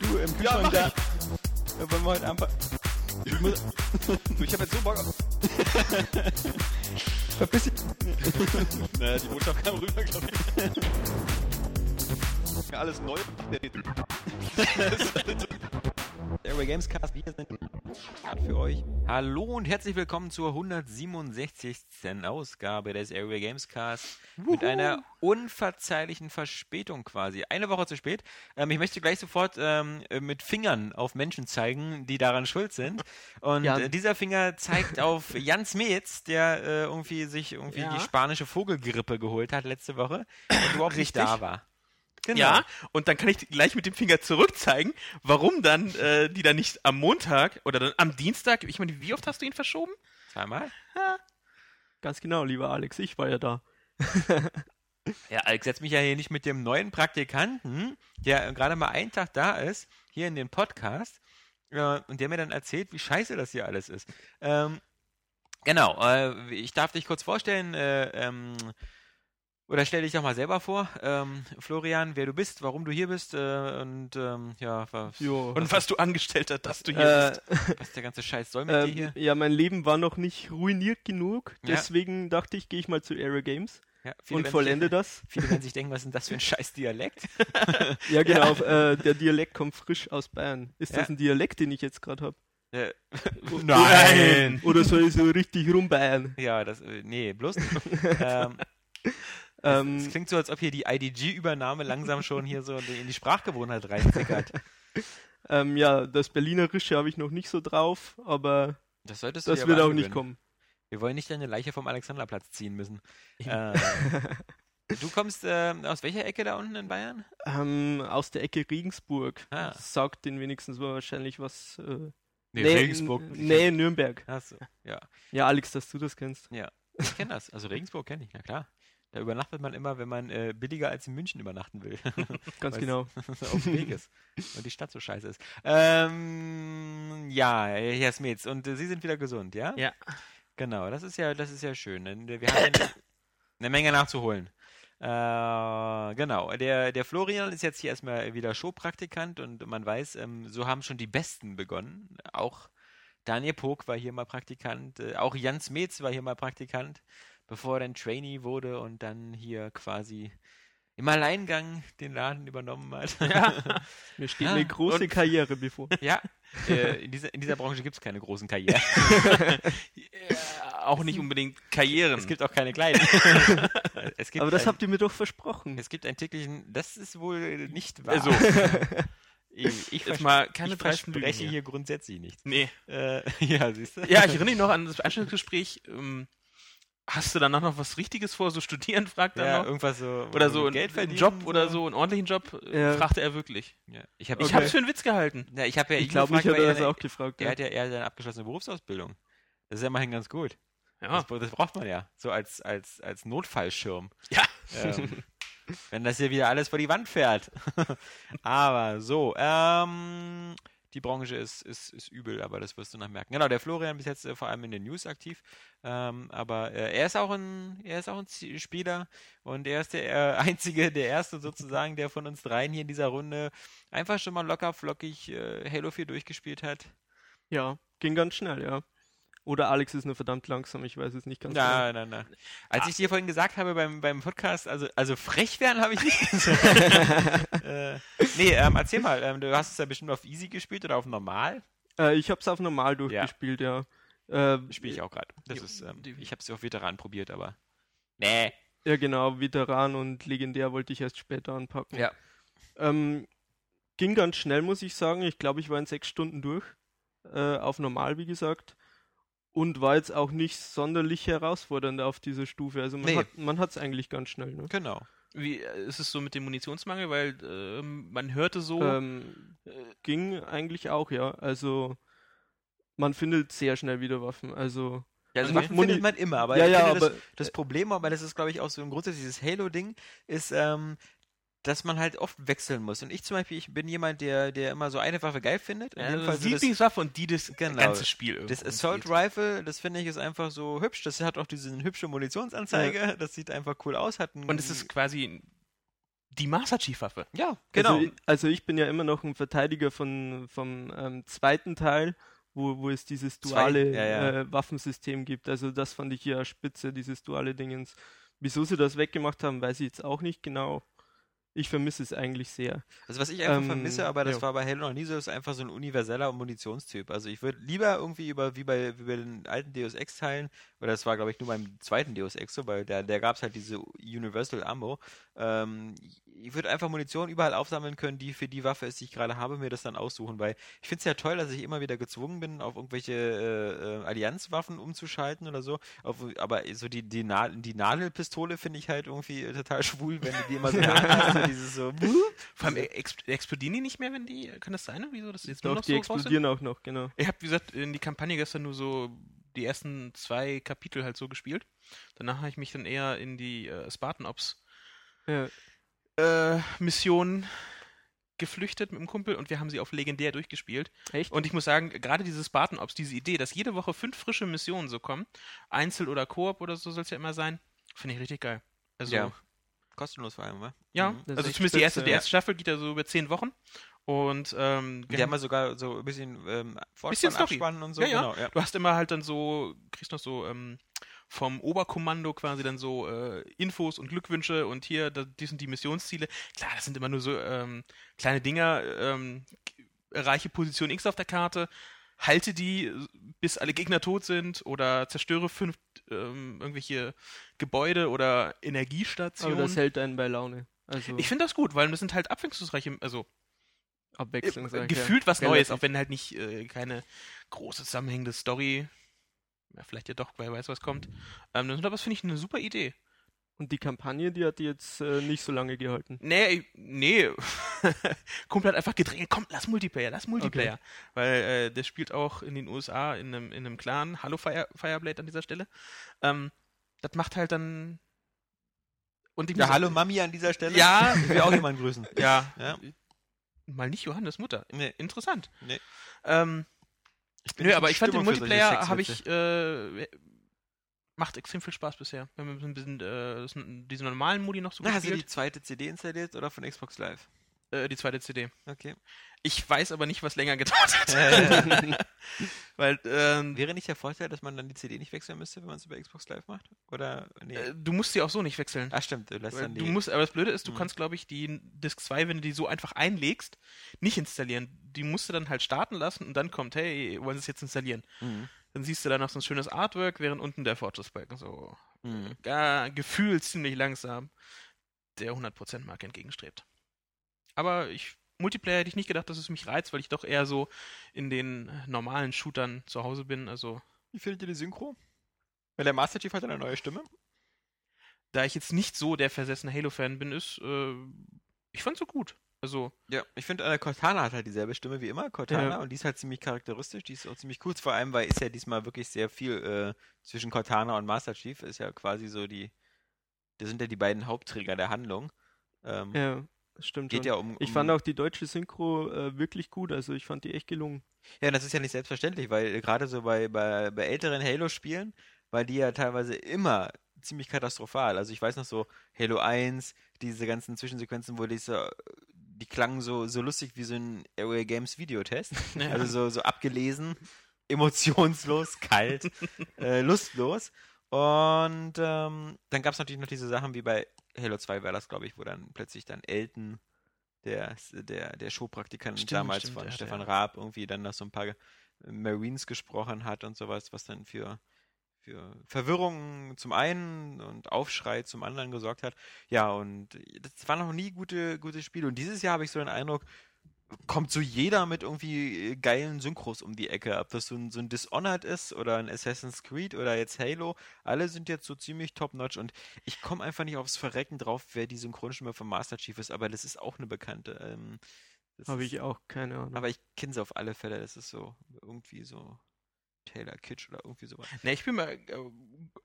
Du im Ja, Kühlschrank mach da. Äh, Wollen wir heute einfach. Ich muss. Ich hab jetzt so Bock auf. Verpiss dich. Naja, die Botschaft kam rüber, glaube ich. Alles neu. Airway Gamescast. Wir sind für euch. Hallo und herzlich willkommen zur 167. Ausgabe des Airway Gamescast. Mit einer unverzeihlichen Verspätung quasi. Eine Woche zu spät. Ähm, ich möchte gleich sofort ähm, äh, mit Fingern auf Menschen zeigen, die daran schuld sind. Und Ja. äh, dieser Finger zeigt auf Jans Metz, der äh, irgendwie sich irgendwie Ja. die spanische Vogelgrippe geholt hat letzte Woche und überhaupt nicht Richtig. da war. Genau. Ja, und dann kann ich gleich mit dem Finger zurückzeigen, warum dann äh, die dann nicht am Montag oder dann am Dienstag, ich meine, wie oft hast du ihn verschoben? Zweimal? Ganz genau, lieber Alex, ich war ja da. Ja, Alex, setz mich ja hier nicht mit dem neuen Praktikanten, der gerade mal einen Tag da ist, hier in den Podcast, äh, und der mir dann erzählt, wie scheiße das hier alles ist. Ähm, genau, äh, ich darf dich kurz vorstellen, äh, ähm, oder stell dich doch mal selber vor, ähm, Florian, wer du bist, warum du hier bist äh, und ähm, ja, was, Jo. Und was du angestellt hast, dass du hier äh, bist. was der ganze Scheiß soll mit dir ähm, hier? ja, mein Leben war noch nicht ruiniert genug, Ja. deswegen dachte ich, gehe ich mal zu Aero Games Ja, und vollende sich, das. Viele werden sich denken, was ist denn das für ein scheiß Dialekt? Ja, genau, äh, der Dialekt kommt frisch aus Bayern. Ist Ja. das ein Dialekt, den ich jetzt gerade habe? Äh, Nein. Oder soll ich so richtig rumbayern? Ja, das, äh, nee, bloß nicht. ähm, Es Ähm, klingt so, als ob hier die IDG-Übernahme langsam schon hier so in die Sprachgewohnheit reinzickert. ähm, ja, das Berlinerische habe ich noch nicht so drauf, aber Das das wird auch nicht kommen. Wir wollen nicht deine Leiche vom Alexanderplatz ziehen müssen. ähm, du kommst äh, aus welcher Ecke da unten in Bayern? Ähm, aus der Ecke Regensburg. Ah. Sagt den wenigstens wahrscheinlich was. Äh, Nee, n- Nee, Nürnberg. Achso, ja. Ja, Alex, dass du das kennst. Ich kenne das. Also Regensburg kenne ich, na klar. Da übernachtet man immer, wenn man äh, billiger als in München übernachten will. Ganz genau. auf dem Weg ist. Und die Stadt so scheiße ist. Ähm, ja, Herr Smets, und äh, Sie sind wieder gesund, ja? Ja. Genau, das ist ja, das ist ja schön. denn Wir haben ja eine Menge nachzuholen. Äh, genau, der, der Florian ist jetzt hier erstmal wieder Showpraktikant und man weiß, ähm, so haben schon die Besten begonnen. Auch Daniel Pog war hier mal Praktikant, äh, auch Jan Smets war hier mal Praktikant, bevor er dann Trainee wurde und dann hier quasi im Alleingang den Laden übernommen hat. Ja, Mir steht Ah, eine große und- Karriere bevor. ja äh, in, dieser, in dieser Branche gibt es keine großen Karrieren. Ja, auch nicht unbedingt Karrieren. Es gibt auch keine kleinen. Aber das ein, habt ihr mir doch versprochen. Es gibt einen täglichen, das ist wohl nicht wahr. Also, ich, ich, vers- mal keine ich verspreche hier. hier grundsätzlich nichts. nee. Äh, ja, siehst du? Ja, ich erinnere mich noch an das Einstellungsgespräch. Ähm, hast du danach noch was Richtiges vor? So studieren, fragt er Ja, noch. irgendwas so. Oder so Geld einen Job oder so, einen ordentlichen Job, äh, Ja. fragte er wirklich. Ja. Ich habe Ich ich hab's für einen Witz gehalten. ja, ich hab ja Ich glaube, er weil das auch gefragt. er Ja. hat ja eher eine abgeschlossene Berufsausbildung. Das ist ja immerhin ganz gut. Ja. Das, das braucht man ja. So als, als, als Notfallschirm. Ja. Ähm, wenn das hier wieder alles vor die Wand fährt. aber so, ähm, die Branche ist, ist, ist übel, aber das wirst du noch merken. Genau, der Florian bis jetzt äh, vor allem in den News aktiv, ähm, aber äh, er ist auch ein, er ist auch ein Spieler und er ist der äh, einzige, der erste sozusagen, der von uns dreien hier in dieser Runde einfach schon mal locker flockig äh, Halo 4 durchgespielt hat. ja, ging ganz schnell, ja. Oder Alex ist nur verdammt langsam, ich weiß es nicht ganz Nein, nein, nein. Als Ah. ich dir vorhin gesagt habe beim, beim Podcast, also, also frech werden habe ich nicht gesagt. äh, nee, ähm, erzähl mal, ähm, du hast es ja bestimmt auf Easy gespielt oder auf Normal? genau. Äh, ich habe es auf normal durchgespielt, ja. Äh, Spiele ich auch gerade. Ähm, ich habe es auf Veteran probiert, aber. Nee. Ja, genau, Veteran und Legendär wollte ich erst später anpacken. Ja. Ähm, ging ganz schnell, muss ich sagen. Ich glaube, ich war in sechs Stunden durch. Äh, auf normal, wie gesagt. Und war jetzt auch nicht sonderlich herausfordernd auf dieser Stufe. Also man Nee. hat man es eigentlich ganz schnell. Ne? Genau. Wie äh, ist es so mit dem Munitionsmangel? Weil ähm, man hörte so. Ähm, ging eigentlich auch, ja. Also man findet sehr schnell wieder Waffen. Also Ja, also. Waffen findet man immer, aber ja, ja, finde, das, aber das Problem, aber das ist, glaube ich, auch so ein grundsätzliches Halo-Ding, ist, ähm, dass man halt oft wechseln muss. Und ich zum Beispiel, ich bin jemand, der, der immer so eine Waffe geil findet. In ja, das Fall Lieblingswaffe und die das Genau. ganze Spiel. das Assault umgeht. Rifle, das finde ich ist einfach so hübsch. Das hat auch diese hübsche Munitionsanzeige. Das sieht einfach cool aus. Hat ein, Und es ist quasi die Master Chief Waffe. ja, genau. Also, ich- also ich bin ja immer noch ein Verteidiger von, vom ähm, zweiten Teil, wo, wo es dieses Zwei, duale ja, ja. Äh, Waffensystem gibt. Also das fand ich ja spitze, dieses duale Dingens. Wieso sie das weggemacht haben, weiß ich jetzt auch nicht genau. Ich vermisse es eigentlich sehr. Also was ich einfach Ähm, vermisse, aber das ja. war bei Halo noch nie so, ist einfach so ein universeller Munitionstyp. Also ich würde lieber irgendwie über, wie bei, wie bei den alten Deus Ex-Teilen, oder das war glaube ich nur beim zweiten Deus Ex so, weil der, der gab es halt diese Universal Ammo. Ähm, ich würde einfach Munition überall aufsammeln können, die für die Waffe ist, die ich gerade habe, mir das dann aussuchen, weil ich finde es ja toll, dass ich immer wieder gezwungen bin, auf irgendwelche äh, äh, Allianzwaffen umzuschalten oder so. Auf, aber so die, die, Na die Nadelpistole finde ich halt irgendwie total schwul, wenn du die immer so hast, so dieses so Vor allem ex explodieren die nicht mehr, wenn die. Kann das sein? Wieso das jetzt nur Doch, noch die so explodieren auch noch, genau. Ich habe, wie gesagt, in die Kampagne gestern nur so die ersten zwei Kapitel halt so gespielt. Danach habe ich mich dann eher in die äh, Spartan Ops Ja. äh, Mission geflüchtet mit dem Kumpel und wir haben sie auf legendär durchgespielt. Echt? Und ich muss sagen, gerade diese Spartan Ops, diese Idee, dass jede Woche fünf frische Missionen so kommen, Einzel oder Koop oder so soll es ja immer sein, finde ich richtig geil. Also, Ja. kostenlos vor allem, wa? ja Mhm. Also zumindest die erste, die erste Staffel geht ja so über zehn Wochen. Und ähm, wir Die haben ja sogar so ein bisschen ähm, Bisschen Vorspann, Story. Abspann und so. Ja, ja. Genau, ja. Du hast immer halt dann so, kriegst noch so ähm, vom Oberkommando quasi dann so äh, Infos und Glückwünsche und hier, da, die sind die Missionsziele. Klar, das sind immer nur so ähm, kleine Dinger, ähm, erreiche Position X auf der Karte, halte die, bis alle Gegner tot sind oder zerstöre fünf ähm, irgendwelche Gebäude oder Aber Energiestationen. das hält einen bei Laune. Also ich finde das gut, weil das sind halt abwechslungsreiche, also abwechslungsreich. äh, ja. gefühlt was Neues, Relativ. auch wenn halt nicht äh, keine große zusammenhängende Story, ja, vielleicht ja doch, wer weiß, was kommt. Ähm, das- aber das finde ich eine super Idee. Und die Kampagne, die hat jetzt äh, nicht so lange gehalten. Nee, nee. Kumpel hat einfach gedrängt, komm, lass Multiplayer, lass Multiplayer. Weil äh, der spielt auch in den USA in einem, in einem Clan. Hallo Fire, Fireblade an dieser Stelle. Ähm, das macht halt dann. Und ich Ja, hallo Mami an dieser Stelle. Ja. Ich will auch jemanden grüßen. Ja. Ja. Mal nicht Johannes Mutter. Nee. Interessant. Nee. Ähm, Nö, aber ich fand den Multiplayer habe ich äh, macht extrem viel Spaß bisher. Wir haben ein bisschen äh, das, diese normalen Modi noch so Na, hast du die gespielt. zweite CD installiert oder von Xbox Live? Äh, die zweite CD. Okay. Ich weiß aber nicht, was länger gedauert hat. Weil ähm, Wäre nicht der Vorteil, dass man dann die CD nicht wechseln müsste, wenn man es über Xbox Live macht? Oder nee. äh, du musst sie auch so nicht wechseln. Ach stimmt, du lässt Weil dann die. du musst, aber das Blöde ist, du Mhm. kannst, glaube ich, die Disk 2, wenn du die so einfach einlegst, nicht installieren. Die musst du dann halt starten lassen und dann kommt, hey, wollen sie es jetzt installieren? Mhm. Dann siehst du dann noch so ein schönes Artwork, während unten der Fortress-Balken so Mhm. gar gefühlt ziemlich langsam der 100%-Marke entgegenstrebt. Aber ich, Multiplayer hätte ich nicht gedacht, dass es mich reizt, weil ich doch eher so in den normalen Shootern zu Hause bin. Also, Wie findet ihr die Synchro? Weil der Master Chief hat eine neue Stimme. da ich jetzt nicht so der versessene Halo-Fan bin, ist, äh, ich fand's so gut. Also, Ja, ich finde, äh, Cortana hat halt dieselbe Stimme wie immer, Cortana, Ja. und die ist halt ziemlich charakteristisch, die ist auch ziemlich cool, vor allem, weil ist ja diesmal wirklich sehr viel äh, zwischen Cortana und Master Chief, ist ja quasi so die, das sind ja die beiden Hauptträger der Handlung. Ähm, Ja, das stimmt Geht schon. ja um, um. Ich fand auch die deutsche Synchro äh, wirklich gut, also ich fand die echt gelungen. Ja, das ist ja nicht selbstverständlich, weil äh, gerade so bei, bei, bei älteren Halo-Spielen, weil die ja teilweise immer ziemlich katastrophal. Also ich weiß noch so, Halo 1, diese ganzen Zwischensequenzen, wo die so, die klangen so, so lustig wie so ein Area Games Videotest. ja. Also so, so abgelesen, emotionslos, kalt, äh, lustlos. Und ähm, dann gab es natürlich noch diese Sachen wie bei Halo 2 war das, glaube ich, wo dann plötzlich dann Elton, der, der, der Showpraktikant Stimmt, damals stimmt, von hat Stefan ja- Raab irgendwie dann noch so ein paar Marines gesprochen hat und sowas, was dann für, für Verwirrung zum einen und Aufschrei zum anderen gesorgt hat. Ja, und das waren noch nie gute, gute Spiele. Und dieses Jahr habe ich so den Eindruck, kommt so jeder mit irgendwie äh, geilen Synchros um die Ecke. Ob das so ein, so ein Dishonored ist oder ein Assassin's Creed oder jetzt Halo, alle sind jetzt so ziemlich top-notch und ich komme einfach nicht aufs Verrecken drauf, wer die Synchronstimme von Master Chief ist, aber das ist auch eine bekannte. Ähm, Habe ich auch keine Ahnung. Aber ich kenne sie auf alle Fälle, das ist so irgendwie so Taylor Kitsch oder irgendwie sowas. Ne, ich bin mal, äh,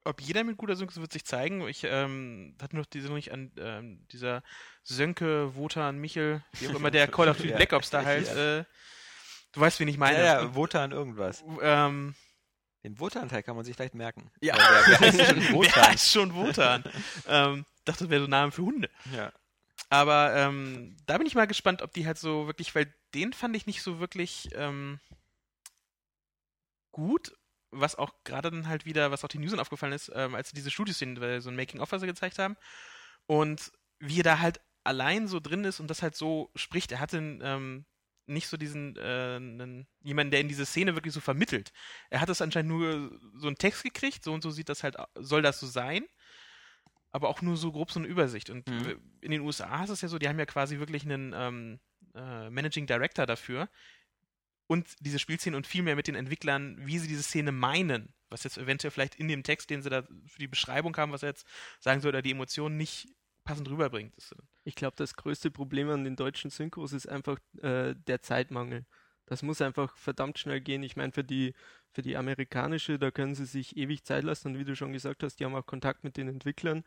ob jeder mit guter ist, wird sich zeigen. Ich ähm, hatte noch diese noch nicht an ähm, dieser Sönke, Wotan, Michel, wie auch immer der Call of Duty Ja. Black Ops da halt. Äh, du weißt, wen ich meine. ja, ja, Wotan irgendwas. Ähm, Den Wotan-Teil kann man sich leicht merken. Ja. Der, der heißt schon wer Wotan. heißt schon Wotan? ähm, dachte, das wäre so ein Name für Hunde. Ja. Aber ähm, da bin ich mal gespannt, ob die halt so wirklich, weil den fand ich nicht so wirklich ähm, gut, was auch gerade dann halt wieder, was auch den Usern aufgefallen ist, ähm, als sie diese Studioszenen, weil so ein Making-of, was sie gezeigt haben, und wie er da halt allein so drin ist und das halt so spricht. Er hatte ähm, nicht so diesen äh, einen, jemanden, der in diese Szene wirklich so vermittelt. Er hat es anscheinend nur so einen Text gekriegt, so und so sieht das halt, soll das so sein, aber auch nur so grob so eine Übersicht. Und Mhm. in den USA ist es ja so, die haben ja quasi wirklich einen ähm, äh, Managing Director dafür und diese Spielszene und viel mehr mit den Entwicklern, wie sie diese Szene meinen, was jetzt eventuell vielleicht in dem Text, den sie da für die Beschreibung haben, was er jetzt sagen soll, oder die Emotionen nicht passend rüberbringt. Äh, Ich glaube, das größte Problem an den deutschen Synchros ist einfach äh, der Zeitmangel. Das muss einfach verdammt schnell gehen. Ich meine, für die, für die amerikanische, da können sie sich ewig Zeit lassen. Und wie du schon gesagt hast, die haben auch Kontakt mit den Entwicklern.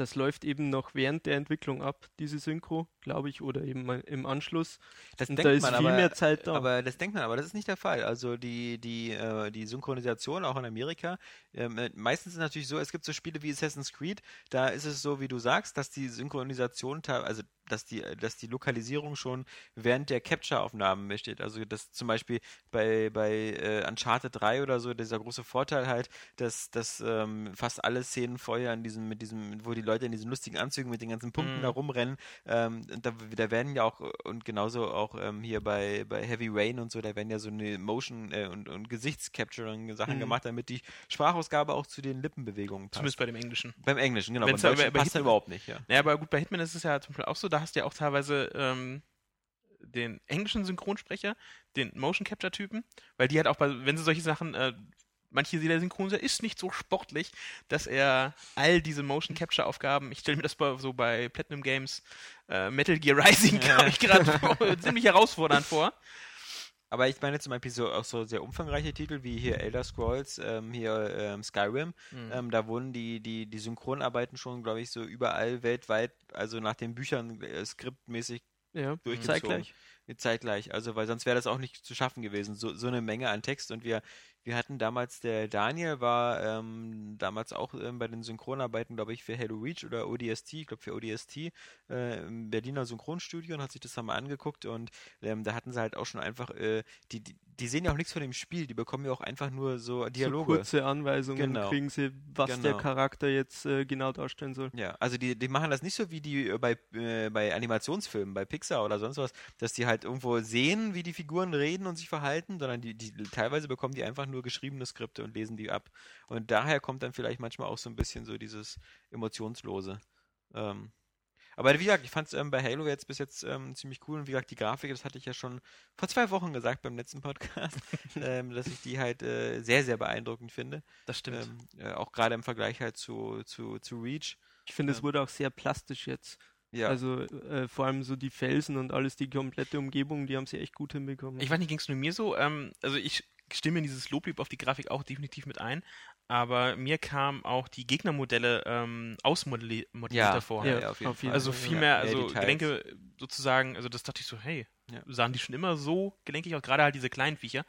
Das läuft eben noch während der Entwicklung ab, diese Synchro, glaube ich, oder eben im Anschluss. Das Und denkt da ist man, viel aber, mehr Zeit da. Aber das denkt man, aber das ist nicht der Fall. Also die, die, äh, die Synchronisation auch in Amerika, ähm, äh, meistens ist es natürlich so, es gibt so Spiele wie Assassin's Creed, da ist es so, wie du sagst, dass die Synchronisation, also dass die, dass die Lokalisierung schon während der Capture-Aufnahmen besteht. Also das zum Beispiel bei, bei äh, Uncharted 3 oder so, dieser große Vorteil halt, dass, dass ähm, fast alle Szenen vorher in diesem, mit diesem, wo die Leute in diesen lustigen Anzügen mit den ganzen Punkten Mhm. da rumrennen, ähm, und da, da werden ja auch, und genauso auch ähm, hier bei, bei Heavy Rain und so, da werden ja so eine Motion- äh, und, und Gesichtscapturing-Sachen Mhm. gemacht, damit die Sprachausgabe auch zu den Lippenbewegungen passt. zumindest bei dem Englischen. Beim Englischen, genau. Wenn's beim Deutschen bei passt Hitman- überhaupt nicht, ja. Ja, aber gut, bei Hitman ist es ja zum Beispiel auch so, da hast du ja auch teilweise ähm, den englischen Synchronsprecher, den Motion Capture Typen, weil die halt auch bei, wenn sie solche Sachen, äh, manche der Synchronsprecher ist nicht so sportlich, dass er all diese Motion Capture Aufgaben, ich stelle mir das bei, so bei Platinum Games äh, Metal Gear Rising, glaube ich, gerade ziemlich herausfordernd vor. Aber ich meine zum Beispiel so auch so sehr umfangreiche Titel wie hier Elder Scrolls, ähm, hier ähm, Skyrim, Mhm. ähm, da wurden die, die, die Synchronarbeiten schon, glaube ich, so überall weltweit, also nach den Büchern äh, skriptmäßig Ja, durchgezogen. zeitgleich. Zeitgleich, also weil sonst wäre das auch nicht zu schaffen gewesen, so, so eine Menge an Text und wir, wir hatten damals, der Daniel war ähm, damals auch ähm, bei den Synchronarbeiten, glaube ich, für Halo Reach oder ODST, ich glaube für ODST, äh, im Berliner Synchronstudio und hat sich das dann mal angeguckt und ähm, da hatten sie halt auch schon einfach, äh, die, die, die sehen ja auch nichts von dem Spiel, die bekommen ja auch einfach nur so So Dialoge. kurze Anweisungen Genau. kriegen sie, was der Genau. Charakter jetzt äh, genau darstellen soll. Ja, also die, die machen das nicht so wie die äh, bei, äh, bei Animationsfilmen, bei Pixar oder sonst was, dass die halt irgendwo sehen, wie die Figuren reden und sich verhalten, sondern die, die teilweise bekommen die einfach nur geschriebene Skripte und lesen die ab. Und daher kommt dann vielleicht manchmal auch so ein bisschen so dieses Emotionslose. Ähm, aber wie gesagt, ich fand es ähm, bei Halo jetzt bis jetzt ähm, ziemlich cool und wie gesagt, die Grafik, das hatte ich ja schon vor zwei Wochen gesagt beim letzten Podcast, ähm, dass ich die halt äh, sehr, sehr beeindruckend finde. Das stimmt. Ähm, äh, auch gerade im Vergleich halt zu, zu, zu Reach. Ich finde, es Ja. wurde auch sehr plastisch jetzt. Ja. Also äh, vor allem so die Felsen und alles, die komplette Umgebung, die haben sie echt gut hinbekommen. Ich weiß nicht, ging es nur mir so? Ähm, also ich stimme in dieses Loblied auf die Grafik auch definitiv mit ein, aber mir kamen auch die Gegnermodelle ähm, ausmodelliert Ja, davor. Ja, ja, auf jeden auf Fall. Also viel mehr, also. Gelenke sozusagen, also das dachte ich so, hey, Ja. sahen die schon immer so gelenkig aus, gerade halt diese kleinen Viecher.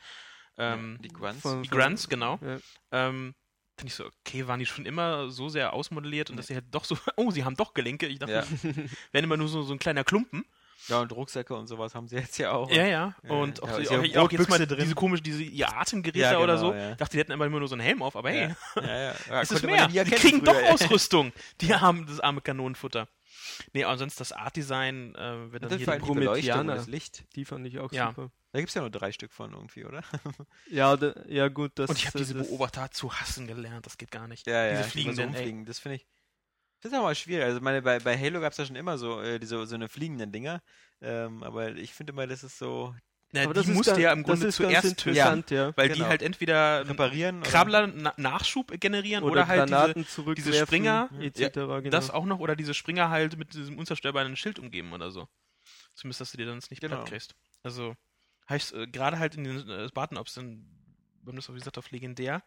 Ähm, die Grunts. von- die Grunts, genau. Ja. Ähm, fand ich so, okay, waren die schon immer so sehr ausmodelliert und dass sie halt doch so, oh, sie haben doch Gelenke. Ich dachte, Ja. wären immer nur so, so ein kleiner Klumpen. Ja, und Rucksäcke und sowas haben sie jetzt ja auch. Ja, ja. Ja, Und ja, auch, so, ist ja auch, auch jetzt mal drin. diese komische, diese ihr Atemgeräte Ja, oder genau, so. ja. Dachte, die hätten immer nur so einen Helm auf, aber hey, Ja, ja, ja. ja es ist man mehr. Die kriegen doch früher, ey. Ausrüstung. Die haben das arme Kanonenfutter. Nee, aber sonst das Artdesign, äh, wird Und dann hier die, Beleuchtung das Licht. Die fand ich auch Ja. super. Da gibt es ja nur drei Stück von irgendwie, oder? Ja, da, ja gut, das Und ich habe diese Beobachter zu hassen gelernt, das geht gar nicht. Ja, ja. diese die immer fliegenden, so ey. Das finde ich. Das ist aber mal schwierig. Also meine, bei, bei Halo gab es ja schon immer so, äh, diese, so eine fliegenden Dinger. Ähm, aber ich finde immer, das ist so Na, Aber die das ist musst ganz- du ja im Grunde zuerst töten, interessant, ja. weil die Genau. halt entweder reparieren. oder- Krabbler-Nachschub generieren oder, halt diese, Granaten diese Springer, etc. ja, genau. das auch noch, oder diese Springer halt mit diesem unzerstörbaren Schild umgeben oder so. Zumindest, dass du dir dann das nicht Genau. platt kriegst. Also, heißt, äh, gerade halt in den äh, Spartan-Ops, dann, wir haben das auch wie gesagt auf legendär,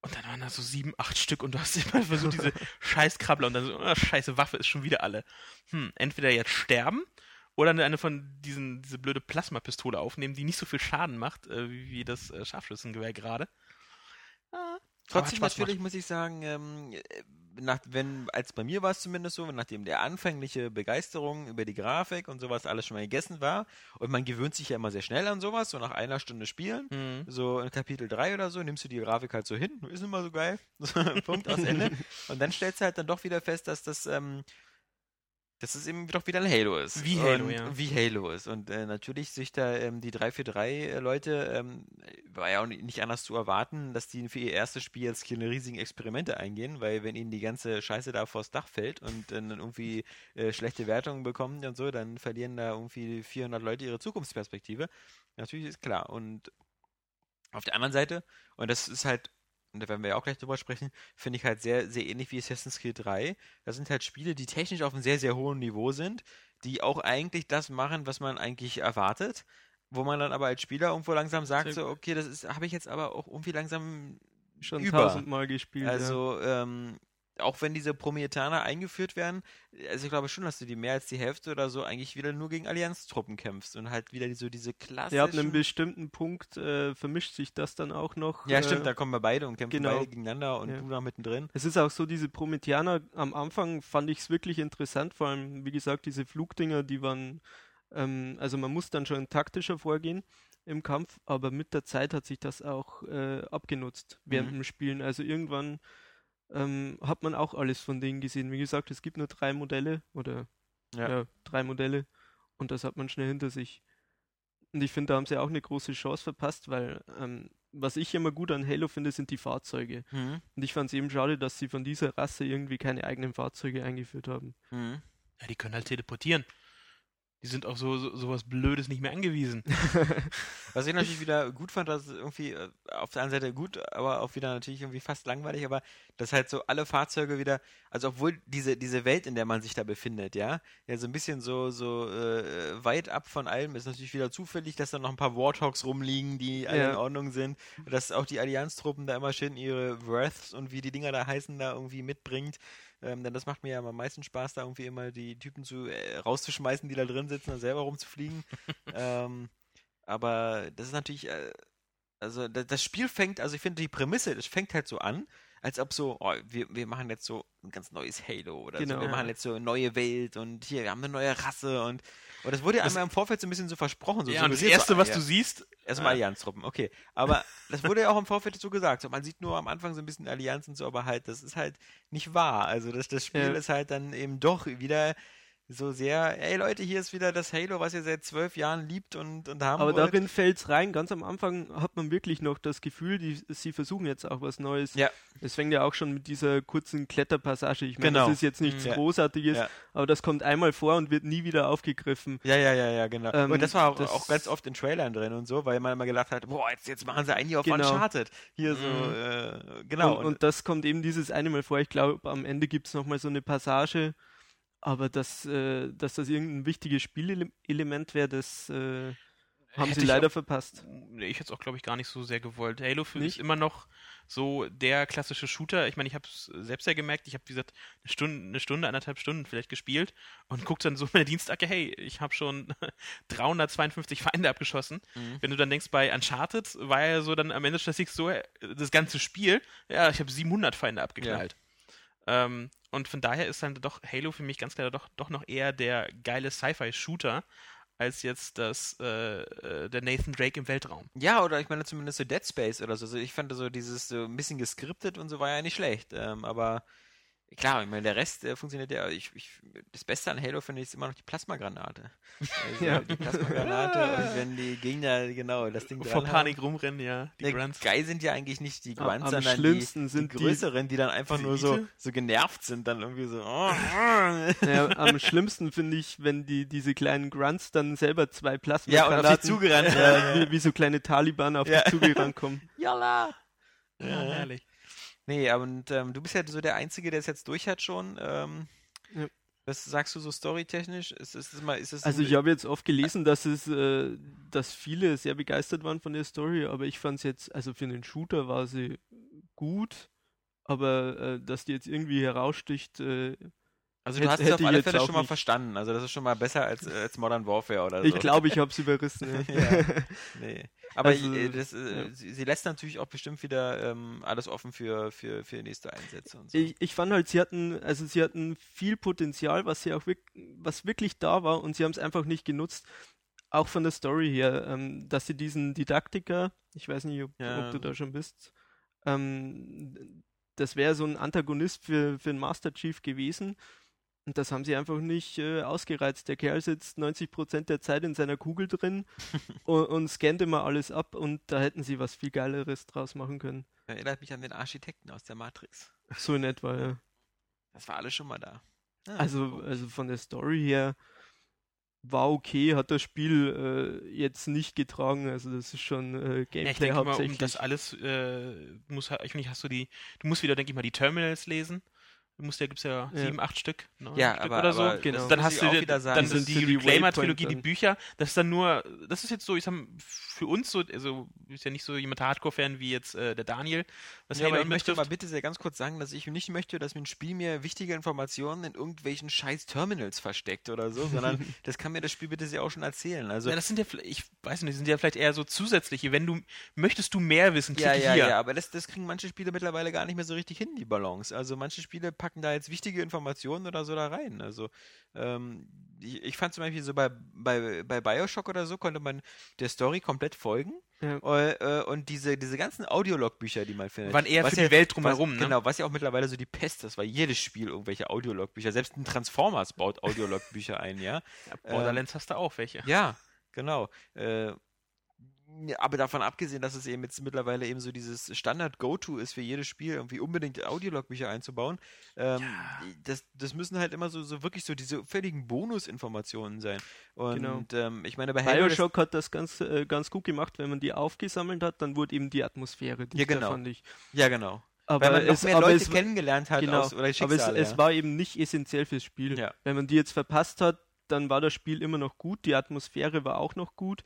und dann waren da so sieben, acht Stück und du hast immer versucht, diese scheiß Krabbler und dann so, oh, scheiße Waffe ist schon wieder alle. Hm, entweder jetzt sterben oder eine von diesen, diese blöde Plasmapistole aufnehmen, die nicht so viel Schaden macht, äh, wie, wie das äh, Scharfschützengewehr gerade. Ah, Trotzdem natürlich muss ich sagen, ähm, äh, nach, wenn, als bei mir war es zumindest so, nachdem der anfängliche Begeisterung über die Grafik und sowas alles schon mal gegessen war, und man gewöhnt sich ja immer sehr schnell an sowas, so nach einer Stunde Spielen, Mhm. so in Kapitel 3 oder so, nimmst du die Grafik halt so hin, ist immer so geil, Punkt aus Ende. Und dann stellst du halt dann doch wieder fest, dass das, ähm, dass es eben doch wieder ein Halo ist. Wie Halo, und, ja. Wie Halo ist. Und äh, natürlich sich da ähm, die 343-Leute, ähm, war ja auch ni- nicht anders zu erwarten, dass die für ihr erstes Spiel jetzt keine riesigen Experimente eingehen, weil wenn ihnen die ganze Scheiße da vors Dach fällt und äh, dann irgendwie äh, schlechte Wertungen bekommen und so, dann verlieren da irgendwie 400 Leute ihre Zukunftsperspektive. Natürlich ist klar. Und auf der anderen Seite, und das ist halt, und da werden wir ja auch gleich drüber sprechen, finde ich halt sehr, sehr ähnlich wie Assassin's Creed 3. Das sind halt Spiele, die technisch auf einem sehr, sehr hohen Niveau sind, die auch eigentlich das machen, was man eigentlich erwartet, wo man dann aber als Spieler irgendwo langsam sagt, so, okay, das ist, habe ich jetzt aber auch irgendwie langsam schon über. tausendmal gespielt. ja. Also, ähm, auch wenn diese Promietaner eingeführt werden, also ich glaube schon, dass du die mehr als die Hälfte oder so eigentlich wieder nur gegen Allianztruppen kämpfst und halt wieder so diese klassischen... Ja, ab einem bestimmten Punkt äh, vermischt sich das dann auch noch. Ja, äh, stimmt, da kommen wir beide und kämpfen genau. beide gegeneinander und Ja. du da mittendrin. Es ist auch so, diese Prometheaner am Anfang fand ich es wirklich interessant, vor allem, wie gesagt, diese Flugdinger, die waren, ähm, also man muss dann schon taktischer vorgehen im Kampf, aber mit der Zeit hat sich das auch äh, abgenutzt während Mhm. dem Spielen. Also irgendwann ähm, hat man auch alles von denen gesehen. Wie gesagt, es gibt nur drei Modelle oder Ja. ja, drei Modelle und das hat man schnell hinter sich. Und ich finde, da haben sie auch eine große Chance verpasst, weil ähm, was ich immer gut an Halo finde, sind die Fahrzeuge. Mhm. Und ich fand es eben schade, dass sie von dieser Rasse irgendwie keine eigenen Fahrzeuge eingeführt haben. Mhm. Ja, die können halt teleportieren. Die sind auf so, so sowas Blödes nicht mehr angewiesen. Was ich natürlich wieder gut fand, dass es irgendwie äh, auf der einen Seite gut, aber auch wieder natürlich irgendwie fast langweilig, aber dass halt so alle Fahrzeuge wieder, also obwohl diese, diese Welt, in der man sich da befindet, ja, ja so ein bisschen so, so äh, weit ab von allem ist natürlich wieder zufällig, dass da noch ein paar Warthogs rumliegen, die alle Ja. in Ordnung sind, dass auch die Allianztruppen da immer schön ihre Wraths und wie die Dinger da heißen, da irgendwie mitbringt. Ähm, denn das macht mir ja am meisten Spaß, da irgendwie immer die Typen zu äh, rauszuschmeißen, die da drin sitzen und selber rumzufliegen. ähm, aber das ist natürlich, äh, also da, das Spiel fängt, also ich finde die Prämisse, das fängt halt so an, als ob so, oh, wir, wir machen jetzt so ein ganz neues Halo oder so, Genau. wir machen jetzt so eine neue Welt und hier, wir haben eine neue Rasse und, und das wurde ja Das- einmal im Vorfeld so ein bisschen so versprochen. So ja, und das Erste, so, was ah, du ja. siehst, Erstmal äh, Allianztruppen, okay. Aber das wurde ja auch im Vorfeld so gesagt. So, man sieht nur am Anfang so ein bisschen Allianz und so, aber halt, das ist halt nicht wahr. Also das, das Spiel Ja. ist halt dann eben doch wieder so sehr, ey Leute, hier ist wieder das Halo, was ihr seit zwölf Jahren liebt und, und haben Aber wollt. darin fällt's rein. Ganz am Anfang hat man wirklich noch das Gefühl, die, sie versuchen jetzt auch was Neues. Ja. Es fängt ja auch schon mit dieser kurzen Kletterpassage. Ich meine, Genau. das ist jetzt nichts Ja. Großartiges, Ja. aber das kommt einmal vor und wird nie wieder aufgegriffen. Ja, ja, ja, ja, genau. Ähm, und das war auch, das- auch ganz oft in Trailern drin und so, weil man immer gedacht hat, boah, jetzt, jetzt machen sie einen hier auf Genau. Uncharted. Hier so, Mhm. äh, genau. Und, und das kommt eben dieses eine Mal vor. Ich glaube, am Ende gibt es nochmal so eine Passage, aber dass, äh, dass das irgendein wichtiges Spielelement wäre, das äh, haben Hätte sie leider auch- verpasst. Ich hätte es auch, glaube ich, gar nicht so sehr gewollt. Halo für mich immer noch so der klassische Shooter. Ich meine, ich habe es selbst ja gemerkt, ich habe, wie gesagt, eine Stunde, eine Stunde, anderthalb Stunden vielleicht gespielt und guck dann so in meine Dienstacke, hey, ich habe schon 352 Feinde abgeschossen. Mhm. Wenn du dann denkst, bei Uncharted war ja so dann am Ende Statistiks so, äh, das ganze Spiel, ja, ich habe 700 Feinde abgeknallt. Ähm, und von daher ist dann doch Halo für mich ganz klar doch, doch noch eher der geile Sci-Fi-Shooter als jetzt das, äh, äh, der Nathan Drake im Weltraum. Ja, oder ich meine zumindest so Dead Space oder so. Also ich fand so dieses so ein bisschen geskriptet und so war ja nicht schlecht. Ähm, aber Klar, ich meine, der Rest äh, funktioniert ja. Ich, ich, das Beste an Halo finde ich ist immer noch die Plasmagranate. Also Ja. Die Plasmagranate und wenn die Gegner, genau, das Ding Vor Panik rumrennen, ja. Die Ne, Grunts. geil sind ja eigentlich nicht die Am- Grunts, am sondern schlimmsten die, sind die die- größeren, die dann einfach Die nur so, so genervt sind, dann irgendwie so. Oh. Ja, am schlimmsten finde ich, wenn die diese kleinen Grunts dann selber zwei Ja, und Plasmagranaten auf dich zugerannt. äh, Ja, ja. wie, wie so kleine Taliban auf Ja. dich zugerannt kommen. Jalla! Ja, Ja. herrlich. Nee, aber und, ähm, du bist ja so der Einzige, der es jetzt durch hat schon. Ähm, Ja. Was sagst du so storytechnisch? Ist, ist das mal, ist das Also ich habe jetzt oft gelesen, dass es, äh, dass viele sehr begeistert waren von der Story, aber ich fand es jetzt, also für einen Shooter war sie gut, aber äh, dass die jetzt irgendwie heraussticht, äh, also du hast es auf ich alle Fälle schon mal nicht. verstanden. Also das ist schon mal besser als, äh, als Modern Warfare oder so. ich glaube, ich habe es überrissen. Ja. Nee. Aber Also, äh, das, äh, ja. sie, sie lässt natürlich auch bestimmt wieder ähm, alles offen für, für, für nächste Einsätze und so. Ich, ich fand halt, sie hatten, also sie hatten viel Potenzial, was sie auch wirk was wirklich da war und sie haben es einfach nicht genutzt. Auch von der Story her, ähm, dass sie diesen Didaktiker, ich weiß nicht, ob, Ja. ob du da schon bist, ähm, das wäre so ein Antagonist für, für den Master Chief gewesen. Und das haben sie einfach nicht äh, ausgereizt. Der Kerl sitzt 90% der Zeit in seiner Kugel drin und, und scannt immer alles ab und da hätten sie was viel Geileres draus machen können. Erinnert mich an den Architekten aus der Matrix. So in etwa, ja. Das war alles schon mal da. Ah, Also, cool. also von der Story her war okay, hat das Spiel äh, jetzt nicht getragen. Also das ist schon äh, Ja, ich Gameplay denke mal, um hauptsächlich. das alles, äh, muss, ich finde, hast du die, du musst wieder, denke ich mal, die Terminals lesen. Du musst ja, gibt's ja, Ja. sieben, acht Stück, neun Ja, Stück aber- oder so. aber Genau. dann muss hast du sagen, dann sind die Reclaimer-Trilogie, die Bücher. Das ist dann nur, das ist jetzt so, ich sag, für uns so, also ist ja nicht so jemand Hardcore-Fan wie jetzt äh, der Daniel, was Ja, aber ich möchte mal bitte sehr ganz kurz sagen, dass ich nicht möchte, dass mir ein Spiel mir wichtige Informationen in irgendwelchen scheiß Terminals versteckt oder so, sondern das kann mir das Spiel bitte sehr auch schon erzählen. Also Ja, das sind ja, vielleicht- ich weiß nicht, sind ja vielleicht eher so zusätzliche. Wenn du, möchtest du mehr wissen, ja, klicke ja, hier. ja, aber das, das kriegen manche Spiele mittlerweile gar nicht mehr so richtig hin, die Balance. Also manche Spiele packen da jetzt wichtige Informationen oder so da rein. Also ähm, ich, ich fand zum Beispiel so bei, bei, bei Bioshock oder so konnte man der Story komplett folgen. Ja. Äh, äh, und diese, diese ganzen Audiolog-Bücher, die man findet. Waren eher was für die Welt drumherum, ne? Genau, was ja auch mittlerweile so die Pest ist, weil jedes Spiel irgendwelche Audiolog-Bücher, selbst ein Transformers baut Audiolog-Bücher ein, ja. Ja, Borderlands hast du auch welche. Ja, genau. Äh, ja, aber davon abgesehen, dass es eben jetzt mittlerweile eben so dieses Standard-Go-To ist für jedes Spiel, irgendwie unbedingt Audiolog-Bücher einzubauen, ähm, das, das müssen halt immer so, so wirklich so diese völligen Bonusinformationen sein. Und Genau. ähm, ich meine, bei Bioshock hat das ganz, äh, ganz gut gemacht, wenn man die aufgesammelt hat, dann wurde eben die Atmosphäre dichter, genau. fand ich. ja genau. Aber Weil man noch es, mehr Leute es, kennengelernt hat genau, aus, oder aber es, Schicksale, es ja. war eben nicht essentiell fürs Spiel. Ja. Wenn man die jetzt verpasst hat, dann war das Spiel immer noch gut, die Atmosphäre war auch noch gut,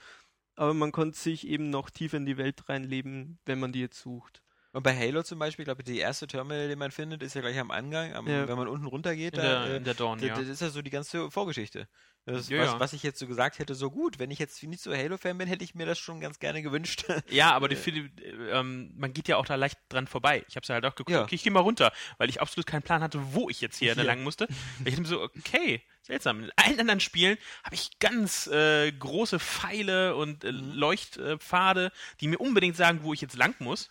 aber man konnte sich eben noch tiefer in die Welt reinleben, wenn man die jetzt sucht. Und bei Halo zum Beispiel, glaube ich, die erste Terminal, die man findet, ist ja gleich am Angang, am, Ja. wenn man unten runter geht, In da, der, äh, in der Dawn, Das, ja. das ist ja so die ganze Vorgeschichte. Das Ja, was, was ich jetzt so gesagt hätte, so gut. Wenn ich jetzt nicht so Halo-Fan bin, hätte ich mir das schon ganz gerne gewünscht. Ja, aber die, viele, ähm, man geht ja auch da leicht dran vorbei. Ich habe ja halt auch geguckt, okay, ich gehe mal runter, weil ich absolut keinen Plan hatte, wo ich jetzt hier Hier. lang musste. Ich dachte mir so, okay, seltsam. In allen anderen Spielen habe ich ganz äh, große Pfeile und äh, Mhm. Leuchtpfade, die mir unbedingt sagen, wo ich jetzt lang muss.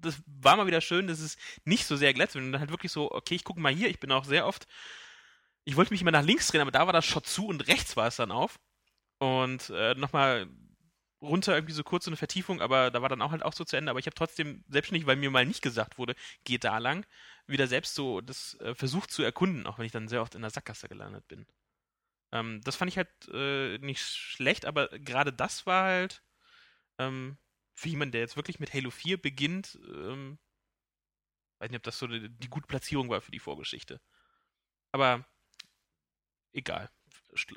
Das war mal wieder schön, dass es nicht so sehr glätzt wird und dann halt wirklich so, okay, ich gucke mal hier, ich bin auch sehr oft ich wollte mich immer nach links drehen, aber da war das Shot zu und rechts war es dann auf. Und äh, nochmal runter irgendwie so kurz so eine Vertiefung, aber da war dann auch halt auch so zu Ende. Aber ich habe trotzdem, selbstständig, weil mir mal nicht gesagt wurde, geht da lang, wieder selbst so das äh, versucht zu erkunden, auch wenn ich dann sehr oft in der Sackgasse gelandet bin. Ähm, das fand ich halt äh, nicht schlecht, aber gerade das war halt ähm, für jemanden, der jetzt wirklich mit Halo 4 beginnt, ähm, weiß nicht, ob das so die, die gute Platzierung war für die Vorgeschichte. Aber egal.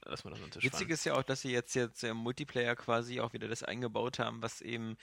Lass mal das Tisch Witzig fallen. ist ja auch, dass sie jetzt, jetzt im Multiplayer quasi auch wieder das eingebaut haben, was eben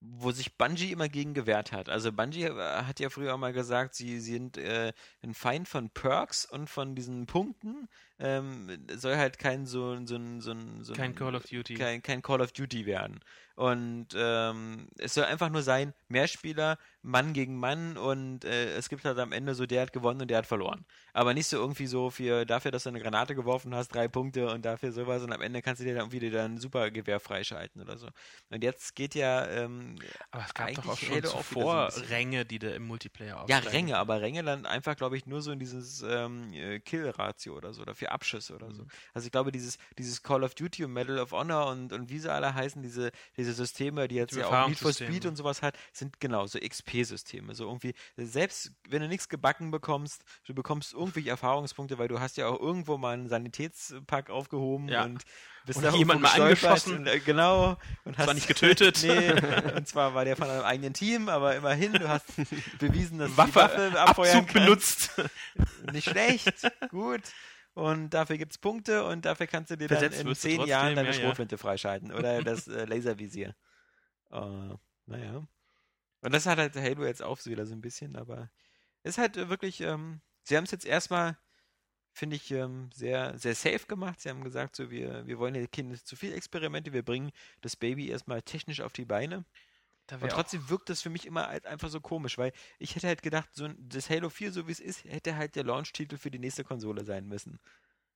wo sich Bungie immer gegen gewehrt hat. Also Bungie äh, hat ja früher mal gesagt, sie, sie sind äh, ein Feind von Perks und von diesen Punkten, ähm, soll halt kein so, so, so, so, so Kein Call of Duty. Kein, kein Call of Duty werden. Und ähm, es soll einfach nur sein, Mehrspieler, Mann gegen Mann und äh, es gibt halt am Ende so, der hat gewonnen und der hat verloren. Aber nicht so irgendwie so für dafür, dass du eine Granate geworfen hast, drei Punkte und dafür sowas und am Ende kannst du dir dann irgendwie dein Supergewehr freischalten oder so. Und jetzt geht ja ähm, Aber es gab doch auch schon wieder so zuvor bisschen. Ränge, die du im Multiplayer Ja, aufsteigen. Ränge, aber Ränge dann einfach, glaube ich, nur so in dieses ähm, äh, Kill-Ratio oder so, oder für Abschüsse oder Mhm. so. Also ich glaube, dieses, dieses Call of Duty und Medal of Honor und, und wie sie alle heißen, diese, diese Systeme, die jetzt Die ja auch Need for. Speed und sowas hat, sind genau so XP-Systeme. So irgendwie, selbst wenn du nichts gebacken bekommst, du bekommst irgendwie Erfahrungspunkte, weil du hast ja auch irgendwo mal einen Sanitätspack aufgehoben Ja. und bist Und jemand mal angeschossen. Und, äh, genau. Und Zwar hast nicht getötet. nee, und zwar war der von einem eigenen Team, aber immerhin, du hast bewiesen, dass du Waffe, die Waffe abfeuern Abzug kannst. benutzt. Nicht schlecht, gut. Und dafür gibt es Punkte und dafür kannst du dir dann Versetzt in wirst du zehn Jahren deine ja, ja. Schrotflinte freischalten oder das äh, Laservisier. Äh, naja. Und das hat halt Halo jetzt auch so wieder so ein bisschen, aber ist halt äh, wirklich, ähm, sie haben es jetzt erstmal, finde ich, ähm, sehr, sehr safe gemacht. Sie haben gesagt, so, wir, wir wollen hier keine zu viel Experimente, wir bringen das Baby erstmal technisch auf die Beine. Und trotzdem wirkt das für mich immer halt einfach so komisch, weil ich hätte halt gedacht, so das Halo 4, so wie es ist, hätte halt der Launch-Titel für die nächste Konsole sein müssen.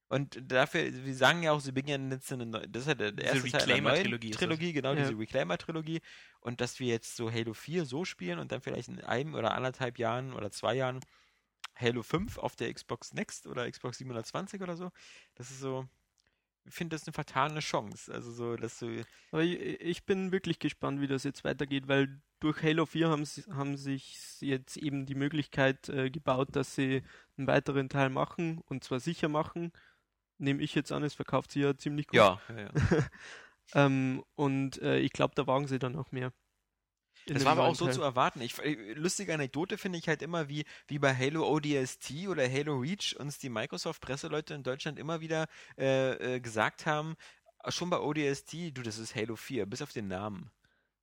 Und dafür, wir sagen ja auch, sie beginnen jetzt eine neue, das ist halt der Diese erste Reclaimer-Trilogie ist das. Trilogie, genau, Ja. diese Reclaimer-Trilogie. Und dass wir jetzt so Halo 4 so spielen und dann vielleicht in einem oder anderthalb Jahren oder zwei Jahren Halo 5 auf der Xbox Next oder Xbox 720 oder so, das ist so, finde das eine vertane Chance. Also so, dass du, Aber ich, ich bin wirklich gespannt, wie das jetzt weitergeht, weil durch Halo 4 haben, sie, haben sich jetzt eben die Möglichkeit äh, gebaut, dass sie einen weiteren Teil machen und zwar sicher machen. Nehme ich jetzt an, es verkauft sich ja ziemlich gut. ja, ja, ja. Ähm, und äh, ich glaube, da wagen sie dann auch mehr. Das war aber auch so Teil. zu erwarten. Ich, äh, lustige Anekdote finde ich halt immer, wie, wie bei Halo ODST oder Halo Reach uns die Microsoft-Presseleute in Deutschland immer wieder äh, äh, gesagt haben, äh, schon bei ODST, du, das ist Halo 4, bis auf den Namen.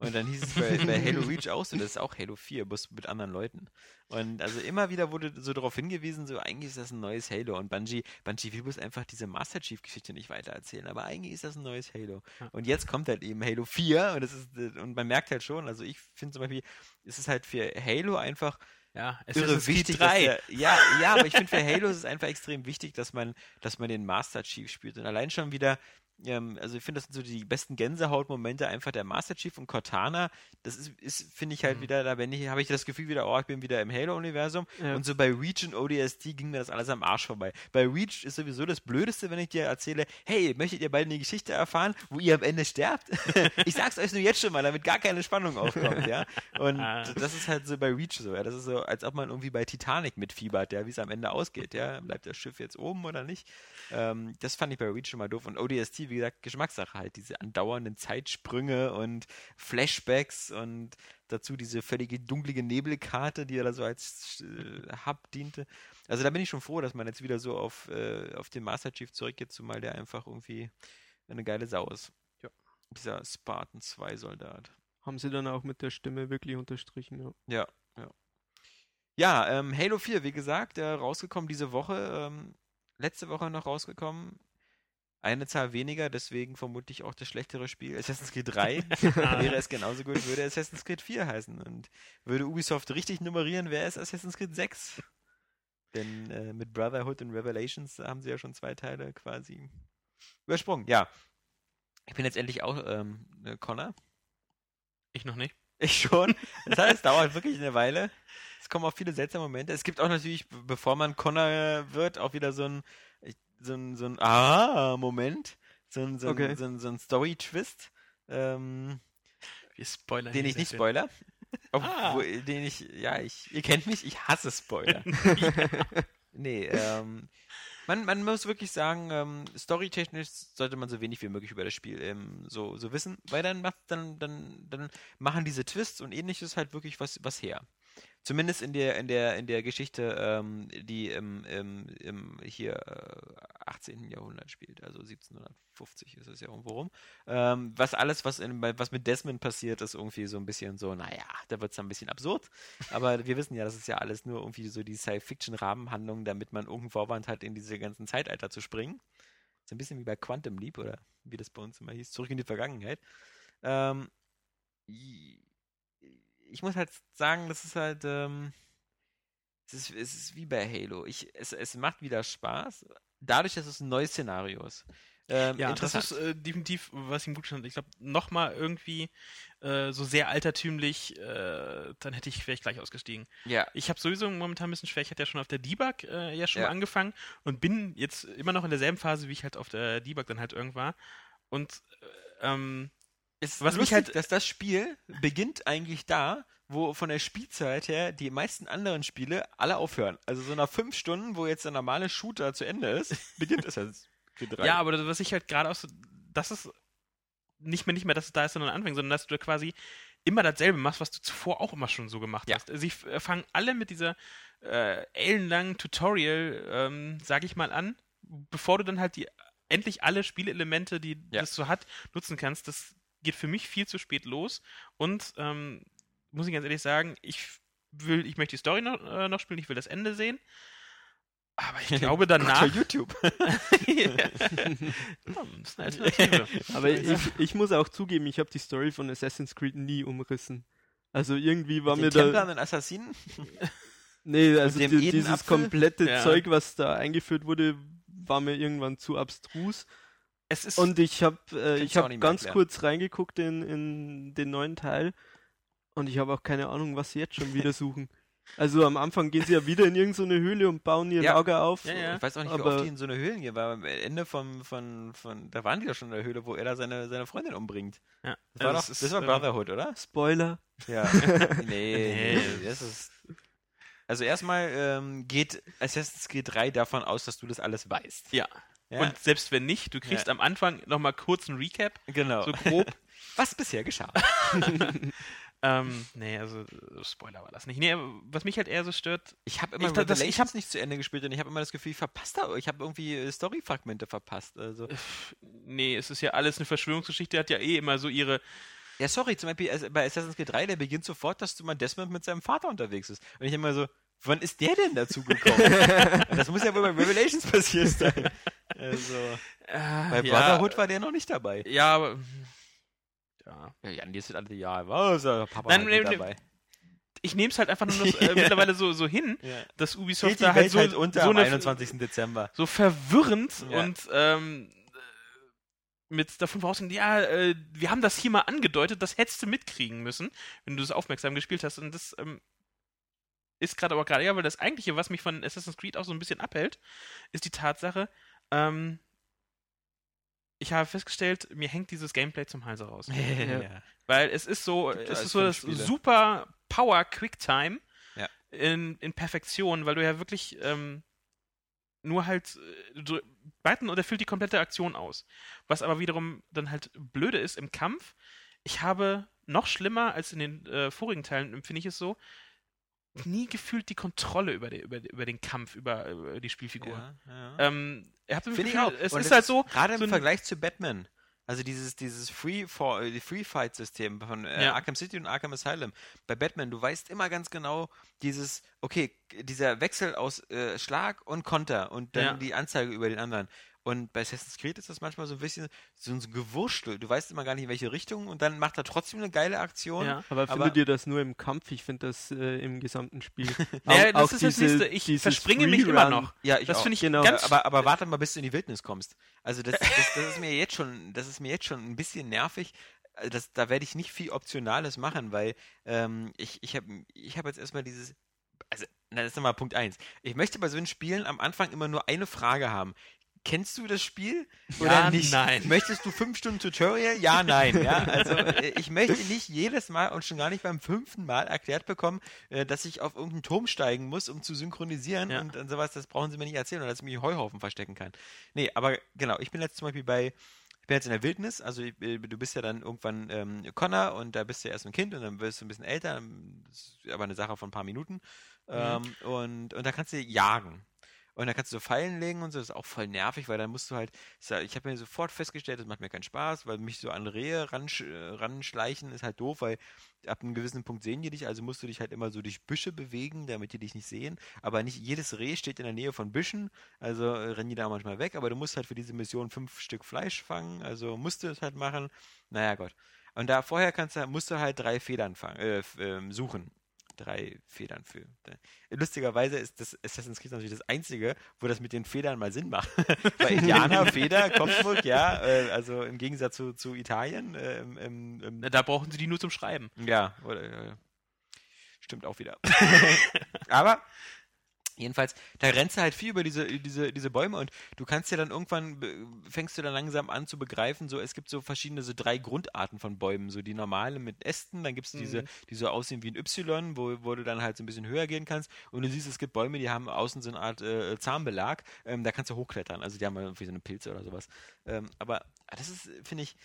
Und dann hieß es bei, bei Halo Reach auch so, das ist auch Halo 4, bloß mit anderen Leuten. Und also immer wieder wurde so darauf hingewiesen, so eigentlich ist das ein neues Halo. Und Bungie, Bungie will bloß einfach diese Master Chief-Geschichte nicht weitererzählen, aber eigentlich ist das ein neues Halo. Und jetzt kommt halt eben Halo 4 und das ist, und man merkt halt schon, also ich finde zum Beispiel, es ist halt für Halo einfach ja, irre Assassin's Creed wichtig. dass 3. Der, ja, ja, aber ich finde für Halo ist es einfach extrem wichtig, dass man, dass man den Master Chief spielt. Und allein schon wieder, ähm, also ich finde, das sind so die besten Gänsehautmomente einfach der Master Chief und Cortana. Das ist, ist finde ich halt Mhm. wieder, da bin ich, habe ich das Gefühl wieder, oh, ich bin wieder im Halo-Universum. Ja. Und so bei Reach und ODST ging mir das alles am Arsch vorbei. Bei Reach ist sowieso das Blödeste, wenn ich dir erzähle, hey, möchtet ihr bald eine Geschichte erfahren, wo ihr am Ende sterbt? ich sag's euch nur jetzt schon mal, damit gar keine Spannung aufkommt, ja. Und Ah. das ist halt so bei Reach so, ja. Das ist so, als ob man irgendwie bei Titanic mitfiebert, ja, wie es am Ende ausgeht, ja. Bleibt das Schiff jetzt oben oder nicht? Ähm, das fand ich bei Reach schon mal doof. Und ODST, wie gesagt, Geschmackssache halt. Diese andauernden Zeitsprünge und Flashbacks und dazu diese völlige dunklige Nebelkarte, die ja da so als äh, Hub diente. Also da bin ich schon froh, dass man jetzt wieder so auf, äh, auf den Master Chief zurückgeht, zumal der einfach irgendwie eine geile Sau ist. Ja. Dieser Spartan 2 Soldat. Haben sie dann auch mit der Stimme wirklich unterstrichen, ja. Ja, ja. Ja, ähm, Halo 4, wie gesagt, äh, rausgekommen diese Woche. Ähm, letzte Woche noch rausgekommen. Eine Zahl weniger, deswegen vermutlich auch das schlechtere Spiel. Assassin's Creed 3 wäre es genauso gut, würde Assassin's Creed 4 heißen. Und würde Ubisoft richtig nummerieren, wäre es Assassin's Creed 6. Denn äh, mit Brotherhood und Revelations haben sie ja schon zwei Teile quasi übersprungen. Ja. Ich bin jetzt endlich auch ähm, äh, Connor. Ich noch nicht. Ich schon. Das heißt, es dauert wirklich eine Weile. Es kommen auch viele seltsame Momente. Es gibt auch natürlich, bevor man Connor wird, auch wieder so ein, so ein, so ein Ah-Moment. So ein, so ein, Okay. so ein, so ein Story-Twist, ähm, Wir spoilern den ich nicht spoiler. Ob, Ah. wo, den ich, ja, ich, ihr kennt mich, ich hasse Spoiler. nee, ähm, man, man muss wirklich sagen, ähm, storytechnisch sollte man so wenig wie möglich über das Spiel ähm, so, so wissen, weil dann macht dann, dann, dann machen diese Twists und ähnliches halt wirklich was, was her. Zumindest in der, in der, in der Geschichte, ähm, die im, im, im hier äh, 18. Jahrhundert spielt, also 1750 ist es ja irgendwo rum. Ähm, was alles, was, in, was mit Desmond passiert, ist irgendwie so ein bisschen so, naja, da wird es ein bisschen absurd. Aber wir wissen ja, das ist ja alles nur irgendwie so die Science-Fiction-Rahmenhandlung, damit man irgendeinen Vorwand hat, in diese ganzen Zeitalter zu springen. So ein bisschen wie bei Quantum Leap oder wie das bei uns immer hieß, zurück in die Vergangenheit. Ähm, ich muss halt sagen, das ist halt, ähm, es, ist, es ist wie bei Halo. Ich, es, es macht wieder Spaß, dadurch, dass es ein neues Szenario ist. Ähm, ja, das ist äh, definitiv, was ihm gut stand. Ich glaube, nochmal irgendwie äh, so sehr altertümlich, äh, dann hätte ich vielleicht gleich ausgestiegen. Ja. Ich habe sowieso momentan ein bisschen schwer. Ich hatte ja schon auf der Debug äh, ja schon Ja. angefangen und bin jetzt immer noch in derselben Phase, wie ich halt auf der Debug dann halt irgendwann war. Und äh, ähm, ist Was mich lustig, halt- dass das Spiel beginnt eigentlich da, wo von der Spielzeit her die meisten anderen Spiele alle aufhören. Also so nach fünf Stunden, wo jetzt der normale Shooter zu Ende ist, beginnt es halt G3. Ja, aber das, was ich halt gerade auch so, das ist nicht mehr nicht mehr, dass es da ist, sondern anfängt, sondern dass du quasi immer dasselbe machst, was du zuvor auch immer schon so gemacht Ja. hast. Sie äh, fangen alle mit dieser äh, ellenlangen Tutorial, ähm, sag ich mal, an, bevor du dann halt die endlich alle Spielelemente, die Ja. das so hat, nutzen kannst. Das geht für mich viel zu spät los und ähm, muss ich ganz ehrlich sagen, ich will, ich möchte die Story noch, äh, noch spielen, ich will das Ende sehen. Aber ich glaube danach. Bei YouTube. Ja, das ist eine Alternative. Aber ich, ich muss auch zugeben, ich habe die Story von Assassin's Creed nie umrissen. Also irgendwie war Den mir Templern da. und Assassinen? Nee, also die, dieses komplette Ja. Zeug, was da eingeführt wurde, war mir irgendwann zu abstrus. Es ist Und ich habe äh, ich hab ganz erklären. kurz reingeguckt in, in den neuen Teil und ich habe auch keine Ahnung, was sie jetzt schon wieder suchen. Also am Anfang gehen sie ja wieder in irgendeine Höhle und bauen ihr Ja. Lager auf. Ja, ja. Ich weiß auch nicht, wie oft die in so eine Höhlen gehen, weil am Ende von, von, von, da waren die doch schon in der Höhle, wo er da seine, seine Freundin umbringt. ja. Das war, Also doch, ist, das war ähm, Brotherhood, oder? Spoiler. Ja. nee, Nee. nee, das ist. Also erstmal ähm, geht Assassin's Creed 3 davon aus, dass du das alles weißt. Ja. Ja, Und selbst wenn nicht, du kriegst Ja. am Anfang nochmal kurz einen Recap, genau. so grob. Was bisher geschah. ähm, nee, also Spoiler war das nicht. Nee, was mich halt eher so stört, Ich habe immer Ich- das- ich Revelations nicht zu Ende gespielt und ich habe immer das Gefühl, ich verpasst da, ich habe irgendwie äh, Storyfragmente verpasst. Also. nee, es ist ja alles eine Verschwörungsgeschichte, hat ja eh immer so ihre. Ja, sorry, zum Beispiel also bei Assassin's Creed 3, der beginnt sofort, dass du mal Desmond mit seinem Vater unterwegs ist. Und ich immer so, wann ist der denn dazu gekommen? das muss ja wohl bei Revelations passiert sein. Also, bei Äh, Brotherhood war der noch nicht dabei. Ja, aber. Ja. Ja, die sind alle, ja, was, Papa Nein, halt dabei. Ich nehme es halt einfach nur noch, äh, mittlerweile so, so hin, Ja. dass Ubisoft Geht da halt Welt so, halt unter so am eine 21. Dezember. so verwirrend Ja. und ähm, mit davon vorausgehen, ja, äh, wir haben das hier mal angedeutet, das hättest du mitkriegen müssen, wenn du es aufmerksam gespielt hast. Und das ähm, ist gerade aber gerade, ja, weil das Eigentliche, was mich von Assassin's Creed auch so ein bisschen abhält, ist die Tatsache, ähm, ich habe festgestellt, mir hängt dieses Gameplay zum Halse raus. ja. Weil es ist so, Gibt es als ist so das Spiele. super Power Quicktime Ja. in, in Perfektion, weil du ja wirklich ähm, nur halt du, Button und er füllt die komplette Aktion aus. Was aber wiederum dann halt blöde ist im Kampf. Ich habe noch schlimmer als in den äh, vorigen Teilen, empfinde ich es so, nie gefühlt die Kontrolle über, die, über, über den Kampf, über, über die Spielfigur. Ja, ja. Ähm, habt das Finde ich Gefühl, auch. es Und ist halt so, Gerade im so ein- Vergleich zu Batman. Also dieses, dieses Free, for, äh, Free Fight System von äh, Ja. Arkham City und Arkham Asylum. Bei Batman, du weißt immer ganz genau, dieses, okay, dieser Wechsel aus äh, Schlag und Konter und dann Ja. die Anzeige über den anderen. Und bei Assassin's Creed ist das manchmal so ein bisschen so ein Gewurschtel. Du weißt immer gar nicht, in welche Richtung und dann macht er trotzdem eine geile Aktion. ja. Aber Aber- findet ihr das nur im Kampf? Ich finde das äh, im gesamten Spiel. Naja, das auch ist das diese- nächste. Ich verspringe mich immer noch. Ja, ich Das finde ich Genau. ganz aber, aber warte mal, bis du in die Wildnis kommst. Also das, das, das ist mir jetzt schon, das ist mir jetzt schon ein bisschen nervig. Also Das, da werde ich nicht viel Optionales machen, weil ähm, ich, ich habe ich hab jetzt erstmal dieses, also, na, das ist nochmal Punkt eins. Ich möchte bei so einen Spielen am Anfang immer nur eine Frage haben. Kennst du das Spiel oder Ja, nicht? nein. Möchtest du fünf Stunden Tutorial? Ja, nein. Ja, also äh, ich möchte nicht jedes Mal und schon gar nicht beim fünften Mal erklärt bekommen, äh, dass ich auf irgendeinen Turm steigen muss, um zu synchronisieren Ja. und, und sowas. Das brauchen sie mir nicht erzählen oder dass ich mich im Heuhaufen verstecken kann. Nee, aber genau, ich bin jetzt zum Beispiel bei bin jetzt in der Wildnis, also ich, äh, du bist ja dann irgendwann ähm, Connor und da bist du erst ein Kind und dann wirst du ein bisschen älter, das ist aber eine Sache von ein paar Minuten. Ähm, und, und da kannst du jagen. Und dann kannst du so Fallen legen und so, das ist auch voll nervig, weil dann musst du halt, ich habe mir sofort festgestellt, das macht mir keinen Spaß, weil mich so an Rehe ransch, äh, ranschleichen ist halt doof, weil ab einem gewissen Punkt sehen die dich, also musst du dich halt immer so durch Büsche bewegen, damit die dich nicht sehen. Aber nicht jedes Reh steht in der Nähe von Büschen, also äh, rennen die da manchmal weg, aber du musst halt für diese Mission fünf Stück Fleisch fangen, also musst du es halt machen. Naja, Gott. Und da vorher kannst du, musst du halt drei Federn fangen, äh, ähm, suchen. Drei Federn für. Lustigerweise ist das Assassin's Creed natürlich das einzige, wo das mit den Federn mal Sinn macht. Bei Indianer, Feder, Kopfdruck, ja, äh, also im Gegensatz zu, zu Italien, äh, im, im, Na, Da brauchen sie die nur zum Schreiben. ja, oder, äh, stimmt auch wieder. Aber jedenfalls, da rennst du halt viel über diese, diese, diese Bäume und du kannst ja dann irgendwann, fängst du dann langsam an zu begreifen, so es gibt so verschiedene, so drei Grundarten von Bäumen, so die normale mit Ästen, dann gibt es diese, die so aussehen wie ein Y, wo, wo du dann halt so ein bisschen höher gehen kannst und du siehst, es gibt Bäume, die haben außen so eine Art äh, Zahnbelag, ähm, da kannst du hochklettern, also die haben irgendwie so eine Pilze oder sowas. Ähm, aber das ist, finde ich,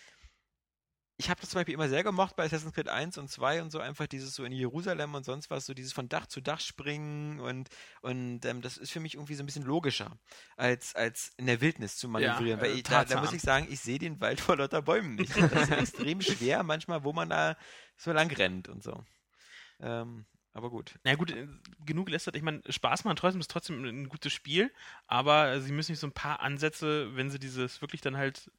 ich habe das zum Beispiel immer sehr gemocht bei Assassin's Creed 1 und 2 und so einfach dieses so in Jerusalem und sonst was, so dieses von Dach zu Dach springen und, und ähm, das ist für mich irgendwie so ein bisschen logischer, als, als in der Wildnis zu manövrieren. Ja, weil äh, ich, da, da muss ich sagen, ich sehe den Wald vor lauter Bäumen nicht. Das ist extrem schwer manchmal, wo man da so lang rennt und so. Ähm, aber gut. Na gut, äh, genug lästert. Ich meine, Spaß machen trotzdem ist trotzdem ein gutes Spiel, aber äh, sie müssen sich so ein paar Ansätze, wenn sie dieses wirklich dann halt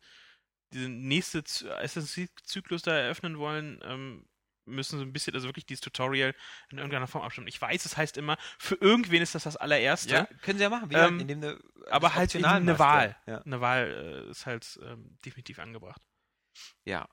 diesen nächste Assassin's Creed-Zyklus da eröffnen wollen, ähm, müssen sie ein bisschen, also wirklich dieses Tutorial in irgendeiner Form abstimmen. Ich weiß, es heißt immer, für irgendwen ist das das allererste, Ja, können sie ja machen, wie Ähm, indem du aber halt eben eine machst, Wahl. Ja. Eine Wahl äh, ist halt ähm, definitiv angebracht. ja.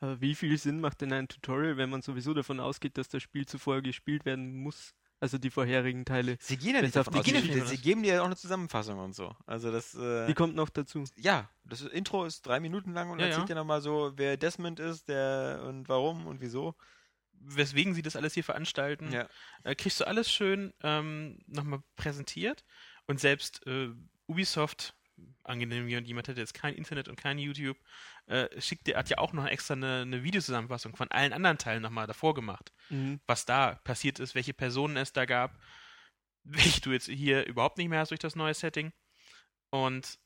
Aber wie viel Sinn macht denn ein Tutorial, wenn man sowieso davon ausgeht, dass das Spiel zuvor gespielt werden muss? Also die vorherigen Teile. Sie gehen ja nicht davon die aus. Sie, gehen ja nicht sie, geben dir ja auch eine Zusammenfassung und so. Also das, äh, Die kommt noch dazu. ja, das Intro ist drei Minuten lang und Ja, erzählt ja. dir nochmal so, wer Desmond ist, der und warum und wieso. Weswegen sie das alles hier veranstalten, Ja. äh, kriegst du alles schön ähm, nochmal präsentiert und selbst äh, Ubisoft, angenehm jemand hätte jetzt kein Internet und kein YouTube, äh, schickt dir, hat ja auch noch extra eine, eine Videozusammenfassung von allen anderen Teilen nochmal davor gemacht, Mhm. was da passiert ist, welche Personen es da gab, welche du jetzt hier überhaupt nicht mehr hast durch das neue Setting und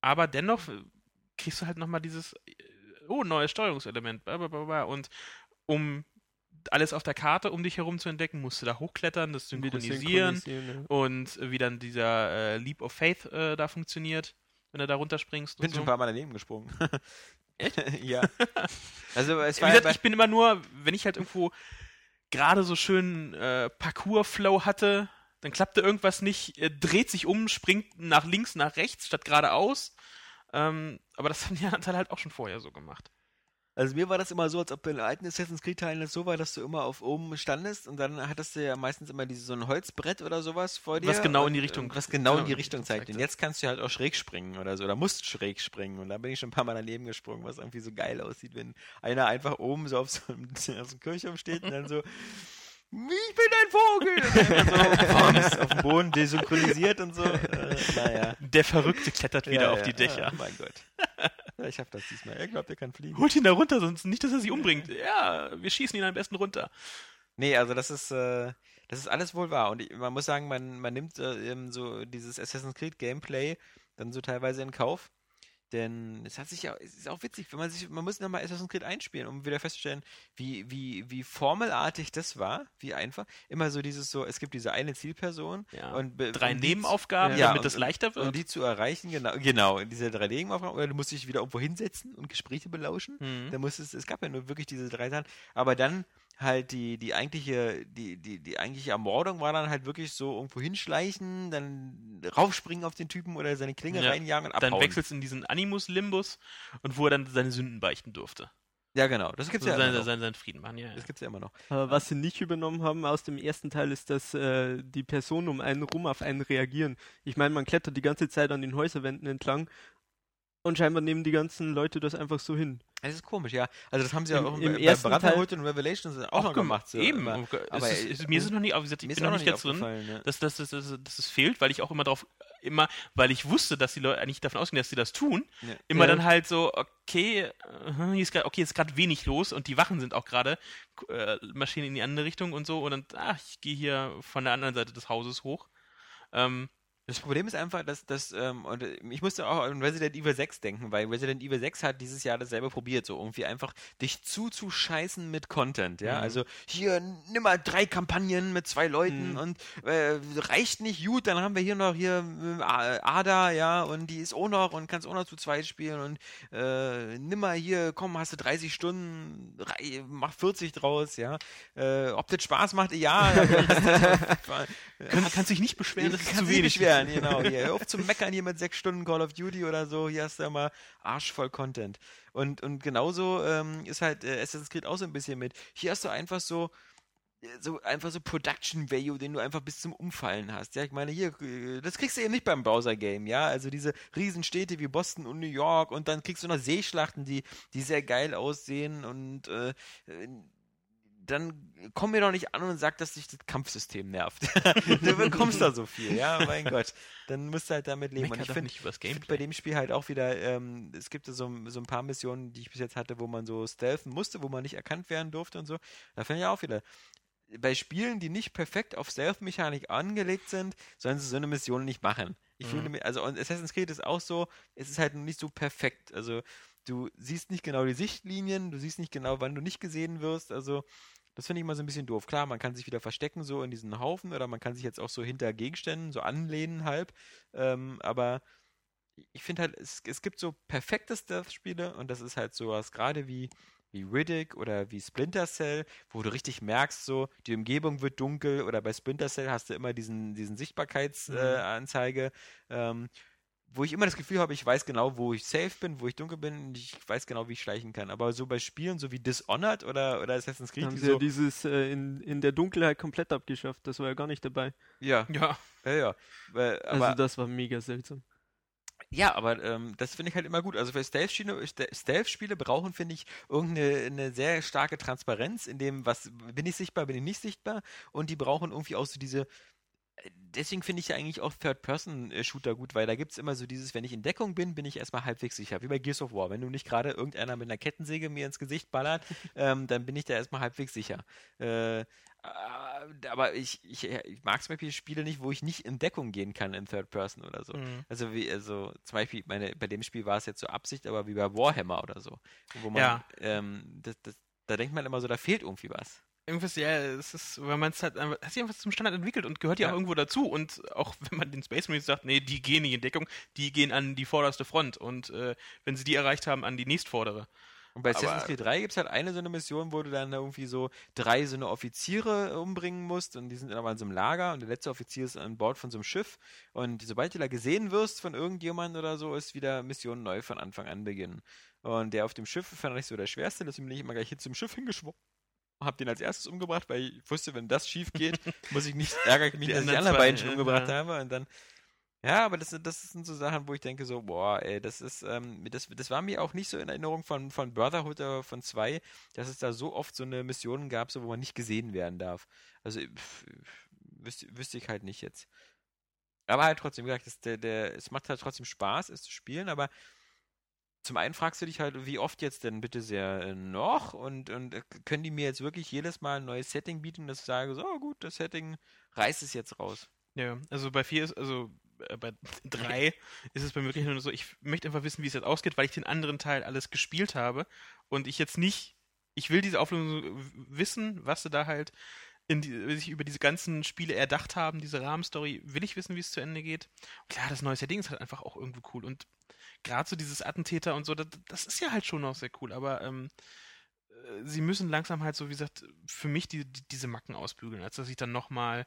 aber dennoch äh, kriegst du halt nochmal dieses äh, oh, neues Steuerungselement bla, bla, bla, bla. und um alles auf der Karte um dich herum zu entdecken, musst du da hochklettern, das synchronisieren Synchronisieren, ja. und wie dann dieser äh, Leap of Faith äh, da funktioniert, wenn du da runterspringst. Bin und schon ein paar Mal daneben gesprungen. ja. Also es Wie war ja gesagt, ich bin immer nur, wenn ich halt irgendwo gerade so schön äh, Parcours-Flow hatte, dann klappte irgendwas nicht, äh, dreht sich um, springt nach links, nach rechts statt geradeaus. Ähm, aber das haben die anderen halt auch schon vorher so gemacht. Also mir war das immer so, als ob bei den alten Assassin's Creed Teilen das so war, dass du immer auf oben standest und dann hattest du ja meistens immer diese, so ein Holzbrett oder sowas vor dir. Was genau in und, die Richtung- äh, Was genau in die genau, Richtung zeigt. Und jetzt kannst du halt auch schräg springen oder so, oder musst schräg springen. Und da bin ich schon ein paar Mal daneben gesprungen, was irgendwie so geil aussieht, wenn einer einfach oben so auf so einem, auf so einem Kirchhof steht und dann so ich bin ein Vogel! Und dann so auf dem Boden desynchronisiert und so. Äh, naja. Der Verrückte klettert wieder Ja, auf ja, die Dächer. Ja, mein Gott. Ja, ich hab das diesmal. Er glaubt, er kann fliegen. Holt ihn da runter, sonst nicht, dass er sich umbringt. Ja, wir schießen ihn am besten runter. Nee, also das ist, äh, das ist alles wohl wahr. Und ich, man muss sagen, man, man nimmt äh, eben so dieses Assassin's Creed Gameplay dann so teilweise in Kauf. Denn es hat sich ja, es ist auch witzig, wenn man sich, man muss nochmal Assassin's Creed einspielen, um wieder festzustellen, wie, wie, wie formelartig das war, wie einfach. Immer so dieses so, es gibt diese eine Zielperson Ja. und Drei um Nebenaufgaben, Ja, damit das leichter zu, um wird. die zu erreichen, genau, genau, diese drei Nebenaufgaben, oder du musst dich wieder irgendwo hinsetzen und Gespräche belauschen. Mhm. Da muss es, es gab ja nur wirklich diese drei Sachen. Aber dann halt die, die eigentliche, die, die, die eigentliche Ermordung war dann halt wirklich so irgendwo hinschleichen, dann raufspringen auf den Typen oder seine Klinge Ja. reinjagen und abhauen. Dann wechselst in diesen Animus-Limbus und wo er dann seine Sünden beichten durfte. ja, genau. Das gibt's ja Also immer seinen, noch. seinen, seinen Frieden machen, ja. ja. Das gibt's ja immer noch. Aber was sie nicht übernommen haben aus dem ersten Teil ist, dass äh, die Personen um einen rum auf einen reagieren. Ich meine, man klettert die ganze Zeit an den Häuserwänden entlang und scheinbar nehmen die ganzen Leute das einfach so hin. Das ist komisch, ja. Also das haben sie ja Im- auch im bei ersten Brotherhood und Revelations auch, noch gem- gemacht. So Eben. Aber es ist, es, mir ist es noch gesagt, ich ist bin auch noch nicht jetzt drin, ja. dass, dass, dass, dass, dass es fehlt, weil ich auch immer darauf immer, weil ich wusste, dass die Leute eigentlich davon ausgehen, dass sie das tun, Ja. immer Ja. dann halt so, okay, äh, hier ist grad, okay, jetzt gerade wenig los und die Wachen sind auch gerade äh, Maschinen in die andere Richtung und so und dann, ach, ich gehe hier von der anderen Seite des Hauses hoch. Ähm, Das Problem ist einfach, dass, dass ähm, und äh, ich musste auch an Resident Evil 6 denken, weil Resident Evil 6 hat dieses Jahr dasselbe probiert, so irgendwie einfach dich zuzuscheißen mit Content, ja. Mhm. Also hier nimm mal drei Kampagnen mit zwei Leuten Mhm. und äh, reicht nicht gut, dann haben wir hier noch hier äh, Ada, ja, und die ist auch noch und kannst auch noch zu zweit spielen und äh, nimm mal hier, komm, hast du 30 Stunden, mach 40 draus, ja. Äh, ob das Spaß macht, ja. kann, kannst dich nicht beschweren, es Kannst zu wenig beschweren, genau. Hier, hör auf zu meckern hier mit sechs Stunden Call of Duty oder so. Hier hast du immer arschvoll Content. Und, und genauso ähm, ist halt äh, Assassin's Creed auch so ein bisschen mit. Hier hast du einfach so äh, so einfach so Production Value, den du einfach bis zum Umfallen hast. Ja, ich meine, hier, äh, das kriegst du eben nicht beim Browser-Game, ja. Also diese Riesenstädte wie Boston und New York und dann kriegst du noch Seeschlachten, die, die sehr geil aussehen und äh, äh, dann komm mir doch nicht an und sag, dass dich das Kampfsystem nervt. du bekommst da so viel, ja, mein Gott. Dann musst du halt damit leben. Mecker und ich finde find bei dem Spiel halt auch wieder, ähm, es gibt so, so ein paar Missionen, die ich bis jetzt hatte, wo man so stealthen musste, wo man nicht erkannt werden durfte und so. Da finde ich auch wieder, bei Spielen, die nicht perfekt auf Stealth-Mechanik angelegt sind, sollen sie so eine Mission nicht machen. Ich Mhm. fühle also und Assassin's Creed ist auch so, es ist halt nicht so perfekt. Also du siehst nicht genau die Sichtlinien, du siehst nicht genau, wann du nicht gesehen wirst. Also das finde ich immer so ein bisschen doof. Klar, man kann sich wieder verstecken so in diesen Haufen oder man kann sich jetzt auch so hinter Gegenständen so anlehnen halb. Ähm, aber ich finde halt, es, es gibt so perfekte Stealth-Spiele und das ist halt sowas gerade wie, wie Riddick oder wie Splinter Cell, wo du richtig merkst, so die Umgebung wird dunkel oder bei Splinter Cell hast du immer diesen, diesen Sichtbarkeitsanzeige. Äh, Anzeige, ähm, wo ich immer das Gefühl habe, ich weiß genau, wo ich safe bin, wo ich dunkel bin, und ich weiß genau, wie ich schleichen kann. Aber so bei Spielen, so wie Dishonored oder, oder Assassin's Creed, haben die sie ja so, dieses äh, in, in der Dunkelheit komplett abgeschafft. Das war ja gar nicht dabei. ja, Ja, ja, ja. Weil, aber, Also das war mega seltsam. Ja, aber ähm, das finde ich halt immer gut. Also für Stealth-Spiele Ste- Stealth-Spiele brauchen, finde ich, irgendeine eine sehr starke Transparenz in dem, was bin ich sichtbar, bin ich nicht sichtbar. Und die brauchen irgendwie auch so diese. Deswegen finde ich ja eigentlich auch Third-Person-Shooter gut, weil da gibt es immer so dieses, wenn ich in Deckung bin, bin ich erstmal halbwegs sicher, wie bei Gears of War. Wenn du nicht gerade irgendeiner mit einer Kettensäge mir ins Gesicht ballert, ähm, dann bin ich da erstmal halbwegs sicher. Äh, äh, aber ich, ich, ich mag zum Beispiel Spiele nicht, wo ich nicht in Deckung gehen kann in Third Person oder so. Mhm. Also wie, also zum Beispiel, meine, bei dem Spiel war es jetzt so Absicht, aber wie bei Warhammer oder so. Wo man, Ja. ähm, das, das, da denkt man immer so, da fehlt irgendwie was. Irgendwas, ja, es ist, weil man es halt, einfach- hat sich einfach zum Standard entwickelt und gehört ja, Ja. auch irgendwo dazu. Und auch wenn man den Space Marines sagt, nee, die gehen nicht in Deckung, die gehen an die vorderste Front und äh, wenn sie die erreicht haben, an die nächstvordere. Und bei Assassin's Creed 3 gibt es halt eine so eine Mission, wo du dann irgendwie so drei so eine Offiziere umbringen musst und die sind aber in so einem Lager und der letzte Offizier ist an Bord von so einem Schiff und sobald du da gesehen wirst von irgendjemandem oder so, ist wieder Mission neu von Anfang an beginnen. Und der auf dem Schiff fand ich so der schwerste, deswegen bin ich immer gleich hier zum Schiff hingeschwommen. Hab den als erstes umgebracht, weil ich wusste, wenn das schief geht, muss ich nicht ärgere ich mich, dass ich die anderen beiden schon umgebracht ja. habe und dann ja, aber das, sind- das sind so Sachen, wo ich denke so, boah, ey, das ist, ähm, das, das war mir auch nicht so in Erinnerung von, von Brotherhood oder von 2, dass es da so oft so eine Mission gab, so, wo man nicht gesehen werden darf. Also, pff, wüsste, wüsste ich halt nicht jetzt. Aber halt trotzdem, wie gesagt, das, der, der, es macht halt trotzdem Spaß, es zu spielen, aber zum einen fragst du dich halt, wie oft jetzt denn bitte sehr äh, noch und, und äh, können die mir jetzt wirklich jedes Mal ein neues Setting bieten, dass ich sage, so oh, gut, das Setting reißt es jetzt raus. Ja, also bei vier ist, also äh, bei drei ist es bei mir wirklich nur so, ich möchte einfach wissen, wie es jetzt ausgeht, weil ich den anderen Teil alles gespielt habe und ich jetzt nicht, ich will diese Auflösung w- wissen, was sie da halt die, sich über diese ganzen Spiele erdacht haben, diese Rahmenstory, will ich wissen, wie es zu Ende geht. Klar, das neue Setting ist halt einfach auch irgendwo cool und gerade so dieses Attentäter und so, das, das ist ja halt schon auch sehr cool, aber ähm, äh, sie müssen langsam halt so, wie gesagt, für mich die, die, diese Macken ausbügeln, als dass ich dann nochmal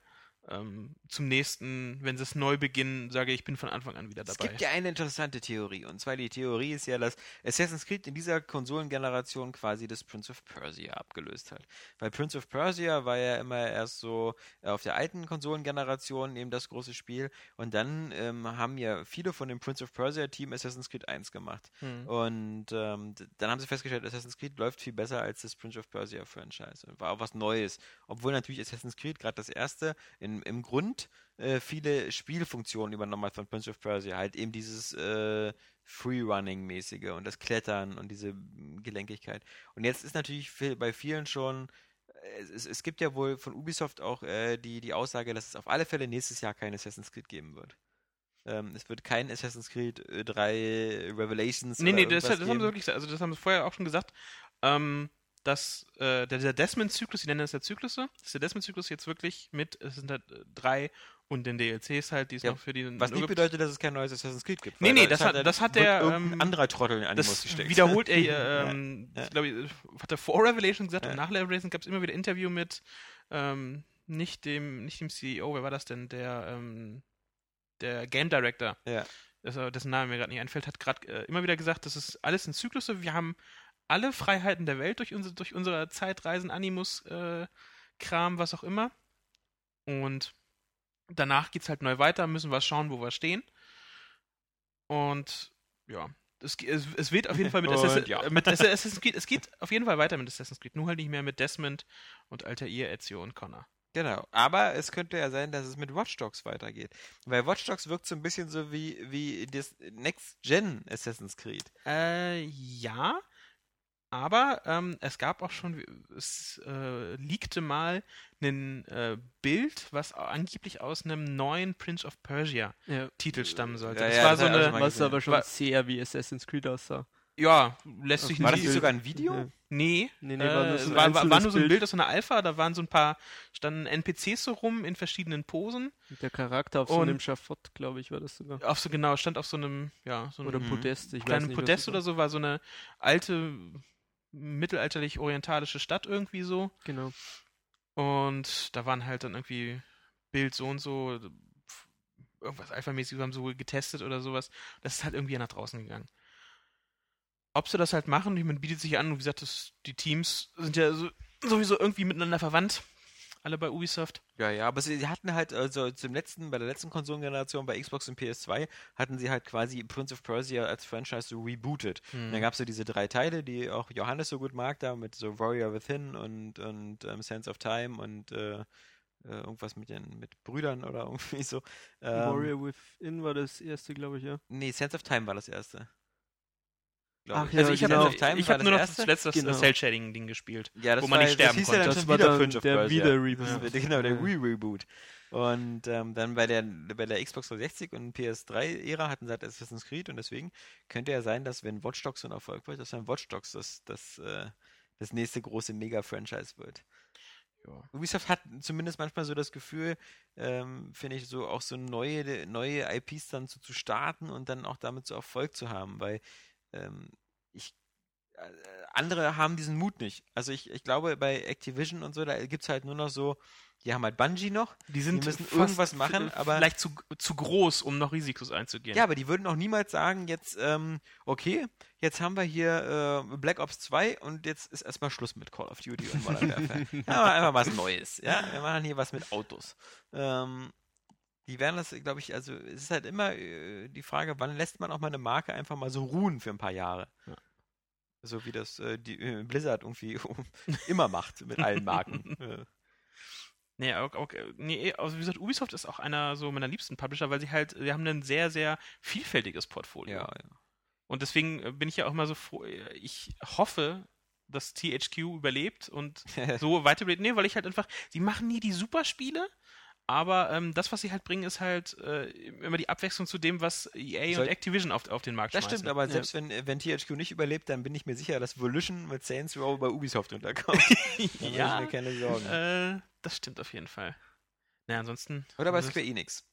ähm, zum nächsten, wenn sie es neu beginnen, sage ich bin von Anfang an wieder Es dabei. gibt ja eine interessante Theorie. Und zwar die Theorie ist ja, dass Assassin's Creed in dieser Konsolengeneration quasi das Prince of Persia abgelöst hat. Weil Prince of Persia war ja immer erst so äh, auf der alten Konsolengeneration eben das große Spiel. Und dann ähm, haben ja viele von dem Prince of Persia Team Assassin's Creed 1 gemacht. Hm. Und ähm, dann haben sie festgestellt, Assassin's Creed läuft viel besser als das Prince of Persia Franchise. Und war auch was Neues. Obwohl natürlich Assassin's Creed, gerade das erste, in im, im Grund äh, viele Spielfunktionen übernommen hat von Prince of Persia. Halt eben dieses äh, Freerunning-mäßige und das Klettern und diese mm, Gelenkigkeit. Und jetzt ist natürlich bei vielen schon, äh, es, es gibt ja wohl von Ubisoft auch äh, die, die Aussage, dass es auf alle Fälle nächstes Jahr kein Assassin's Creed geben wird. Ähm, es wird kein Assassin's Creed äh, 3 Revelations. Nee, nee, das, das haben sie wirklich gesagt. Also, das haben sie vorher auch schon gesagt. Ähm, dass äh, der, Desmond-Zyklus, die nennen das ja Zyklusse, dass der Desmond-Zyklus jetzt wirklich mit, es sind halt äh, drei und den DLCs halt, die es Ja, noch für die. Was nicht bedeutet, dass es kein neues Assassin's Creed gibt. Nee, nee, da das ist hat- halt- das hat der, ähm, anderer Trottel in Animus gesteckt. wiederholt er, ähm, Ja. ich glaube, hat er vor Revelation gesagt Ja. und nach Revelation gab es immer wieder Interview mit ähm, nicht dem, nicht dem CEO, wer war das denn? Der, ähm, der Game Director, Ja. äh, dessen Name mir gerade nicht einfällt, hat gerade äh, immer wieder gesagt, das ist alles in Zyklusse. Wir haben alle Freiheiten der Welt durch, unsere, durch unsere Zeitreisen, Animus, äh, Kram, was auch immer. Und danach geht's halt neu weiter, müssen wir schauen, wo wir stehen. Und ja, es, es, es wird auf jeden Fall mit, Assassin, ja. äh, mit Ass- Assassin's Creed, es geht auf jeden Fall weiter mit Assassin's Creed, nur halt nicht mehr mit Desmond und Altair, Ezio und Connor. Genau, aber es könnte ja sein, dass es mit Watch Dogs weitergeht. Weil Watch Dogs wirkt so ein bisschen so wie, wie das Next-Gen Assassin's Creed. Äh, ja. Aber ähm, es gab auch schon, es äh, liegte mal ein äh, Bild, was angeblich aus einem neuen Prince of Persia Ja. Titel stammen sollte. Ja, das ja, war das so eine, Was aber schon War- sehr wie Assassin's Creed aussah. ja, lässt sich War das nicht. nicht sogar ein Video? Ja. Nee, Nee, nee, äh, war nur so ein war, war, nur so ein Bild. Bild aus so einer Alpha, da waren so ein paar, standen NPCs so rum in verschiedenen Posen. Und Der Charakter auf so Und- einem Schafott, glaube ich, war das sogar. Auf so, genau, stand auf so einem, ja, so Oder einem Mhm. Podest. Ich weiß kleinen nicht, Podest oder so, war so eine alte, mittelalterlich-orientalische Stadt irgendwie so. Genau. Und da waren halt dann irgendwie Bild so und so, irgendwas alphamäßig, wir haben so getestet oder sowas. Das ist halt irgendwie nach draußen gegangen. Ob sie das halt machen, ich meine, bietet sich an, und wie gesagt, das, die Teams sind ja so, sowieso irgendwie miteinander verwandt. Alle bei Ubisoft. Ja, ja, aber sie hatten halt, also zum letzten, bei der letzten Konsolengeneration, bei Xbox und PS2, hatten sie halt quasi Prince of Persia als Franchise so rebootet. Hm. Und dann gab es so diese drei Teile, die auch Johannes so gut mag, da mit so Warrior Within und, und ähm, Sense of Time und äh, äh, irgendwas mit den mit Brüdern oder irgendwie so. Ähm, Warrior Within war das erste, glaube ich, ja. Nee, Sense of Time war das erste. Ach ich. ja, also ich habe genau. nur, ich hab nur noch das letzte Genau. das Cell-Shading-Ding gespielt. Ja, das wo man war, nicht sterben das hieß ja konnte. dann Das schon war wieder dann der Persia. Wieder-Reboot. Das ist, genau, der Re-Reboot. Und ähm, dann bei der, bei der Xbox 360 und PS3-Ära hatten sie halt Assassin's Creed und deswegen könnte ja sein, dass wenn Watch Dogs so ein Erfolg wird, dass dann Watch Dogs das, das, äh, das nächste große Mega-Franchise wird. Ja. Ubisoft hat zumindest manchmal so das Gefühl, ähm, finde ich, so auch so neue, neue IPs dann so zu starten und dann auch damit so Erfolg zu haben, weil ähm, ich äh, andere haben diesen Mut nicht. Also ich, ich glaube, bei Activision und so, da gibt es halt nur noch so, die haben halt Bungie noch. Die sind müssen fast irgendwas machen, aber- vielleicht zu, zu groß, um noch Risikos einzugehen. Ja, aber die würden auch niemals sagen, jetzt, ähm, okay, jetzt haben wir hier äh, Black Ops 2 und jetzt ist erstmal Schluss mit Call of Duty und Modern Warfare. ja, einfach was Neues. Ja, wir machen hier was mit Autos. Ähm, die werden das, glaube ich, also es ist halt immer äh, die Frage, wann lässt man auch mal eine Marke einfach mal so ruhen für ein paar Jahre. Ja. So wie das äh, die, äh, Blizzard irgendwie immer macht mit allen Marken. Äh, Nee, auch, auch, nee, also wie gesagt, Ubisoft ist auch einer so meiner liebsten Publisher, weil sie halt, wir haben ein sehr, sehr vielfältiges Portfolio. ja, ja. Und deswegen äh, bin ich ja auch immer so froh, äh, ich hoffe, dass THQ überlebt und so weiterlebt. Nee, weil ich halt einfach, sie machen nie die Superspiele, aber ähm, das, was sie halt bringen, ist halt äh, immer die Abwechslung zu dem, was EA Soll- und Activision auf, auf den Markt Das schmeißen. stimmt, aber Ja. selbst wenn, wenn THQ nicht überlebt, dann bin ich mir sicher, dass Volition mit Saints Row bei Ubisoft unterkommt. Da mache ich ja, mir keine Sorgen. äh, das stimmt auf jeden Fall. Naja, ansonsten. Oder bei das- Square Enix.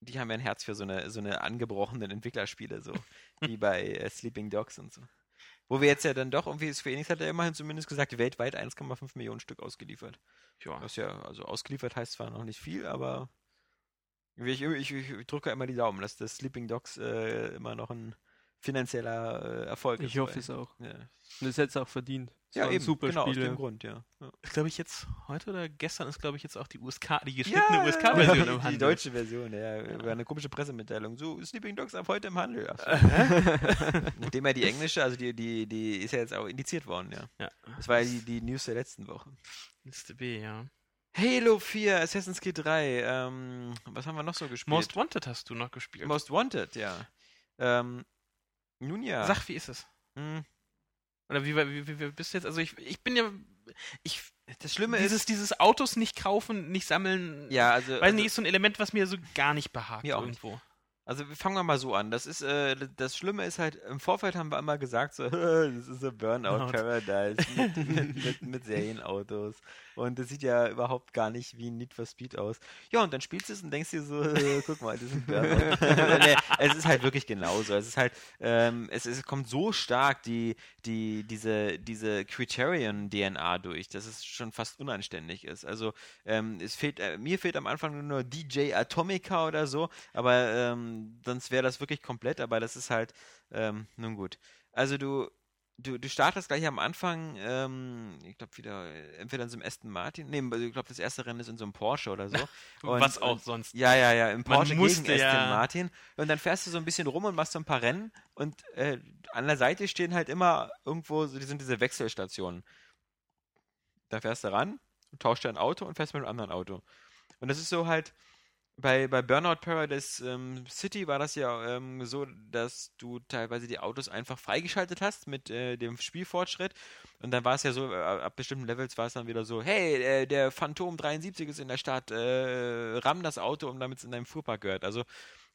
Die haben ja ein Herz für so eine, so eine angebrochenen Entwicklerspiele, so wie bei äh, Sleeping Dogs und so. Wo wir jetzt ja dann doch irgendwie, Square Enix hat ja immerhin zumindest gesagt, weltweit 1,5 Millionen Stück ausgeliefert. Ja. Was ja, also ausgeliefert heißt zwar noch nicht viel, aber ich, ich, ich drücke immer die Daumen, dass das Sleeping Dogs äh, immer noch ein finanzieller äh, Erfolg ist. Ich hoffe es auch. Ja, Und es hätte es auch verdient. Es ja eben, super genau, aus Spiele. dem Grund, ja. ja. Ist, glaube ich, jetzt heute oder gestern ist, glaube ich, jetzt auch die USK, die geschnittene USK-Version die, im Handel. Die deutsche Version, ja. War eine komische Pressemitteilung. So, Sleeping Dogs ab heute im Handel. Nachdem ja die englische, also die, die, die ist ja jetzt auch indiziert worden, ja. Ja. Das war ja die, die News der letzten Woche. Liste B, ja. Halo 4, Assassin's Creed 3, ähm, was haben wir noch so gespielt? Most Wanted hast du noch gespielt. Most Wanted, ja. Ähm, nun ja. Sag, wie ist es? Hm, Oder wie, wie, wie, wie bist du jetzt? Also ich, ich bin ja. Ich, das Schlimme dieses, ist, dieses Autos nicht kaufen, nicht sammeln. ja, also, Weiß also, nicht, ist so ein Element, was mir so gar nicht behagt auch nicht. Also fangen wir mal so an. Das ist, äh, das Schlimme ist halt, im Vorfeld haben wir immer gesagt, so, das ist ein Burnout Burnout. Paradise mit, mit, mit, mit Serienautos. Und das sieht ja überhaupt gar nicht wie ein Need for Speed aus. Ja, und dann spielst du es und denkst dir so, äh, guck mal, das ist ein Burnout. nee, es ist halt wirklich genauso. Es ist halt, ähm, es, es kommt so stark die, die, diese, diese Criterion-DNA durch, dass es schon fast unanständig ist. Also, ähm, es fehlt, äh, mir fehlt am Anfang nur DJ Atomica oder so, aber ähm, sonst wäre das wirklich komplett, aber das ist halt, ähm, nun gut. Also du, du, du startest gleich am Anfang, ähm, ich glaube wieder, entweder in so einem Aston Martin, nee, ich glaube das erste Rennen ist in so einem Porsche oder so. Und- was auch und- sonst. Ja, ja, ja, im Porsche musste gegen Aston ja- Martin. Und dann fährst du so ein bisschen rum und machst so ein paar Rennen und äh, an der Seite stehen halt immer irgendwo, so, die sind diese Wechselstationen. Da fährst du ran, tauschst dein Auto und fährst mit einem anderen Auto. Und das ist so halt, bei, bei Burnout Paradise ähm, City war das ja ähm, so, dass du teilweise die Autos einfach freigeschaltet hast mit äh, dem Spielfortschritt. Und dann war es ja so, äh, ab bestimmten Levels war es dann wieder so, hey, äh, der Phantom 73 ist in der Stadt, äh, ramm das Auto, um damit es in deinem Fuhrpark gehört. Also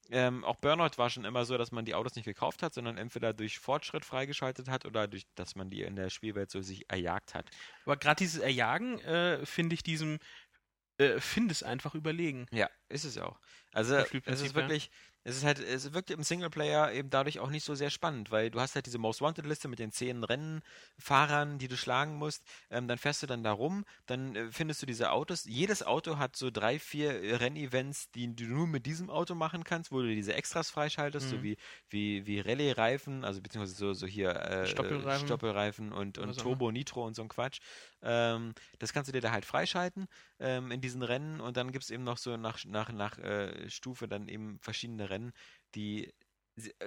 ähm, auch Burnout war schon immer so, dass man die Autos nicht gekauft hat, sondern entweder durch Fortschritt freigeschaltet hat oder durch, dass man die in der Spielwelt so sich erjagt hat. Aber gerade dieses Erjagen äh, finde ich diesem äh, Findes einfach überlegen. Ja, ist es auch. Also es ist wirklich, es ist halt, es wirkt im Singleplayer eben dadurch auch nicht so sehr spannend, weil du hast halt diese Most Wanted Liste mit den zehn Rennfahrern, die du schlagen musst. Ähm, dann fährst du dann da rum, dann äh, findest du diese Autos. Jedes Auto hat so drei, vier äh, Rennevents, die du nur mit diesem Auto machen kannst, wo du diese Extras freischaltest, so Mhm. wie wie wie Rallye-Reifen, also beziehungsweise so so hier äh, Stoppelreifen. Stoppelreifen und und Was auch Turbo, Nitro und so ein Quatsch. Ähm, das kannst du dir da halt freischalten ähm, in diesen Rennen. Und dann gibt es eben noch so nach, nach, nach äh, Stufe dann eben verschiedene Rennen, die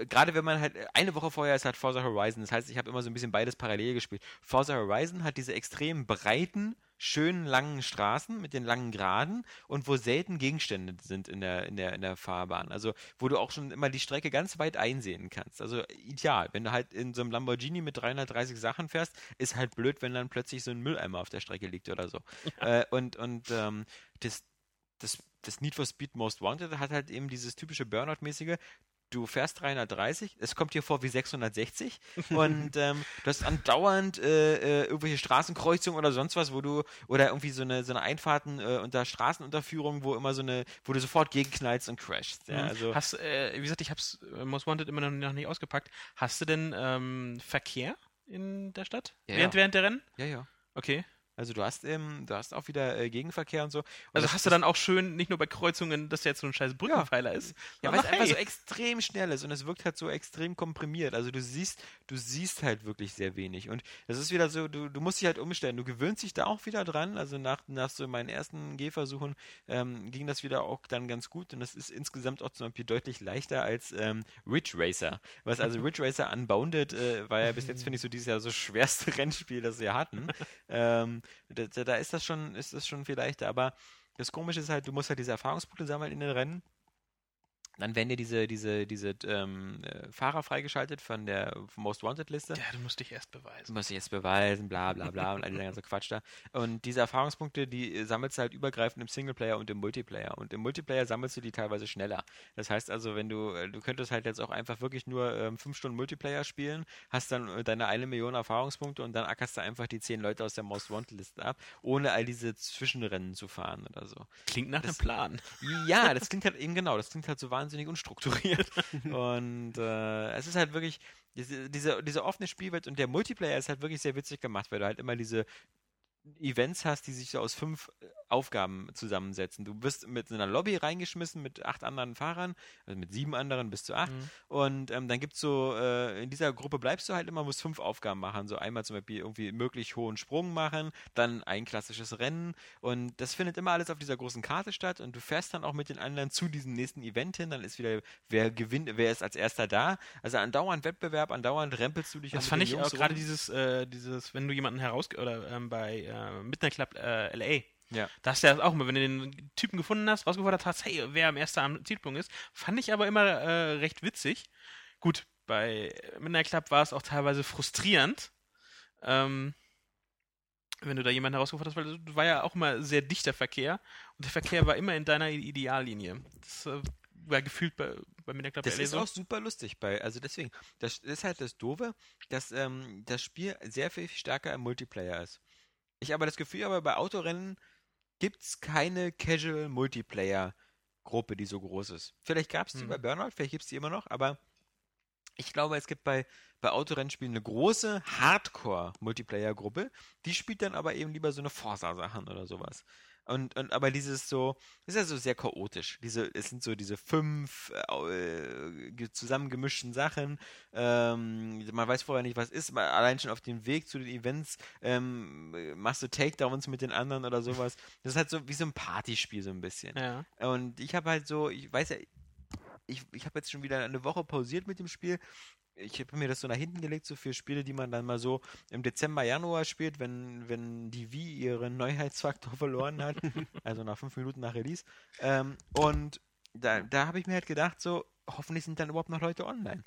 gerade wenn man halt äh, eine Woche vorher ist halt Forza Horizon, das heißt, ich habe immer so ein bisschen beides parallel gespielt. Forza Horizon hat diese extrem breiten, schönen langen Straßen mit den langen Geraden und wo selten Gegenstände sind in der, in der, in der Fahrbahn. Also wo du auch schon immer die Strecke ganz weit einsehen kannst. Also ideal. Wenn du halt in so einem Lamborghini mit 330 Sachen fährst, ist halt blöd, wenn dann plötzlich so ein Mülleimer auf der Strecke liegt oder so. Äh, und und ähm, das, das, das Need for Speed Most Wanted hat halt eben dieses typische Burnout-mäßige. Du fährst 330, es kommt dir vor wie 660 und ähm, du hast andauernd äh, äh, irgendwelche Straßenkreuzungen oder sonst was, wo du, oder irgendwie so eine, so eine Einfahrten äh, unter Straßenunterführung, wo immer so eine, wo du sofort gegenknallst und crashst. Ja, Mhm. also, Hast, äh, wie gesagt, ich hab's äh, Most Wanted immer noch, noch nicht ausgepackt. Hast du denn ähm, Verkehr in der Stadt? Ja, während, ja. während der Rennen? ja, ja. Okay. Also du hast, ähm, du hast auch wieder äh, Gegenverkehr und so. Und Also hast du dann auch schön, nicht nur bei Kreuzungen, dass der jetzt so ein scheiß Brückenpfeiler ist. Ja, weil es einfach so extrem schnell ist und es wirkt halt so extrem komprimiert. Also du siehst, du siehst halt wirklich sehr wenig. Und das ist wieder so, du, du musst dich halt umstellen. Du gewöhnst dich da auch wieder dran. Also nach, nach so meinen ersten Gehversuchen ähm, ging das wieder auch dann ganz gut. Und das ist insgesamt auch zum Beispiel deutlich leichter als ähm, Ridge Racer. Was also Ridge Racer Unbounded äh, war ja bis jetzt, finde ich, so dieses Jahr so schwerste Rennspiel, das wir hatten. ähm, da, da ist das schon, ist das schon viel leichter. Aber das Komische ist halt, du musst halt diese Erfahrungspunkte sammeln in den Rennen. Dann werden dir diese, diese, diese ähm, äh, Fahrer freigeschaltet von der Most Wanted Liste. Ja, du musst dich erst beweisen. muss ich jetzt beweisen, bla bla bla und all dieser ganze Quatsch da. Und diese Erfahrungspunkte, die äh, sammelst du halt übergreifend im Singleplayer und im Multiplayer. Und im Multiplayer sammelst du die teilweise schneller. Das heißt also, wenn du, äh, du könntest halt jetzt auch einfach wirklich nur ähm, fünf Stunden Multiplayer spielen, hast dann deine eine Million Erfahrungspunkte und dann ackerst du einfach die zehn Leute aus der Most Wanted Liste ab, ohne all diese Zwischenrennen zu fahren oder so. Klingt nach einem Plan. Ja, das klingt halt eben genau, das klingt halt so wahnsinnig unstrukturiert. und äh, es ist halt wirklich, diese, diese, diese offene Spielwelt und der Multiplayer ist halt wirklich sehr witzig gemacht, weil du halt immer diese Events hast, die sich so aus fünf äh, Aufgaben zusammensetzen. Du wirst mit so einer Lobby reingeschmissen mit acht anderen Fahrern, also mit sieben anderen bis zu acht. Mhm. Und ähm, dann gibt's so, äh, in dieser Gruppe bleibst du halt immer, musst fünf Aufgaben machen. So einmal zum Beispiel irgendwie möglich hohen Sprung machen, dann ein klassisches Rennen. Und das findet immer alles auf dieser großen Karte statt. Und du fährst dann auch mit den anderen zu diesem nächsten Event hin. Dann ist wieder, wer gewinnt, wer ist als erster da. Also andauernd Wettbewerb, andauernd rempelst du dich Das fand ich auch gerade rum. dieses, äh, dieses, wenn du jemanden heraus oder ähm, bei äh, Midnight Club äh, LA Ja. Da hast du ja auch immer, wenn du den Typen gefunden hast, rausgefordert hast, hey, wer am ersten Zielpunkt ist, fand ich aber immer äh, recht witzig. Gut, bei Midnight Club war es auch teilweise frustrierend, ähm, wenn du da jemanden herausgefordert hast, weil es war ja auch immer sehr dichter Verkehr und der Verkehr war immer in deiner Ideallinie. Das äh, war gefühlt bei, bei Midnight Club Das ist so. auch super lustig bei, also deswegen, das ist halt das Doofe, dass ähm, das Spiel sehr viel stärker im Multiplayer ist. Ich habe das Gefühl, aber bei Autorennen gibt es keine Casual Multiplayer Gruppe, die so groß ist. Vielleicht gab es die Hm. bei Burnout, vielleicht gibt es die immer noch, aber ich glaube, es gibt bei, bei Autorennspielen eine große Hardcore-Multiplayer-Gruppe, die spielt dann aber eben lieber so eine Forza-Sachen oder sowas. Und, und aber dieses so, ist ja so sehr chaotisch. Diese, es sind so diese fünf äh, ge- zusammengemischten Sachen. Ähm, man weiß vorher nicht, was ist. Mal Allein schon auf dem Weg zu den Events ähm, äh, machst du Takedowns mit den anderen oder sowas. Das ist halt so wie so ein Partyspiel so ein bisschen. Ja. Und ich habe halt so, ich weiß ja, ich, ich habe jetzt schon wieder eine Woche pausiert mit dem Spiel. Ich habe mir das so nach hinten gelegt, so für Spiele, die man dann mal so im Dezember, Januar spielt, wenn, wenn die Wii ihren Neuheitsfaktor verloren hat. also nach fünf Minuten nach Release. Ähm, und da, da habe ich mir halt gedacht, so, hoffentlich sind dann überhaupt noch Leute online.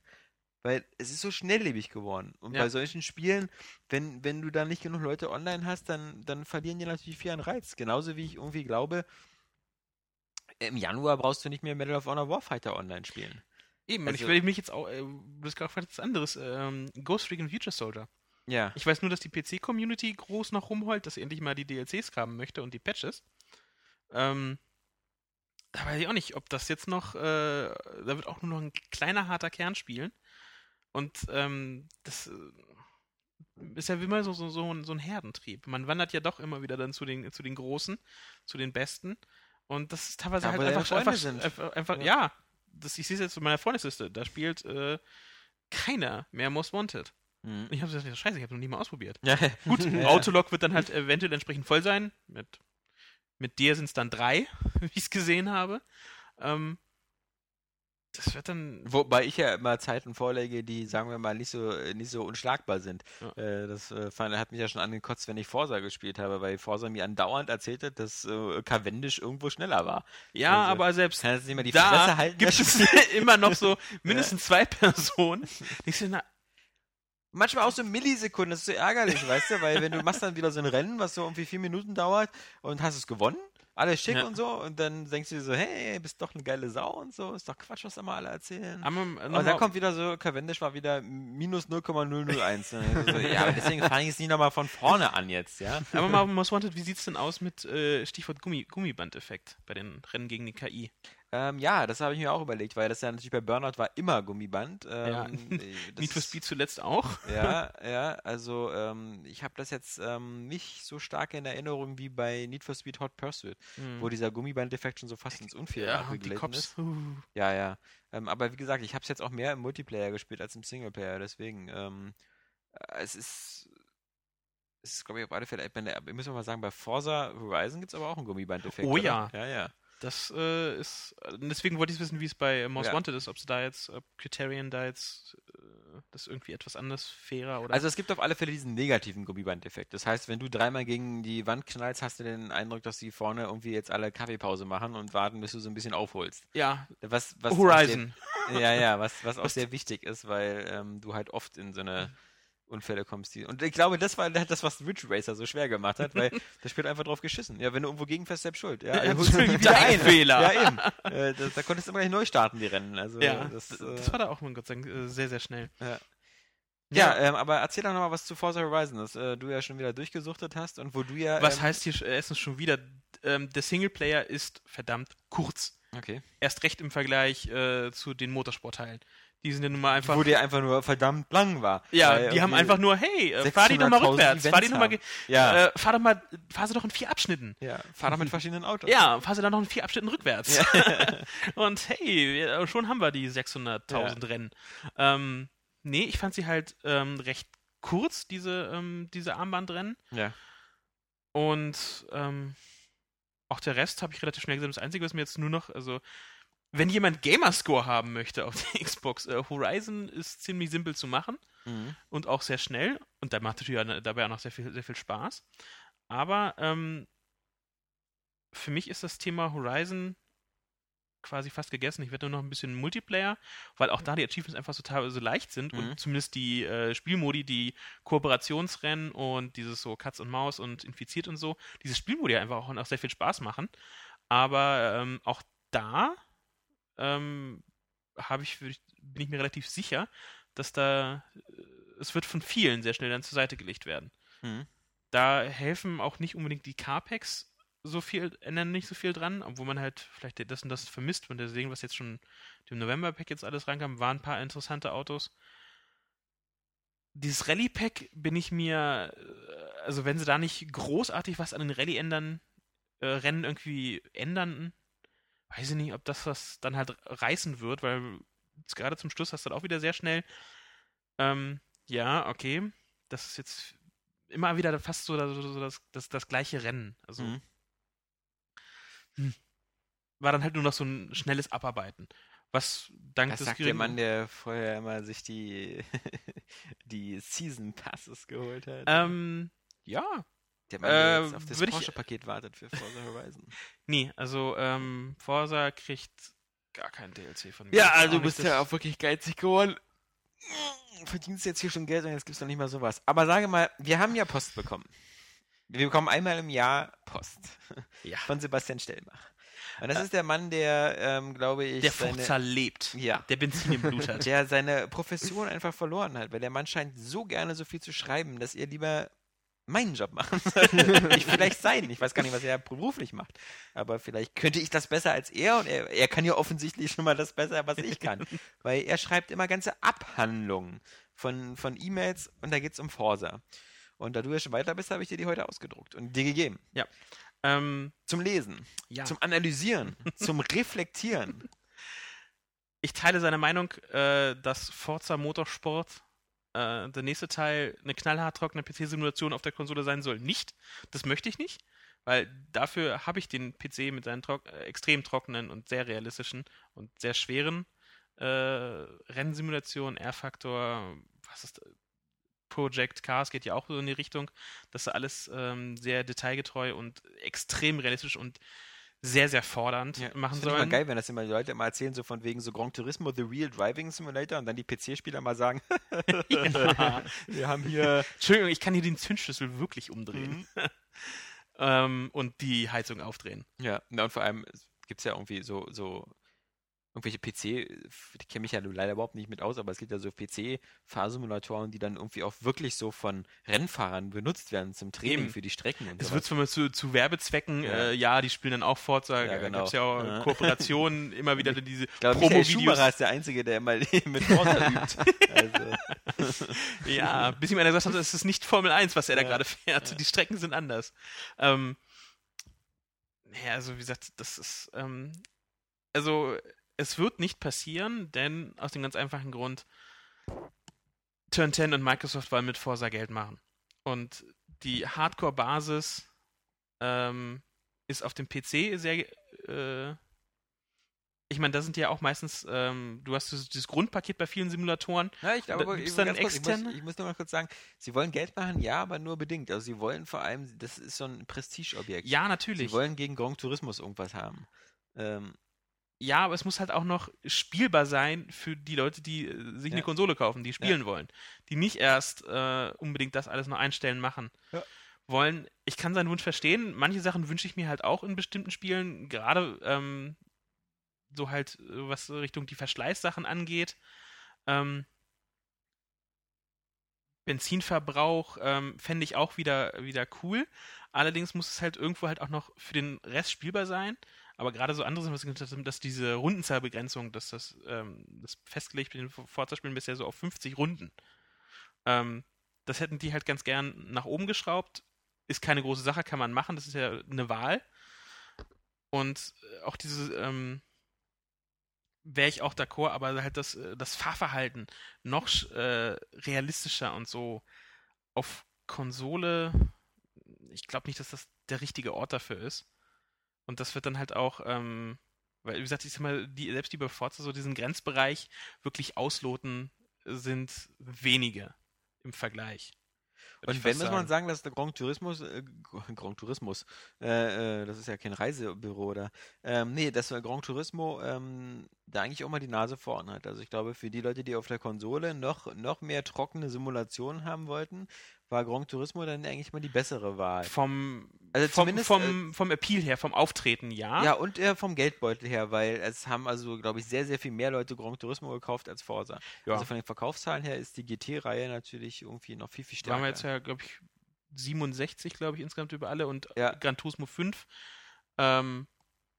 Weil es ist so schnelllebig geworden. Und Ja. bei solchen Spielen, wenn, wenn du da nicht genug Leute online hast, dann, dann verlieren die natürlich viel an Reiz. Genauso wie ich irgendwie glaube, im Januar brauchst du nicht mehr Medal of Honor Warfighter online spielen. Eben, und ich Also- will mich jetzt auch, äh, du hast gerade gefragt, was anderes, ähm, Ghost Recon Future Soldier. Ja. Ich weiß nur, dass die PC-Community groß noch rumheult, dass sie endlich mal die DLCs haben möchte und die Patches. Ähm, da weiß ich auch nicht, ob das jetzt noch, äh, da wird auch nur noch ein kleiner, harter Kern spielen. Und ähm, das äh, ist ja wie immer so, so, so, ein, so ein Herdentrieb. Man wandert ja doch immer wieder dann zu den, zu den Großen, zu den Besten. Und das ist teilweise Da, halt einfach, einfach, sind. einfach, einfach Ja. ja. Das, ich sehe es jetzt in meiner Freundesliste. Da spielt äh, keiner mehr Most Wanted. Mhm. Ich habe gesagt, scheiße, ich habe noch nie mal ausprobiert. Ja. Gut, Ja. Autolog wird dann halt eventuell entsprechend voll sein. Mit, mit dir sind es dann drei, wie ich es gesehen habe. Ähm, das wird dann. Wobei ich ja immer Zeiten vorlege, die, sagen wir mal, nicht so, nicht so unschlagbar sind. Ja. Äh, das äh, hat mich ja schon angekotzt, wenn ich Forsa gespielt habe, weil Forsa mir andauernd erzählt hat, dass äh, Cavendish irgendwo schneller war. Ja, Also, aber selbst Kann jetzt nicht mehr die da Fresse halten. gibt es immer noch so mindestens zwei Personen. Ich so, na, Manchmal auch so Millisekunden, das ist so ärgerlich, weißt du, weil wenn du machst dann wieder so ein Rennen, was so irgendwie vier Minuten dauert und hast es gewonnen, alles schick Ja. und so und dann denkst du dir so, hey, bist doch eine geile Sau und so, ist doch Quatsch, was da mal alle erzählen. aber, Und dann kommt wieder so, Cavendish war wieder minus 0,001. Und dann so, ja, aber deswegen fange ich es nicht nochmal von vorne an jetzt, ja. aber mal Most Wanted, wie sieht's denn aus mit äh, Stichwort Gummi, Gummibandeffekt bei den Rennen gegen die KI? Ähm, ja, das habe ich mir auch überlegt, weil das ja natürlich bei Burnout war immer Gummiband. Ja. Ähm, äh, das Need for Speed zuletzt auch. Ja, ja, also ähm, ich habe das jetzt ähm, nicht so stark in Erinnerung wie bei Need for Speed Hot Pursuit, Hm. wo dieser Gummiband-Defekt schon so fast ins Unfaire ja, Cops. ist. Uh. Ja, ja. Ähm, aber wie gesagt, ich habe es jetzt auch mehr im Multiplayer gespielt als im Singleplayer, deswegen ähm, äh, es ist es ist, glaube ich, auf alle Fälle, ich meine, ich muss mal sagen, bei Forza Horizon gibt es aber auch einen Gummiband-Effekt. Oh oder? ja. Ja, ja. Das äh, ist. äh, Deswegen wollte ich wissen, wie es bei Most Ja. Wanted ist, ob sie da jetzt, ob Criterion da jetzt äh, das irgendwie etwas anders fairer oder. Also es gibt auf alle Fälle diesen negativen Gummiband-Effekt. Das heißt, wenn du dreimal gegen die Wand knallst, hast du den Eindruck, dass die vorne irgendwie jetzt alle Kaffeepause machen und warten, bis du so ein bisschen aufholst. ja, Was, was auch Horizon. Sehr, ja, ja, was, was auch sehr wichtig ist, weil ähm, du halt oft in so eine Unfälle kommst. Die, und ich glaube, das war das, was Ridge Racer so schwer gemacht hat, weil das Spiel einfach drauf geschissen. Ja, wenn du irgendwo gegenfährst, selbst schuld. Ja, Ja, du holst nie wieder dein ein. Fehler. Ja, eben. Äh, das, da konntest du immer gleich neu starten, die Rennen. Also, ja, das, äh, das war da auch, mein Gott sei Dank, äh, sehr, sehr schnell. Ja. Ja, ähm, aber erzähl doch nochmal was zu Forza Horizon, das äh, du ja schon wieder durchgesuchtet hast und wo du ja. Was ähm, heißt hier äh, erstens schon wieder, ähm, der Singleplayer ist verdammt kurz. Okay. Erst recht im Vergleich äh, zu den Motorsportteilen. Die sind ja nun mal einfach. Wo der einfach nur verdammt lang war. ja, die haben einfach nur, hey, äh, fahr die doch mal 600.000 rückwärts, fahr die doch mal, ge- Ja. äh, fahr doch mal, fahr sie doch in vier Abschnitten. ja, fahr doch mit verschiedenen Autos. Ja, fahr sie dann noch in vier Abschnitten rückwärts. Und hey, wir- schon haben wir die 600.000 Rennen. Ähm, nee, ich fand sie halt ähm, recht kurz, diese, ähm, diese Armbandrennen. Ja. Und ähm, auch der Rest habe ich relativ schnell gesehen. Das Einzige, was mir jetzt nur noch, also, wenn jemand Gamerscore haben möchte auf der Xbox, äh, Horizon ist ziemlich simpel zu machen Mhm. und auch sehr schnell und da macht natürlich dabei auch noch sehr viel, sehr viel Spaß. Aber ähm, für mich ist das Thema Horizon quasi fast gegessen. Ich werde nur noch ein bisschen Multiplayer, weil auch da die Achievements einfach so teilweise leicht sind Mhm. und zumindest die äh, Spielmodi, die Kooperationsrennen und dieses so Katz und Maus und Infiziert und so, diese Spielmodi einfach auch, auch sehr viel Spaß machen. Aber ähm, auch da ähm, habe ich, bin ich mir relativ sicher, dass da äh, es wird von vielen sehr schnell dann zur Seite gelegt werden. Mhm. Da helfen auch nicht unbedingt die Carpacks so viel, ändern nicht so viel dran, obwohl man halt vielleicht das und das vermisst, von deswegen, was jetzt schon dem November-Pack jetzt alles reinkam, waren ein paar interessante Autos. Dieses Rallye-Pack bin ich mir, äh, also wenn sie da nicht großartig was an den Rallye ändern, äh, Rennen irgendwie ändern, weiß ich nicht, ob das was dann halt reißen wird, weil gerade zum Schluss hast du dann auch wieder sehr schnell, ähm, ja, okay, das ist jetzt immer wieder fast so, das, das, das gleiche Rennen. Also Mhm. hm, war dann halt nur noch so ein schnelles Abarbeiten. Was dank Das des sagt der Mann, der vorher immer sich die, die Season Passes geholt hat. Ähm, ja, der Mann, der äh, jetzt auf das würd ich- Porsche-Paket wartet für Forza Horizon. nee, also ähm, Forsa kriegt gar kein DLC von mir. Ja, Das also du bist ja das- auch wirklich geizig geworden. Verdienst jetzt hier schon Geld und jetzt gibt's noch nicht mal sowas. Aber sage mal, wir haben ja Post bekommen. Wir bekommen einmal im Jahr Post Ja. von Sebastian Stellmach. Und das ist der Mann, der, ähm, glaube ich, der seine, Forza lebt. ja, Der Benzin im Blut hat. der seine Profession einfach verloren hat, weil der Mann scheint so gerne so viel zu schreiben, dass ihr lieber meinen Job machen sollt. ich vielleicht sein. Ich weiß gar nicht, was er beruflich macht. Aber vielleicht könnte ich das besser als er und er, er kann ja offensichtlich schon mal das besser, was ich kann. weil er schreibt immer ganze Abhandlungen von, von E-Mails und da geht es um Forsa. Und da du ja schon weiter bist, habe ich dir die heute ausgedruckt und dir gegeben. ähm, Zum Lesen, ja. zum Analysieren, zum Reflektieren. ich teile seine Meinung, äh, dass Forza Motorsport äh, der nächste Teil eine knallhart trockene PC-Simulation auf der Konsole sein soll. Nicht. Das möchte ich nicht, weil dafür habe ich den PC mit seinen trock äh, extrem trockenen und sehr realistischen und sehr schweren äh, Rennsimulationen, R-Faktor, was ist Project Cars geht ja auch so in die Richtung, dass alles ähm, sehr detailgetreu und extrem realistisch und sehr, sehr fordernd machen finde ich sollen. mal geil, wenn das immer die Leute immer erzählen, so von wegen so Gran Turismo, The Real Driving Simulator und dann die PC-Spieler mal sagen, Ja. wir haben hier Entschuldigung, ich kann hier den Zündschlüssel wirklich umdrehen. Mhm. ähm, und die Heizung aufdrehen. Ja, und vor allem gibt es ja irgendwie so, so irgendwelche PC, die kenne mich ja leider überhaupt nicht mit aus, aber es gibt ja so PC-Fahrsimulatoren, die dann irgendwie auch wirklich so von Rennfahrern benutzt werden zum Training Eben. für die Strecken und Es so. wird zwar mal zu, zu Werbezwecken, Ja. äh, ja, die spielen dann auch Forza, Ja, genau. gab es ja auch Ja. Kooperationen, immer wieder diese ich Promo-Videos. Ist der Einzige, der immer mit Forza übt. Also, Ja, bis ihm einer gesagt hat, es ist nicht Formel 1, was er da gerade fährt. Die Strecken sind anders. Ähm, ja, also wie gesagt, das ist, ähm, also es wird nicht passieren, denn aus dem ganz einfachen Grund, Turn 10 und Microsoft wollen mit Forza Geld machen. Und die Hardcore-Basis ähm, ist auf dem PC sehr, äh, ich meine, da sind ja auch meistens, ähm, du hast dieses, Grundpaket bei vielen Simulatoren, Ja, ich glaube, Da ich, dann kurz, ich, muss, ich muss nur mal kurz sagen, sie wollen Geld machen, ja, aber nur bedingt. Also sie wollen vor allem, das ist so ein Prestigeobjekt. ja, natürlich. Sie wollen gegen Gran Tourismus irgendwas haben. Ähm, Ja, aber es muss halt auch noch spielbar sein für die Leute, die äh, sich eine Ja. Konsole kaufen, die spielen wollen. Die nicht erst äh, unbedingt das alles noch einstellen machen Ja. wollen. Ich kann seinen Wunsch verstehen. Manche Sachen wünsche ich mir halt auch in bestimmten Spielen, gerade ähm, so halt, äh, was Richtung die Verschleißsachen angeht. Ähm, Benzinverbrauch ähm, fände ich auch wieder, wieder cool. Allerdings muss es halt irgendwo halt auch noch für den Rest spielbar sein. Aber gerade so andere Sachen, dass diese Rundenzahlbegrenzung, dass das, ähm, das festgelegt mit den Forza-Spielen bisher so auf 50 Runden. Ähm, das hätten die halt ganz gern nach oben geschraubt. Ist keine große Sache, kann man machen. Das ist ja eine Wahl. Und äh, auch diese, ähm, wäre ich auch d'accord, aber halt das, äh, das Fahrverhalten noch äh, realistischer und so auf Konsole. Ich glaube nicht, dass das der richtige Ort dafür ist. Und das wird dann halt auch, ähm, weil, wie gesagt, ich sag mal, die, selbst die bei Forza so diesen Grenzbereich wirklich ausloten, sind wenige im Vergleich. Und wenn muss man sagen, dass der Grand Tourismus, äh, Grand Tourismus, äh, äh, das ist ja kein Reisebüro, oder? Ähm, nee, dass der Grand Turismo ähm, da eigentlich auch mal die Nase vorn hat. Also ich glaube, für die Leute, die auf der Konsole noch, noch mehr trockene Simulationen haben wollten, war Grand Turismo dann eigentlich mal die bessere Wahl. Vom, Also vom, zumindest, vom, vom Appeal her, vom Auftreten, ja. Ja, und äh, vom Geldbeutel her, weil es haben also, glaube ich, sehr, sehr viel mehr Leute Grand Turismo gekauft als Forza. Ja. Also von den Verkaufszahlen her ist die GT-Reihe natürlich irgendwie noch viel, viel stärker. waren wir jetzt ja, glaube ich, 67, glaube ich, insgesamt über alle und Ja. Gran Turismo 5. Ähm,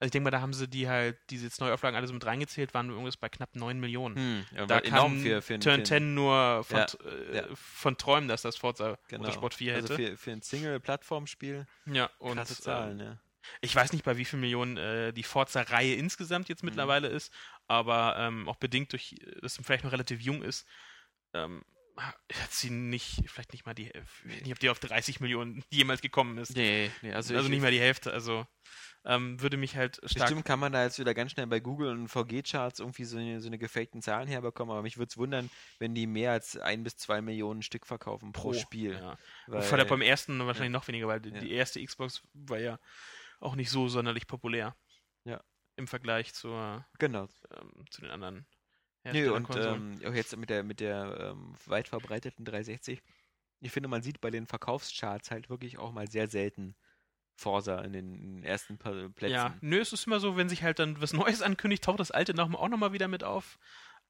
also ich denke mal, da haben sie die halt, diese jetzt Neuauflagen alle so mit reingezählt, waren irgendwas bei knapp 9 Millionen. hm, Da kann für, für, Turn für, 10 nur von, Ja, äh, ja. von träumen, dass das Forza genau. Motorsport 4 hätte. Also für, für ein Single-Plattform-Spiel ja, und krasse Zahlen, ähm, ja. ich weiß nicht, bei wie vielen Millionen äh, die Forza-Reihe insgesamt jetzt mittlerweile ist, aber ähm, auch bedingt durch, äh, dass sie vielleicht noch relativ jung ist, ähm, hat sie nicht, vielleicht nicht mal die, ich weiß nicht, ob die auf 30 Millionen jemals gekommen ist. Nee, nee, also, Also ich, nicht mal die Hälfte, also ähm, würde mich halt stark. Bestimmt kann man da jetzt wieder ganz schnell bei Google und VG-Charts irgendwie so eine, so eine gefakten Zahlen herbekommen, aber mich würde es wundern, wenn die mehr als ein bis zwei Millionen Stück verkaufen pro, Spiel. Ja. Weil, Weil, beim ersten wahrscheinlich noch weniger, weil die, Ja. die erste Xbox war ja auch nicht so sonderlich populär. Ja. Im Vergleich zur, genau. ähm, zu den anderen Nö, und ähm, auch jetzt mit der mit der ähm, weit verbreiteten 360. Ich finde, man sieht bei den Verkaufscharts halt wirklich auch mal sehr selten Forsa in den, ersten paar Plätzen. ja, nö, es ist immer so, wenn sich halt dann was Neues ankündigt, taucht das alte noch, auch nochmal wieder mit auf.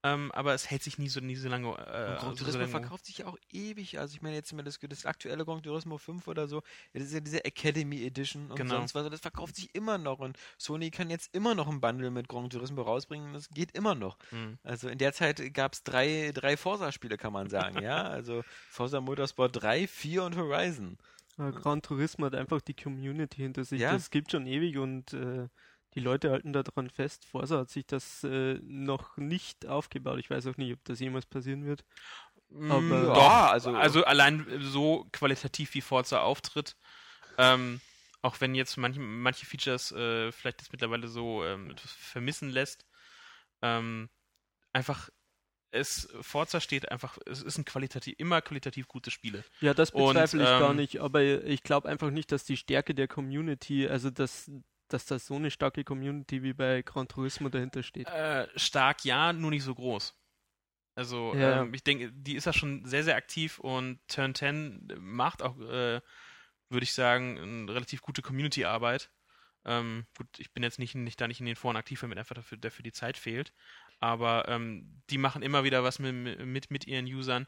Ähm, aber es hält sich nie so, nie so lange. Äh, Und so Grand Turismo lange- verkauft sich ja auch ewig. Also ich meine jetzt mal das, das aktuelle Grand Turismo 5 oder so, das ist ja diese Academy Edition und Genau. sonst was. und Das verkauft sich immer noch und Sony kann jetzt immer noch ein Bundle mit Grand Turismo rausbringen und das geht immer noch. Hm. Also in der Zeit gab es drei, drei Forza-Spiele, kann man sagen, ja. Also Forza Motorsport 3, 4 und Horizon. Gran Turismo hat einfach die Community hinter sich. Ja. Das gibt schon ewig und äh, die Leute halten daran fest. Forza hat sich das äh, noch nicht aufgebaut. Ich weiß auch nicht, ob das jemals passieren wird. Aber- Mm, Ja, doch, also- also, allein so qualitativ wie Forza auftritt, ähm, auch wenn jetzt manche, manche Features äh, vielleicht jetzt mittlerweile so ähm, etwas vermissen lässt, ähm, einfach es Forza steht einfach, es ist ein qualitativ immer qualitativ gute Spiele. Ja, das Und, bezweifle ich gar ähm, nicht, aber ich glaube einfach nicht, dass die Stärke der Community, also dass, dass da so eine starke Community wie bei Gran Turismo dahinter steht. Äh, stark ja, nur nicht so groß. Also Ja. ähm, ich denke, die ist ja schon sehr, sehr aktiv und Turn 10 macht auch, äh, würde ich sagen, eine relativ gute Community-Arbeit. Ähm, gut, ich bin jetzt nicht, nicht da nicht in den Foren aktiv, weil mir einfach dafür, dafür die Zeit fehlt. Aber ähm, die machen immer wieder was mit, mit, mit ihren Usern,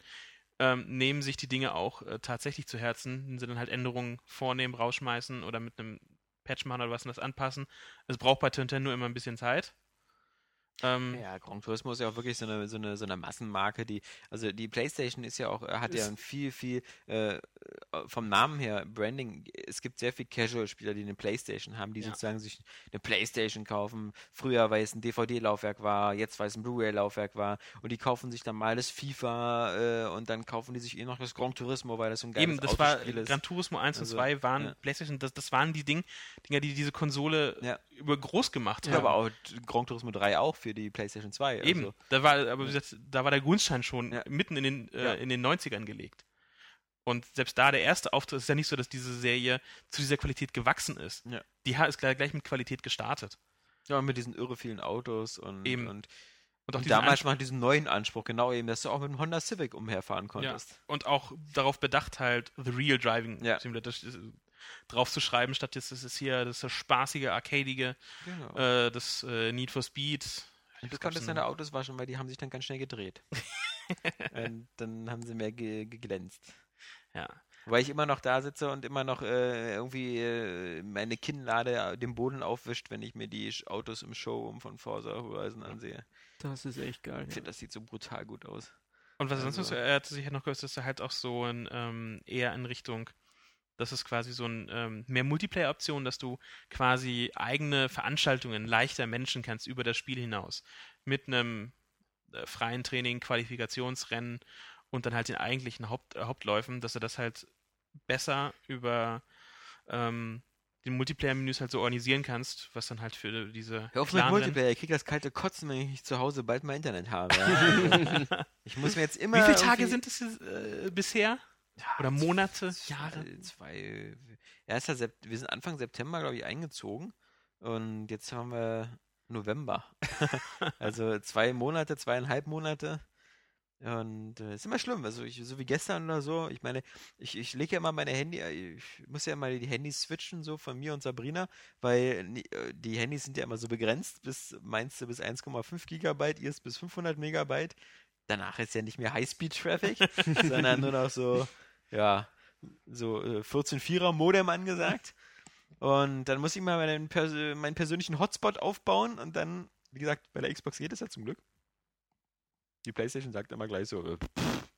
ähm, nehmen sich die Dinge auch äh, tatsächlich zu Herzen, wenn sie dann halt Änderungen vornehmen, rausschmeißen oder mit einem Patch machen oder was und das anpassen. Es braucht bei Turn 10 nur immer ein bisschen Zeit. Ähm, Ja, Gran Turismo ist ja auch wirklich so eine, so eine, so eine Massenmarke, die, also die Playstation ist ja auch, hat ja ein viel, viel, äh, vom Namen her, Branding, es gibt sehr viel Casual-Spieler, die eine Playstation haben, die Ja. sozusagen sich eine Playstation kaufen. Früher, weil es ein DVD-Laufwerk war, jetzt, weil es ein Blu-ray-Laufwerk war und die kaufen sich dann mal das FIFA äh, und dann kaufen die sich eh noch das Gran Turismo, weil das so ein geiles Eben, das war ist. Gran Turismo 1 Also, und 2 waren ja. PlayStation, das, das waren die Ding, Dinger, die diese Konsole Ja. über groß gemacht Ja, haben. aber auch Gran Turismo 3 auch für die Playstation 2. Eben, Also, da war, aber wie gesagt, da war der Grundstein schon Ja. mitten in den, äh, Ja. in den 90ern gelegt. Und selbst da der erste Auftritt, ist ja nicht so, dass diese Serie zu dieser Qualität gewachsen ist. Ja. Die ist gleich, mit Qualität gestartet. ja, mit diesen irre vielen Autos und, Eben. und Und auch Und damals mal diesen neuen Anspruch, genau eben, dass du auch mit dem Honda Civic umherfahren ja, konntest. und auch darauf bedacht, halt The Real Driving Ja. Simulator drauf zu schreiben, statt jetzt, das ist hier das ist das spaßige, arcadige, Genau. äh, das äh, Need for Speed. du konntest deine Autos waschen, weil die haben sich dann ganz schnell gedreht. und dann haben sie mehr ge geglänzt. Ja. Weil ich immer noch da sitze und immer noch äh, irgendwie äh, meine Kinnlade den Boden aufwischt, wenn ich mir die Autos im Showroom von Forza Horizon ansehe. Das ist echt geil. Ich Ja. finde, das sieht so brutal gut aus. Und was er sonst Also- noch, er hat sich noch gehört, dass er halt auch so ein, ähm, eher in Richtung, das ist quasi so ein ähm, mehr Multiplayer-Option, dass du quasi eigene Veranstaltungen leichter managen kannst über das Spiel hinaus. Mit einem äh, freien Training, Qualifikationsrennen und dann halt den eigentlichen Haupt, äh, Hauptläufen, dass er das halt besser über ähm, den Multiplayer-Menüs halt so organisieren kannst, was dann halt für diese Hör auf mit Multiplayer, ich krieg das kalte Kotzen, wenn ich nicht zu Hause bald mal Internet habe. ich muss mir jetzt immer. Wie viele Tage sind es äh, bisher? Oder Monate, zwei- Jahre? Zwei, erster Sep wir sind Anfang September, glaube ich, eingezogen. Und jetzt haben wir November. also zwei Monate, zweieinhalb Monate. Und äh, ist immer schlimm. Also ich, so wie gestern oder so. Ich meine, ich, ich lege ja immer meine Handy, äh, ich muss ja immer die Handys switchen, so von mir und Sabrina, weil äh, die Handys sind ja immer so begrenzt, bis meinst du bis 1,5 Gigabyte, ihr ist bis 500 Megabyte. Danach ist ja nicht mehr High-Speed-Traffic, sondern nur noch so, ja, so äh, 14-4er Modem angesagt. Und dann muss ich mal meinen, meinen persönlichen Hotspot aufbauen und dann, wie gesagt, bei der Xbox geht es ja zum Glück. Die PlayStation sagt immer gleich so, äh, pff,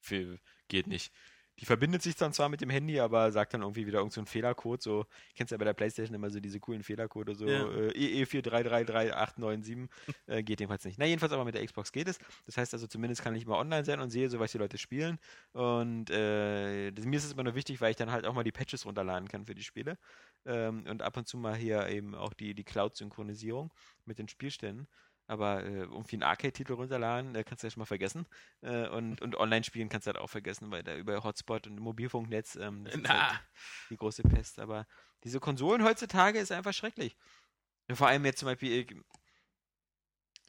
viel- geht nicht. Die verbindet sich dann zwar mit dem Handy, aber sagt dann irgendwie wieder irgend so einen Fehlercode. So, kennst ja bei der PlayStation immer so diese coolen Fehlercode, so Ja. äh, EE4333897. äh, geht jedenfalls nicht. Na, jedenfalls aber mit der Xbox geht es. Das heißt also, zumindest kann ich mal online sein und sehe, so was die Leute spielen. Und äh, das, mir ist es immer nur wichtig, weil ich dann halt auch mal die Patches runterladen kann für die Spiele. Ähm, und ab und zu mal hier eben auch die, die Cloud-Synchronisierung mit den Spielständen. Aber äh, irgendwie einen Arcade-Titel runterladen, äh, kannst du ja schon mal vergessen. Äh, und, und online spielen kannst du halt auch vergessen, weil da über Hotspot und Mobilfunknetz, ähm, das ist halt die große Pest. Aber diese Konsolen heutzutage ist einfach schrecklich. Und vor allem jetzt zum Beispiel, ich,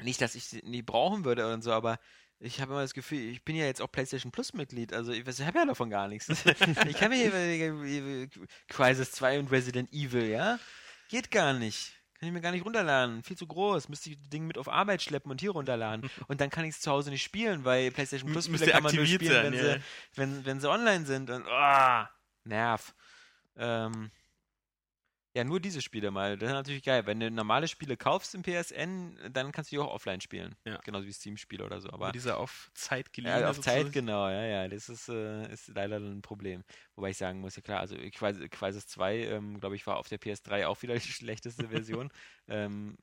nicht, dass ich sie nie brauchen würde und so, aber ich habe immer das Gefühl, ich bin ja jetzt auch PlayStation Plus Mitglied, also ich, weiß- ich habe ja davon gar nichts. ich kann mir hier äh, Crisis 2 und Resident Evil, ja? Geht gar nicht. Kann ich mir gar nicht runterladen. Viel zu groß. Müsste ich das Ding mit auf Arbeit schleppen und hier runterladen. Und dann kann ich es zu Hause nicht spielen, weil PlayStation Plus Müsste Spiele kann man nur spielen, sein, wenn, ja. sie, wenn, wenn sie online sind. Und ah, Nerv. Ähm, ja, nur diese Spiele mal. Das ist natürlich geil. Wenn du normale Spiele kaufst im PSN, dann kannst du die auch offline spielen. Ja. Genauso wie Steam-Spiele oder so. Aber Aber dieser auf Zeit geliehen. ja, auf Zeit, genau, ja, ja. Das ist, äh, ist leider ein Problem. Wobei ich sagen muss, ja klar, also Crisis, Crisis 2, ähm, glaube ich, war auf der PS3 auch wieder die schlechteste Version. ähm,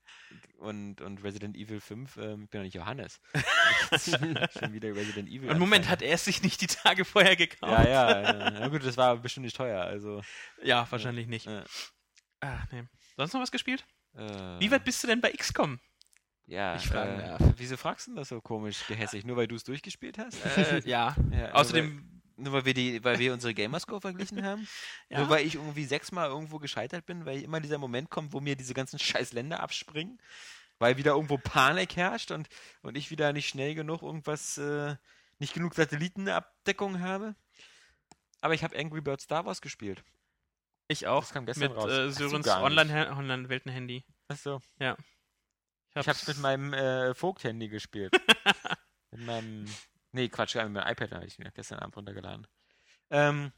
und, und Resident Evil 5, ähm, ich bin doch nicht Johannes. Schon wieder Resident Evil. Und Moment, hat er es sich nicht die Tage vorher gekauft? Ja, ja, ja. Na gut, das war bestimmt nicht teuer, also. Ja, wahrscheinlich nicht. Äh, Ach, nee. Sonst noch was gespielt? äh, Wie weit bist du denn bei XCOM? Ja, Ich frage äh, nach. wieso fragst du denn das so komisch gehässig? Nur weil du es durchgespielt hast? Äh, ja. Ja, Außerdem, Nur weil, nur weil wir, die, weil wir unsere Gamerscore verglichen haben? Ja. Nur weil ich irgendwie sechsmal irgendwo gescheitert bin, weil immer dieser Moment kommt, wo mir diese ganzen scheiß Länder abspringen, weil wieder irgendwo Panik herrscht und, und ich wieder nicht schnell genug irgendwas, äh, nicht genug Satellitenabdeckung habe. Aber ich habe Angry Birds Star Wars gespielt. Ich auch. Das kam gestern mit raus. äh, Sörens gar nicht. Online- Online-Welten-Handy. Achso. Ja. Ich hab's mit meinem äh, Vogt-Handy gespielt. mit meinem. Nee, Quatsch, mit meinem iPad habe ich mir gestern Abend runtergeladen. Ähm,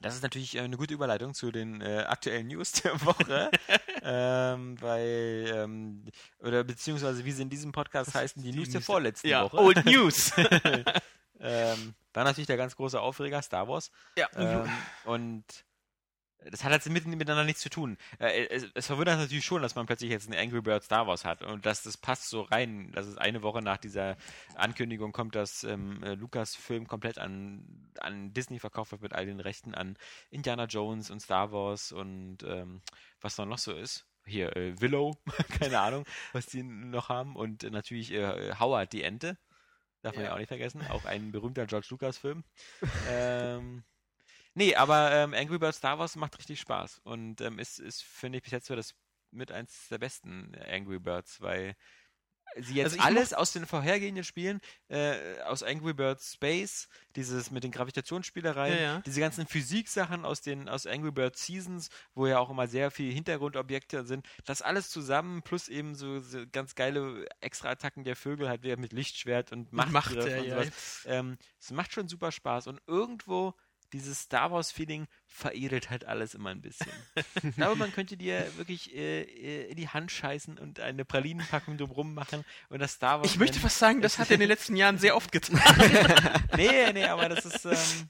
das ist natürlich äh, eine gute Überleitung zu den äh, aktuellen News der Woche. ähm, weil, ähm, oder beziehungsweise wie sie in diesem Podcast heißen, die die News der News der- vorletzten Ja, Woche. Old News. ähm, war natürlich der ganz große Aufreger, Star Wars. ja. Ähm, und das hat jetzt mit, miteinander nichts zu tun. Äh, es, es verwundert natürlich schon, dass man plötzlich jetzt einen Angry Bird Star Wars hat und dass das passt so rein, dass es eine Woche nach dieser Ankündigung kommt, dass ähm, äh, Lucasfilm komplett an, an Disney verkauft wird mit all den Rechten an Indiana Jones und Star Wars und ähm, was da noch so ist. Hier, äh, Willow, keine Ahnung, was die noch haben und äh, natürlich äh, Howard die Ente. Darf man ja. Ja. auch nicht vergessen. Auch ein berühmter George Lucas-Film. ähm, nee, aber ähm, Angry Birds Star Wars macht richtig Spaß. Und ähm, ist, ist finde ich, bis jetzt so das mit eins der besten Angry Birds, weil sie jetzt Also alles aus den vorhergehenden Spielen, äh, aus Angry Birds Space, dieses mit den Gravitationsspielereien, Ja, ja. diese ganzen Physiksachen aus den aus Angry Birds Seasons, wo ja auch immer sehr viel Hintergrundobjekte sind, das alles zusammen plus eben so, so ganz geile Extra-Attacken der Vögel halt wieder mit Lichtschwert und Macht, Machtgriff ja, und sowas. Ähm, es macht schon super Spaß und irgendwo dieses Star Wars-Feeling veredelt halt alles immer ein bisschen. ich glaube, man könnte dir wirklich äh, äh, in die Hand scheißen und eine Pralinenpackung drumrum machen und das Star Wars. Ich möchte fast sagen, das hat er in den letzten Jahren sehr oft getan. nee, nee, aber das ist. Ähm,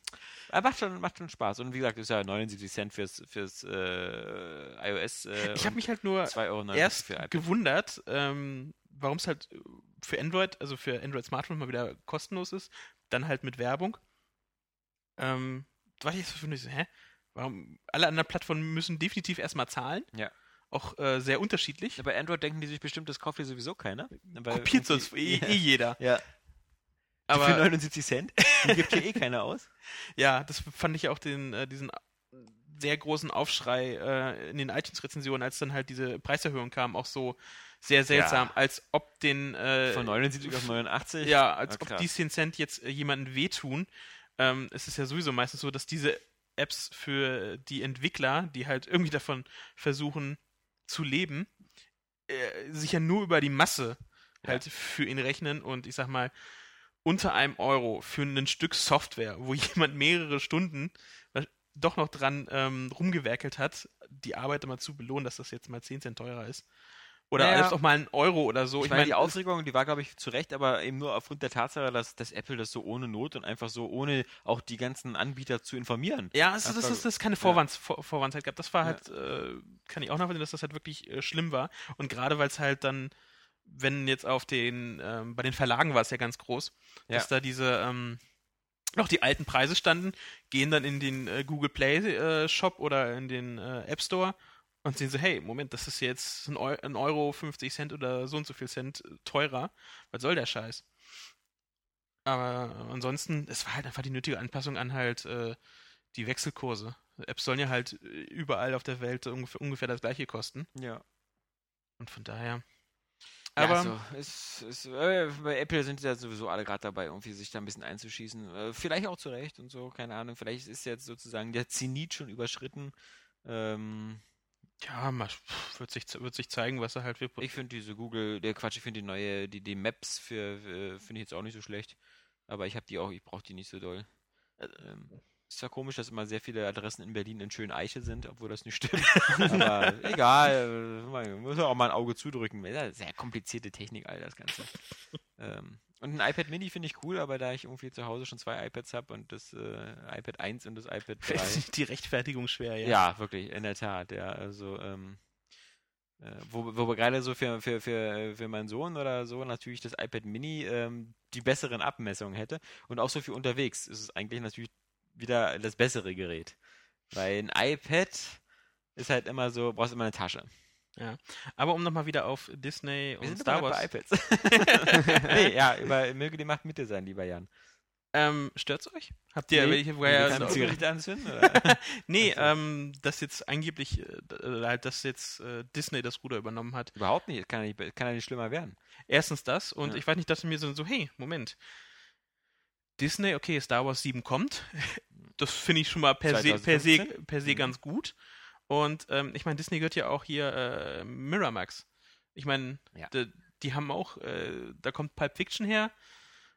äh, macht, schon, macht schon Spaß. Und wie gesagt, ist ja 79 Cent fürs, fürs äh, iOS. Äh, Ich habe mich halt nur 2,99 Euro erst gewundert, ähm, warum es halt für Android, also für Android Smartphone mal wieder kostenlos ist, dann halt mit Werbung. Ähm, war ich jetzt so, hä? Warum? Alle anderen Plattformen müssen definitiv erstmal zahlen. Ja. Auch äh, sehr unterschiedlich. Ja, Bei Android denken die sich bestimmt, das kauft hier sowieso keiner. Weil Kopiert sonst eh, eh jeder. Ja. Aber Für 79 Cent? Gibt hier eh keiner aus. ja, das fand ich auch den, äh, diesen sehr großen Aufschrei äh, in den iTunes-Rezensionen, als dann halt diese Preiserhöhung kam, auch so sehr seltsam, als ob den äh, Von 79 auf 89? Ja, als Ah, ob die 10 Cent jetzt äh, jemandem wehtun. Ähm, es ist ja sowieso meistens so, dass diese Apps für die Entwickler, die halt irgendwie davon versuchen zu leben, äh, sich ja nur über die Masse halt für ihn rechnen und ich sag mal, unter einem Euro für ein Stück Software, wo jemand mehrere Stunden doch noch dran ähm, rumgewerkelt hat, die Arbeit immer zu belohnen, dass das jetzt mal 10 Cent teurer ist. Oder Naja. alles auch mal ein Euro oder so. ich meine, die Aufregung, die war, glaube ich, zu Recht, aber eben nur aufgrund der Tatsache, dass, dass Apple das so ohne Not und einfach so ohne auch die ganzen Anbieter zu informieren. Ja, es, Das das, das, ist keine Vorwands, Vor, Vorwandszeit gab. Das war Ja. halt, äh, kann ich auch nachvollziehen, dass das halt wirklich äh, schlimm war. Und gerade weil es halt dann, wenn jetzt auf den, ähm, bei den Verlagen war es ja ganz groß, Ja. dass da diese, ähm, noch die alten Preise standen, gehen dann in den äh, Google Play äh, Shop oder in den äh, App Store und sehen so, hey, Moment, das ist jetzt ein, Eu ein Euro 50 Cent oder so und so viel Cent äh, teurer. Was soll der Scheiß? Aber ansonsten, es war halt einfach die nötige Anpassung an halt äh, die Wechselkurse. Apps sollen ja halt äh, überall auf der Welt ungefähr, ungefähr das gleiche kosten. Ja. Und von daher. Aber ja, so, es, es, äh, bei Apple sind ja sowieso alle gerade dabei, irgendwie sich da ein bisschen einzuschießen. Äh, vielleicht auch zu Recht und so, keine Ahnung. Vielleicht ist jetzt sozusagen der Zenit schon überschritten. Ähm, ja, mal, wird, sich, wird sich zeigen, was er halt für. ich finde diese Google, der Quatsch, ich finde die neue, die, die Maps für, für finde ich jetzt auch nicht so schlecht. Aber ich habe die auch, ich brauche die nicht so doll. Ähm, ist zwar komisch, dass immer sehr viele Adressen in Berlin in schönen Eiche sind, obwohl das nicht stimmt. Aber egal, äh, man muss ja auch mal ein Auge zudrücken. Ist ja Sehr komplizierte Technik, all das Ganze. ähm, und ein iPad Mini finde ich cool, aber da ich irgendwie zu Hause schon zwei iPads habe und das äh, iPad 1 und das iPad 3. die Rechtfertigung schwer, ja. Ja, wirklich, in der Tat, ja. Also, ähm, äh, wo, wo wir gerade so für, für, für, für meinen Sohn oder so natürlich das iPad Mini ähm, die besseren Abmessungen hätte. Und auch so für unterwegs ist es eigentlich natürlich wieder das bessere Gerät. Weil ein iPad ist halt immer so, brauchst immer eine Tasche. Aber um nochmal wieder auf Disney Wir und sind Star Wars. bei iPads. nee, ja, über, möge die Macht mit dir sein, lieber Jan. Ähm, stört's euch? Habt ihr Nee, welche, ja, so- Zigarette anzünden? Nee, ähm, dass jetzt angeblich, äh, halt, dass jetzt äh, Disney das Ruder übernommen hat. Überhaupt nicht, kann ja nicht, kann ja nicht schlimmer werden. Erstens das und Ja. ich weiß nicht, dass mir so, so, hey, Moment. Disney, okay, Star Wars 7 kommt. Das finde ich schon mal per se, per se, 2015? per se Mhm. ganz gut. Und ähm, ich meine, Disney gehört ja auch hier äh, Miramax. Ich meine, Ja. die, die haben auch, äh, da kommt Pulp Fiction her,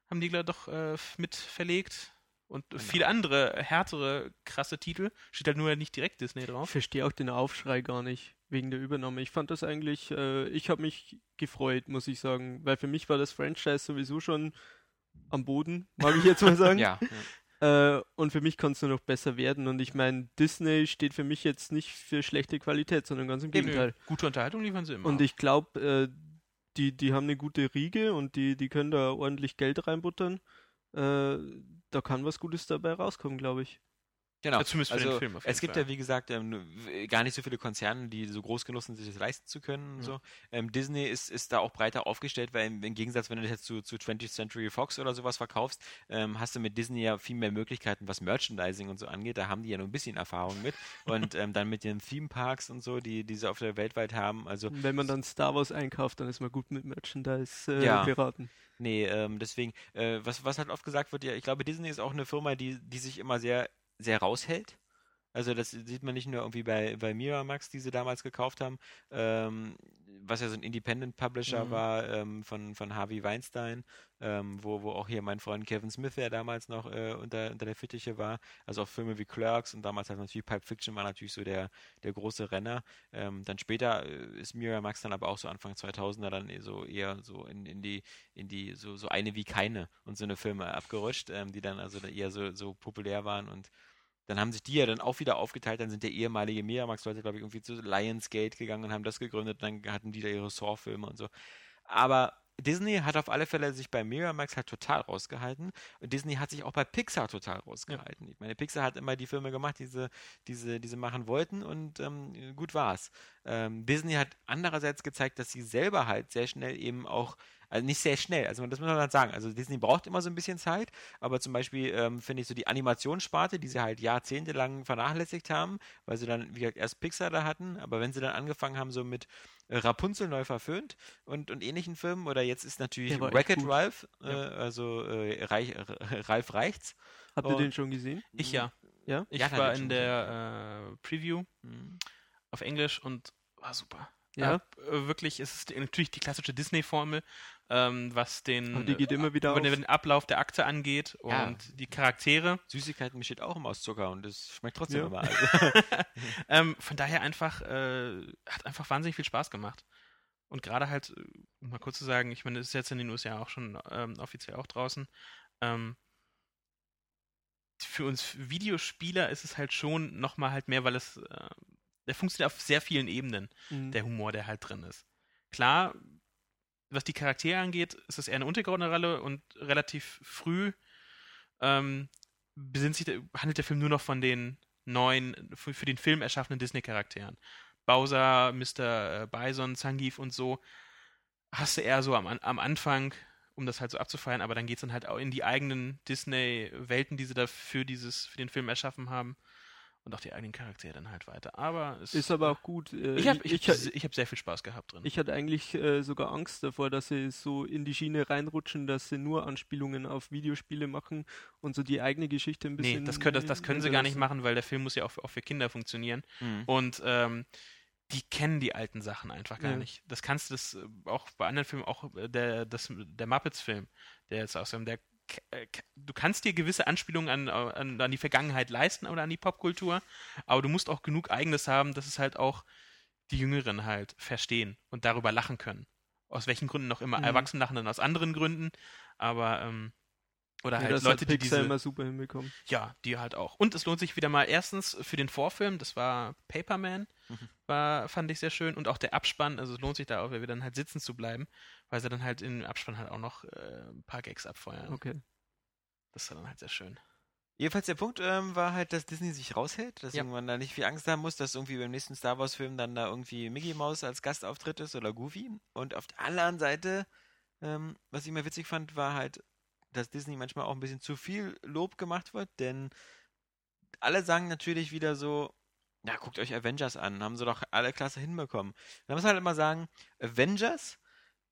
haben die glaub, doch äh, mit verlegt. Und Genau. viele andere, härtere, krasse Titel. Steht halt nur nicht direkt Disney Ich drauf. verstehe auch den Aufschrei gar nicht wegen der Übernahme. Ich fand das eigentlich, äh, ich habe mich gefreut, muss ich sagen, weil für mich war das Franchise sowieso schon am Boden, mag ich jetzt mal sagen. Ja. Äh, und für mich kann es nur noch besser werden. Und ich meine, Disney steht für mich jetzt nicht für schlechte Qualität, sondern ganz im Gegenteil. Gute Unterhaltung liefern sie immer. Und ich glaube, äh, die, die haben eine gute Riege und die, die können da ordentlich Geld reinbuttern. Äh, da kann was Gutes dabei rauskommen, glaube ich. Genau. Ja, zumindest für also, den Film auf jeden es gibt Fall. ja, wie gesagt, ähm, gar nicht so viele Konzerne, die so groß genug sind, sich das leisten zu können. Und Ja. so. Ähm, Disney ist, ist da auch breiter aufgestellt, weil im, im Gegensatz, wenn du das jetzt zu, zu 20th Century Fox oder sowas verkaufst, ähm, hast du mit Disney ja viel mehr Möglichkeiten, was Merchandising und so angeht. Da haben die ja nur ein bisschen Erfahrung mit. Und ähm, dann mit den Theme Parks und so, die, die sie auf der weltweit haben. Also Und wenn man dann Star Wars einkauft, dann ist man gut mit Merchandise äh, Ja. beraten. Nee, ähm, deswegen, äh, was, was halt oft gesagt wird, ja, ich glaube, Disney ist auch eine Firma, die, die sich immer sehr, sehr raushält. Also das sieht man nicht nur irgendwie bei, bei Miramax, die sie damals gekauft haben, ähm, was ja so ein Independent Publisher Mhm. war ähm, von, von Harvey Weinstein, ähm, wo, wo auch hier mein Freund Kevin Smith, der damals noch äh, unter, unter der Fittiche war, also auch Filme wie Clerks und damals halt natürlich Pulp Fiction war natürlich so der, der große Renner. Ähm, dann später äh, ist Miramax dann aber auch so Anfang 2000er dann so eher so in, in die in die so so eine wie keine und so eine Filme abgerutscht, ähm, die dann also eher so so populär waren und dann haben sich die ja dann auch wieder aufgeteilt, dann sind der ehemalige Miramax-Leute, glaube ich, irgendwie zu Lionsgate gegangen und haben das gegründet, dann hatten die da ihre Saw-Filme und so. Aber Disney hat auf alle Fälle sich bei Miramax halt total rausgehalten und Disney hat sich auch bei Pixar total rausgehalten. Ich meine, Pixar hat immer die Filme gemacht, die sie, die sie, die sie machen wollten und ähm, gut war's. Ähm, Disney hat andererseits gezeigt, dass sie selber halt sehr schnell eben auch Also nicht sehr schnell, also das muss man halt sagen. Also Disney braucht immer so ein bisschen Zeit, aber zum Beispiel ähm, finde ich so die Animationssparte, die sie halt jahrzehntelang vernachlässigt haben, weil sie dann, wie gesagt, erst Pixar da hatten, aber wenn sie dann angefangen haben, so mit äh, Rapunzel neu verföhnt und, und ähnlichen Filmen, oder jetzt ist natürlich Wreck-It. Ralph, äh, Ja. also äh, Reich, Ralf reicht's. Habt ihr Oh. den schon gesehen? Ich ja. Ja? Ich Ja, war in der äh, Preview Mhm. auf Englisch und war super. Ja. Äh, wirklich, es ist natürlich die klassische Disney-Formel, ähm, was den, Aber die geht immer wieder äh, den, auf. den Ablauf der Akte angeht Ja. und die Charaktere. Süßigkeiten besteht auch immer aus Zucker und es schmeckt trotzdem Ja. immer. Also. Ähm, von daher einfach, äh, hat einfach wahnsinnig viel Spaß gemacht. Und gerade halt, äh, um mal kurz zu sagen, ich meine, es ist jetzt in den USA auch schon ähm, offiziell auch draußen. Ähm, für uns Videospieler ist es halt schon nochmal halt mehr, weil es, äh, der funktioniert auf sehr vielen Ebenen, Mhm. der Humor, der halt drin ist. Klar, was die Charaktere angeht, ist es eher eine untergeordnete Rolle und relativ früh ähm, besinnt sich, handelt der Film nur noch von den neuen, für, für den Film erschaffenen Disney-Charakteren. Bowser, Mr. Bison, Zangief und so hast du eher so am, am Anfang, um das halt so abzufeiern, aber dann geht es dann halt auch in die eigenen Disney-Welten, die sie da für, dieses, für den Film erschaffen haben und auch die eigenen Charaktere dann halt weiter. Aber es Ist aber auch gut. Äh, ich habe ich, ich, ich, ich hab sehr viel Spaß gehabt drin. ich hatte eigentlich äh, sogar Angst davor, dass sie so in die Schiene reinrutschen, dass sie nur Anspielungen auf Videospiele machen und so die eigene Geschichte ein nee, bisschen. das können, das, das können sie gar nicht machen, weil der Film muss ja auch, auch für Kinder funktionieren. Mhm. Und ähm, die kennen die alten Sachen einfach gar Ja. nicht. Das kannst du das äh, auch bei anderen Filmen, auch äh, der, das, der Muppets-Film, der jetzt aus dem, der du kannst dir gewisse Anspielungen an, an, an die Vergangenheit leisten oder an die Popkultur, aber du musst auch genug Eigenes haben, dass es halt auch die Jüngeren halt verstehen und darüber lachen können. Aus welchen Gründen auch immer. Mhm. Erwachsene lachen dann aus anderen Gründen, aber ähm, oder Ja, halt das Leute, hat die diese immer super hinbekommen. ja, die halt auch. Und es lohnt sich wieder mal erstens für den Vorfilm, das war Paperman, Mhm. war, fand ich sehr schön. Und auch der Abspann, also es lohnt sich da auch wieder dann halt sitzen zu bleiben, weil sie dann halt im Abspann halt auch noch äh, ein paar Gags abfeuern. Okay. Das war dann halt sehr schön. Jedenfalls der Punkt ähm, war halt, dass Disney sich raushält, dass man da nicht viel Angst haben muss, dass irgendwie beim nächsten Star Wars Film dann da irgendwie Mickey Mouse als Gastauftritt ist oder Goofy. Und auf der anderen Seite, ähm, was ich immer witzig fand, war halt, dass Disney manchmal auch ein bisschen zu viel Lob gemacht wird, denn alle sagen natürlich wieder so, ja, guckt euch Avengers an, haben sie doch alle klasse hinbekommen. Da muss man halt immer sagen, Avengers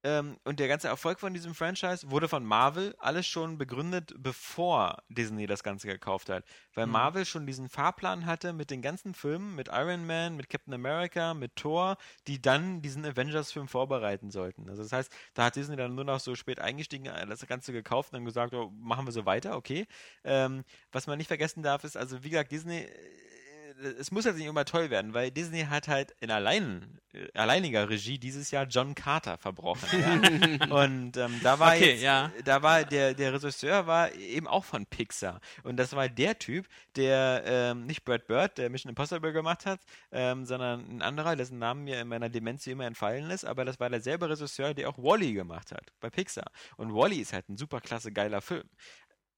ähm, und der ganze Erfolg von diesem Franchise wurde von Marvel alles schon begründet, bevor Disney das Ganze gekauft hat. Weil Mhm. Marvel schon diesen Fahrplan hatte mit den ganzen Filmen, mit Iron Man, mit Captain America, mit Thor, die dann diesen Avengers-Film vorbereiten sollten. Also das heißt, da hat Disney dann nur noch so spät eingestiegen, äh, das Ganze gekauft und dann gesagt, oh, machen wir so weiter, okay. Ähm, was man nicht vergessen darf, ist, also wie gesagt, Disney, äh, es muss jetzt nicht immer toll werden, weil Disney hat halt in allein, äh, alleiniger Regie dieses Jahr John Carter verbrochen. Ja? und ähm, da war Okay, jetzt, ja. da war der, der Regisseur war eben auch von Pixar. Und das war der Typ, der ähm, nicht Brad Bird, der Mission Impossible gemacht hat, ähm, sondern ein anderer, dessen Namen mir in meiner Demenz immer entfallen ist, aber das war derselbe Regisseur, der auch Wally gemacht hat bei Pixar. Und Wally ist halt ein super klasse geiler Film.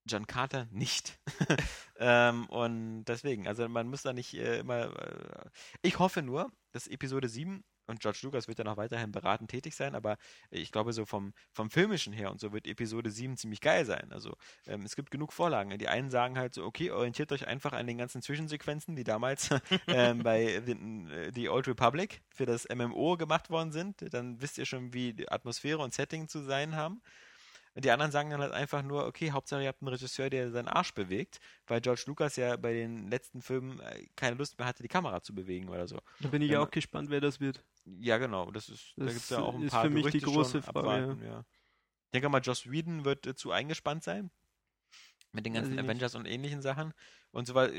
John Carter nicht. ähm, und deswegen, also man muss da nicht äh, immer. Äh, ich hoffe nur, dass Episode 7 und George Lucas wird ja noch weiterhin beratend tätig sein, aber ich glaube, so vom, vom Filmischen her und so wird Episode 7 ziemlich geil sein. Also ähm, es gibt genug Vorlagen. Die einen sagen halt so, okay, orientiert euch einfach an den ganzen Zwischensequenzen, die damals ähm, bei den, äh, The Old Republic für das MMO gemacht worden sind. Dann wisst ihr schon, wie die Atmosphäre und Setting zu sein haben. Die anderen sagen dann halt einfach nur, okay, Hauptsache ihr habt einen Regisseur, der seinen Arsch bewegt, weil George Lucas ja bei den letzten Filmen äh, keine Lust mehr hatte, die Kamera zu bewegen oder so. Da bin ich Ja, auch gespannt, wer das wird. Ja, genau, das ist, da Das gibt es ja auch ein ist paar für mich die Gerüchte große schon, Frage, abwarten, ja. Ich denke mal, Joss Whedon wird äh, zu eingespannt sein mit den ganzen ich nicht. Avengers und ähnlichen Sachen und so weiter.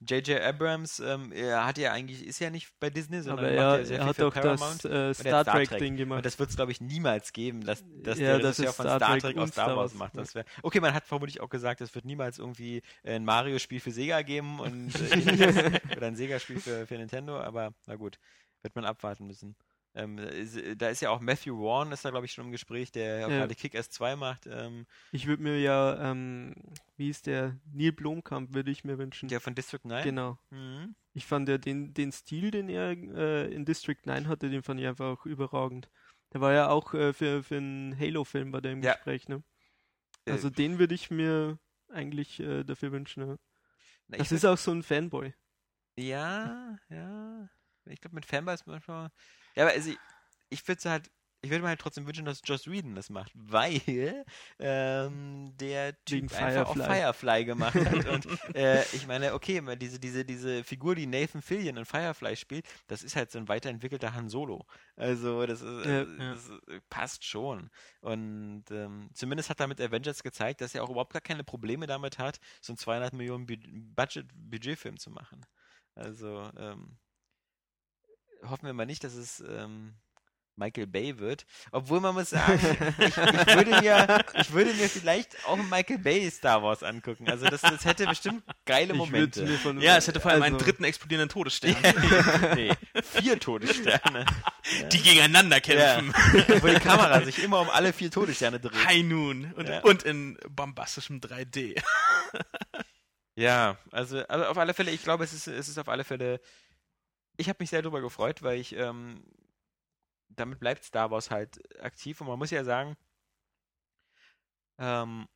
J.J. Abrams, ähm, er hat ja eigentlich, ist ja nicht bei Disney, sondern Aber er, ja sehr er viel hat für doch Paramount. das äh, Und er hat Star Star Trek. Trek-Ding Und gemacht. das wird es, glaube ich, niemals geben, dass, dass Ja, der das ist von Star Star Trek Trek und aus Star Star Wars macht. ja. Das wär, okay, man hat vermutlich auch gesagt, es wird niemals irgendwie äh, ein Mario-Spiel für Sega geben und äh, oder ein Sega-Spiel für, für Nintendo, aber na gut, wird man abwarten müssen. Ähm, ist, da ist ja auch Matthew Warren, ist da glaube ich schon im Gespräch, der Ja. gerade Kick-Ass 2 macht, ähm, Ich würde mir ja, ähm, wie ist der, Neil Blomkamp würde ich mir wünschen. der von District 9. Genau. Mhm. Ich fand ja den, den Stil, den er äh, in District 9 hatte, den fand ich einfach auch überragend. Der war ja auch äh, für, für einen Halo-Film bei dem Ja. Gespräch, ne? Äh, Also den würde ich mir eigentlich äh, dafür wünschen. Ja. na, Das ist auch so ein Fanboy. Ja, ja. Ich glaube, mit Fanboys manchmal. Ja, aber also ich, ich würde halt, ich würde mir halt trotzdem wünschen, dass Joss Whedon das macht, weil ähm, der Wegen Typ einfach auch Firefly. Firefly gemacht hat. Und äh, ich meine, okay, diese, diese, diese Figur, die Nathan Fillion in Firefly spielt, das ist halt so ein weiterentwickelter Han Solo. Also das, ist, Ja, äh, das äh, passt schon. Und ähm, zumindest hat er mit Avengers gezeigt, dass er auch überhaupt gar keine Probleme damit hat, so einen 200 Millionen Bud- Budget Budgetfilm zu machen. Also ähm, hoffen wir mal nicht, dass es ähm, Michael Bay wird. Obwohl man muss sagen, ich, ich, würde mir, ich würde mir vielleicht auch einen Michael Bay Star Wars angucken. Also das, das hätte bestimmt geile Momente. Ja, es hätte vor allem einen also, dritten explodierenden Todesstern, nee, vier Todessterne. die gegeneinander kämpfen. Wo die Kamera sich immer um alle vier Todessterne dreht. High Noon und, Ja. und in bombastischem 3D. Ja, also, also auf alle Fälle, ich glaube, es ist, es ist auf alle Fälle. Ich habe mich sehr darüber gefreut, weil ich ähm, damit bleibt Star Wars halt aktiv und man muss ja sagen, ähm,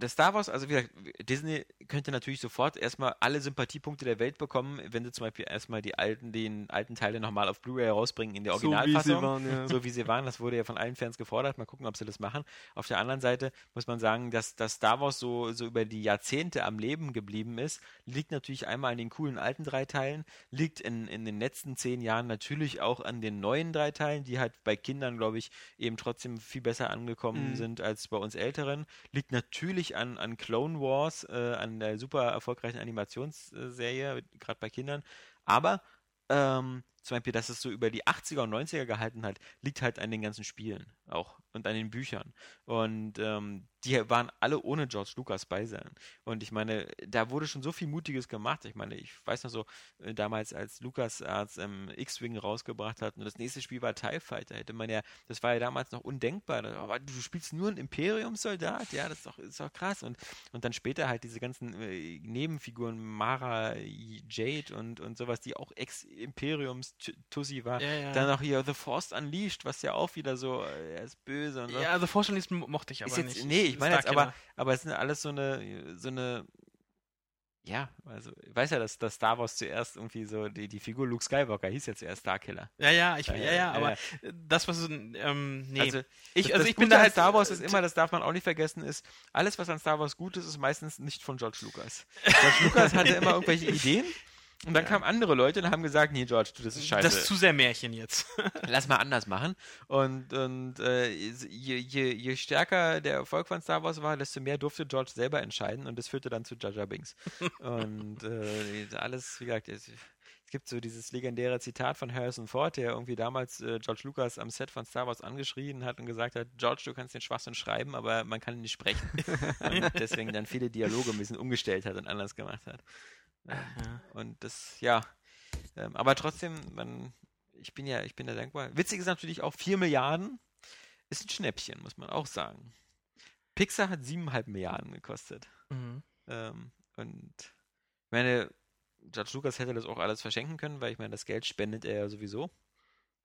das Star Wars, also wie gesagt, Disney könnte natürlich sofort erstmal alle Sympathiepunkte der Welt bekommen, wenn sie zum Beispiel erstmal die alten, den alten Teile nochmal auf Blu-ray rausbringen in der so wie Originalfassung waren, ja. so wie sie waren. Das wurde ja von allen Fans gefordert. Mal gucken, ob sie das machen. Auf der anderen Seite muss man sagen, dass, dass Star Wars so, so über die Jahrzehnte am Leben geblieben ist, liegt natürlich einmal an den coolen alten drei Teilen, liegt in, in den letzten zehn Jahren natürlich auch an den neuen drei Teilen, die halt bei Kindern, glaube ich, eben trotzdem viel besser angekommen Mhm. sind als bei uns Älteren. Liegt natürlich an, an Clone Wars, äh, an der super erfolgreichen Animationsserie, gerade bei Kindern. Aber ähm, zum Beispiel, dass es so über die 80er und 90er gehalten hat, liegt halt an den ganzen Spielen auch und an den Büchern. Und ähm, die waren alle ohne George Lucas bei sein. Und ich meine, da wurde schon so viel Mutiges gemacht. Ich meine, ich weiß noch so, äh, damals als Lucas als ähm, X-Wing rausgebracht hat und das nächste Spiel war TIE Fighter, hätte man ja, das war ja damals noch undenkbar. Aber du spielst nur einen Imperiumssoldat, ja, das ist doch, ist doch krass. Und, und dann später halt diese ganzen äh, Nebenfiguren, Mara, Jade und, und sowas, die auch Ex-Imperiums-Tussi war. Ja, ja. Dann noch hier The Force Unleashed, was ja auch wieder so, äh, er ist böse und so. ja, also Vorstellungslisten mochte ich aber jetzt, nicht. Nee, ich meine jetzt aber, aber es sind alles so eine, so eine, ja, also, ich weiß ja, dass, dass Star Wars zuerst irgendwie so, die, die Figur Luke Skywalker hieß ja zuerst Starkiller. Ja, ja, ich, Ja, ja, ja, ja, aber ja. das, was es, ähm, nee. Also, ich, das, also das ich bin da halt, Star Wars ist äh, immer, das darf man auch nicht vergessen, ist, alles, was an Star Wars gut ist, ist meistens nicht von George Lucas. George Lucas hatte immer irgendwelche Ideen und dann kamen andere Leute und haben gesagt, nee, George, du, das ist scheiße. Das ist zu sehr Märchen jetzt. lass mal anders machen. Und, und äh, je, je, je stärker der Erfolg von Star Wars war, desto mehr durfte George selber entscheiden und das führte dann zu Jar Binks. und äh, alles, wie gesagt, es, es gibt so dieses legendäre Zitat von Harrison Ford, der irgendwie damals äh, George Lucas am Set von Star Wars angeschrien hat und gesagt hat, George, du kannst den Schwachsinn schreiben, aber man kann ihn nicht sprechen. und deswegen dann viele Dialoge ein bisschen umgestellt hat und anders gemacht hat. Ja. Und das, ja. Ähm, aber trotzdem, man, ich bin ja, ich bin da dankbar. Witzig ist natürlich auch 4 Milliarden ist ein Schnäppchen, muss man auch sagen. Pixar hat 7,5 Milliarden gekostet. Mhm. Ähm, und ich meine, George Lucas hätte das auch alles verschenken können, weil ich meine, das Geld spendet er ja sowieso.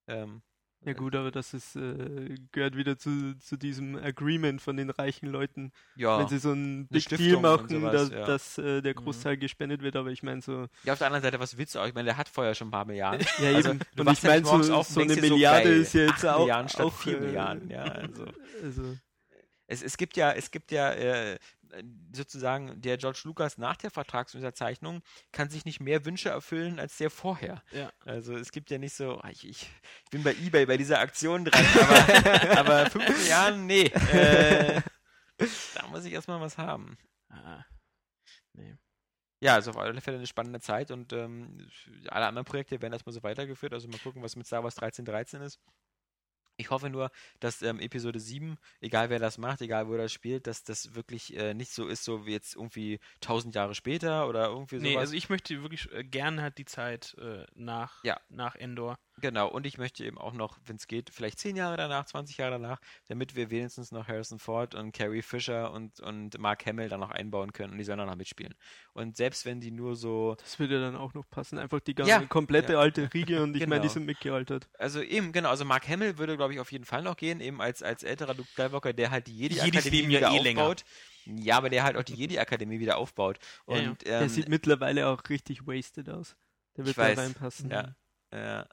Ähm, Ja gut, aber das ist, äh, gehört wieder zu, zu diesem Agreement von den reichen Leuten, ja. wenn sie so ein Big Deal Stiftung machen, sowas, dass, ja. dass äh, der Großteil gespendet wird, aber ich meine so, ja, auf der anderen Seite, was willst du auch? Ich meine, der hat vorher schon ein paar Milliarden. ja Also, eben, du und ich meine so, auf so eine so, Milliarde geil, ist ja jetzt 8 auch, Milliarden statt auch 4 äh, Milliarden, ja, also. also es, es gibt ja, es gibt ja äh, sozusagen, der George Lucas nach der Vertragsunterzeichnung kann sich nicht mehr Wünsche erfüllen als der vorher. Ja. Also es gibt ja nicht so, ah, ich, ich bin bei Ebay bei dieser Aktion dran, aber, aber fünf Milliarden, nee. Äh, da muss ich erstmal was haben. Ah. Nee. Ja, also auf alle Fälle eine spannende Zeit und ähm, alle anderen Projekte werden erstmal so weitergeführt. Also mal gucken, was mit Star Wars 1313 ist. Ich hoffe nur, dass ähm, Episode 7, egal wer das macht, egal wo das spielt, dass das wirklich äh, nicht so ist, so wie jetzt irgendwie 1000 Jahre später oder irgendwie sowas. Nee, also ich möchte wirklich äh, gerne halt die Zeit äh, nach, Ja. nach Endor. Genau, und ich möchte eben auch noch, wenn es geht, vielleicht 10 Jahre danach, 20 Jahre danach, damit wir wenigstens noch Harrison Ford und Carrie Fisher und, und Mark Hamill dann noch einbauen können und die sollen dann noch mitspielen. Und selbst wenn die nur so, Das würde dann auch noch passen. Einfach die ganze Ja. komplette Ja. alte Riege und ich meine, die Genau. sind mitgealtert. also eben, genau, also Mark Hamill würde, glaube ich, auf jeden Fall noch gehen, eben als, als älterer Luke Skywalker, der halt die Jedi-Akademie ja wieder eh länger. aufbaut. Ja, aber der halt auch die Jedi-Akademie wieder aufbaut. Ja, ja. Und, Der ähm, sieht mittlerweile auch richtig wasted aus. Der Ich wird weiß, da reinpassen. ja. äh,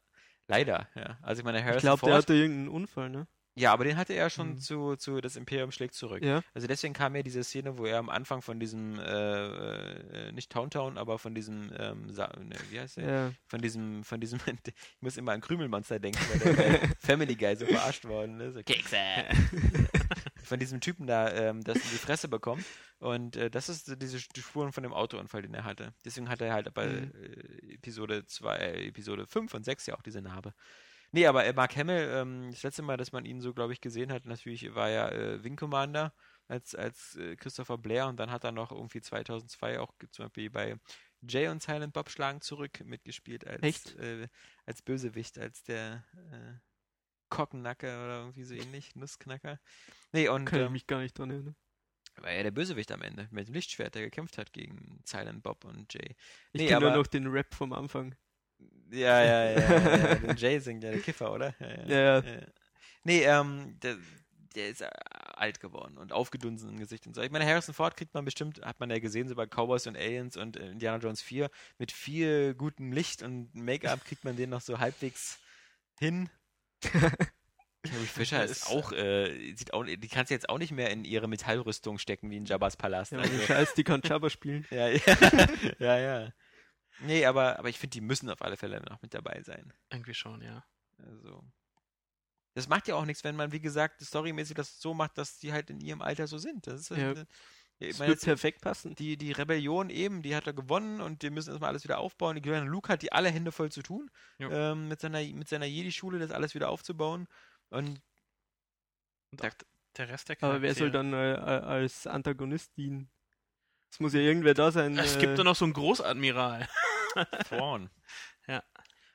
leider, ja. Also ich meine, Harrison Ich glaube, der hatte irgendeinen Unfall, ne? ja, aber den hatte er schon Mhm. zu, zu Das Imperium schlägt zurück. Ja. Also deswegen kam ja diese Szene, wo er am Anfang von diesem, äh, äh, nicht Towntown, aber von diesem, ähm, ne, wie heißt der? ja. Von diesem, von diesem, ich muss immer an Krümelmonster denken, weil der Family Guy so verarscht worden ist. So, Kekse! Von diesem Typen da, ähm, das in die Fresse bekommt. Und äh, das ist diese die Spuren von dem Autounfall, den er hatte. Deswegen hat er halt bei Mhm. äh, Episode 2, äh, Episode 5 und 6 ja auch diese Narbe. Nee, aber äh, Mark Hamill, ähm, das letzte Mal, dass man ihn so, glaube ich, gesehen hat, natürlich war ja äh, Wing Commander als, als äh, Christopher Blair und dann hat er noch irgendwie 2002 auch zum Beispiel bei Jay und Silent Bob schlagen zurück mitgespielt als? Äh, als Bösewicht, als der äh, Kockennacker oder irgendwie so ähnlich, Nussknacker. Nee, und Kann ich ähm, mich gar nicht dran erinnern. war ja der Bösewicht am Ende mit dem Lichtschwert, der gekämpft hat gegen Silent Bob und Jay. Ich Nee, kenne nur noch den Rap vom Anfang. Ja, ja, ja. ja, ja. Den Jay singt ja der Kiffer, oder? Ja, Ja, ja. Nee, ähm, der, der ist äh, alt geworden und aufgedunsen im Gesicht und so. Ich meine, Harrison Ford kriegt man bestimmt, hat man ja gesehen, so bei Cowboys und Aliens und äh, Indiana Jones 4, mit viel gutem Licht und Make-up kriegt man den noch so halbwegs hin. Carrie Fisher ist Ist- auch, äh, sieht auch, die kannst du jetzt auch nicht mehr in ihre Metallrüstung stecken wie in Jabba's Palast. Ja, also, Scheiß, die kann Jabba spielen. ja, ja, ja, ja. Nee, aber, aber ich finde, die müssen auf alle Fälle noch mit dabei sein. Irgendwie schon, ja. Also. Das macht ja auch nichts, wenn man, wie gesagt, storymäßig das so macht, dass die halt in ihrem Alter so sind. Das ist Ja. Das wird perfekt passen. die, die Rebellion eben, die hat er gewonnen und die müssen erstmal alles wieder aufbauen. Die Luke hat die alle Hände voll zu tun, ähm, mit seiner, mit seiner Jedi-Schule das alles wieder aufzubauen. Und Und auch der Rest der Aber wer soll Charaktere- dann äh, äh, als Antagonist dienen? Es muss ja irgendwer da sein. Es äh, gibt doch noch so einen Großadmiral. Thrawn. Ja.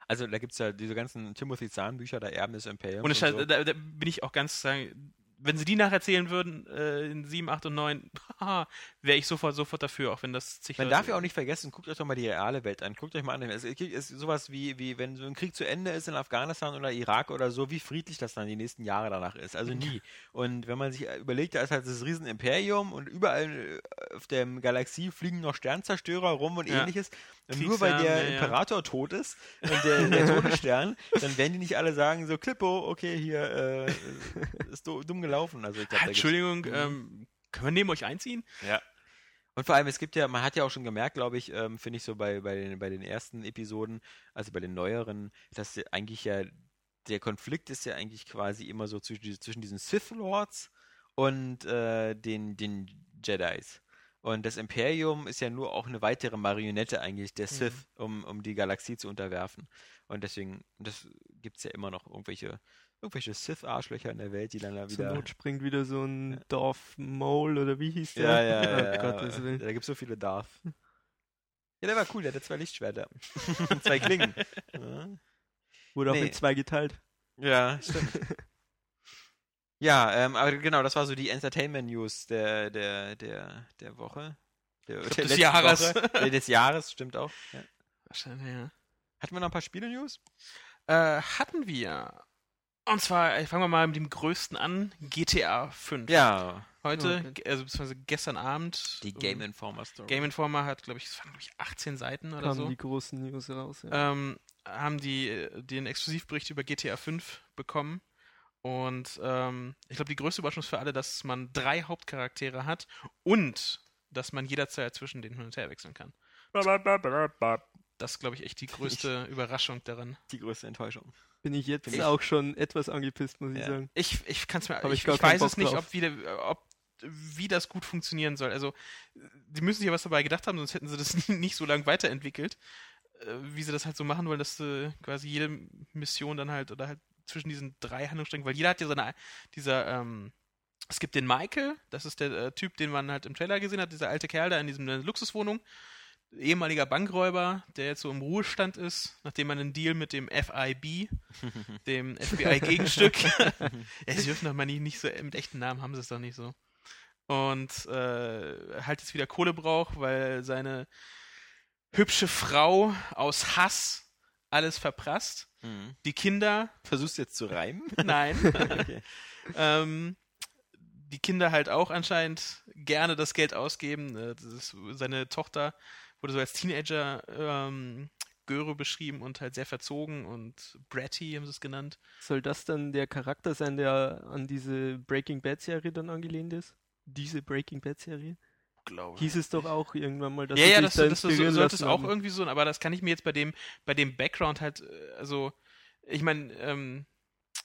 Also da gibt es ja diese ganzen Timothy Zahn-Bücher, der Erben des Imperiums. Und und so. da, da bin ich auch ganz sagen, wenn sie die nacherzählen würden, äh, in 7, 8 und 9, wäre ich sofort, sofort dafür, auch wenn das zig Man darf ja auch nicht vergessen, guckt euch doch mal die reale Welt an. Guckt euch mal an. Es ist sowas wie, wie, wenn so ein Krieg zu Ende ist in Afghanistan oder Irak oder so, wie friedlich das dann die nächsten Jahre danach ist. Also nie. Und wenn man sich überlegt, da ist halt das Riesenimperium und überall äh, auf der Galaxie fliegen noch Sternzerstörer rum und Ja. ähnliches. Und nur weil der ja, ja. Imperator tot ist und der, der Todesstern, dann werden die nicht alle sagen, so Klippo, okay, hier äh, ist dumm gelaufen. Also ich glaub, Ah, Entschuldigung, Mhm. ähm, können wir neben euch einziehen? ja. Und vor allem, es gibt ja, man hat ja auch schon gemerkt, glaube ich, ähm, finde ich so bei, bei, den, bei den ersten Episoden, also bei den neueren, dass eigentlich ja, der Konflikt ist ja eigentlich quasi immer so zwischen, zwischen diesen Sith Lords und äh, den, den Jedis. Und das Imperium ist ja nur auch eine weitere Marionette eigentlich der Sith, um, um die Galaxie zu unterwerfen. Und deswegen, das gibt es ja immer noch irgendwelche, irgendwelche Sith-Arschlöcher in der Welt, die dann da Zur wieder. Not springt wieder so ein Dorf Mole oder wie hieß der? Ja, ja, ja. Oh ja, ja. Willen. Da gibt es so viele Darth. Ja, der war cool, der hatte zwei Lichtschwerter. zwei Klingen. Ja. Wurde auch Nee. in zwei geteilt. Ja, stimmt. ja, ähm, aber genau, das war so die Entertainment-News der, der, der, der Woche. Der, der des Jahres. Woche. Des Jahres, stimmt auch. Ja. Wahrscheinlich, ja. Hatten wir noch ein paar Spiele-News? Äh, hatten wir. Und zwar, äh, fangen wir mal mit dem größten an, GTA 5. Ja, Heute, Okay. also beziehungsweise gestern Abend. die ähm, Game Informer Story. Game Informer hat, glaube ich, es waren, glaube ich, 18 Seiten oder Kamen so. die großen News raus. Ja. ähm, haben die äh, den Exklusivbericht über GTA 5 bekommen. Und ähm, ich glaube, die größte Überraschung ist für alle, dass man drei Hauptcharaktere hat und dass man jederzeit zwischen denen hin und her wechseln kann. Das ist, glaube ich, echt die größte Überraschung daran. Die größte Enttäuschung. Bin ich jetzt ich- auch schon etwas angepisst, muss ich Ja. sagen. Ich, ich kann es mir, Hab ich ich, ich weiß es Bock nicht, drauf. ob, wieder, ob wie das gut funktionieren soll. Also, die müssen sich ja was dabei gedacht haben, sonst hätten sie das nicht so lange weiterentwickelt, äh, wie sie das halt so machen wollen, dass quasi jede Mission dann halt oder halt zwischen diesen drei Handlungssträngen, weil jeder hat ja seine, dieser, ähm, es gibt den Michael, das ist der äh, Typ, den man halt im Trailer gesehen hat, dieser alte Kerl da in diesem äh, Luxuswohnung. Ehemaliger Bankräuber, der jetzt so im Ruhestand ist, nachdem man einen Deal mit dem FIB, dem FBI-Gegenstück, ja, sie dürfen doch mal nicht, nicht so, mit echten Namen haben sie es doch nicht so. Und äh, halt jetzt wieder Kohle braucht, weil seine hübsche Frau aus Hass alles verprasst. Mhm. Die Kinder, Versuchst du jetzt zu reimen? nein. okay. ähm, die Kinder halt auch anscheinend gerne das Geld ausgeben. Äh, Das ist, seine Tochter wurde so als Teenager ähm, Göre beschrieben und halt sehr verzogen und bratty haben sie es genannt. Soll das dann der Charakter sein, der an diese Breaking Bad Serie dann angelehnt ist? Diese Breaking Bad Serie? Glaube Hieß es doch auch irgendwann mal, dass ja, ja, das, da das, das inspirieren sollte es auch irgendwie so, aber das kann ich mir jetzt bei dem, bei dem Background halt, äh, also, ich meine, ähm,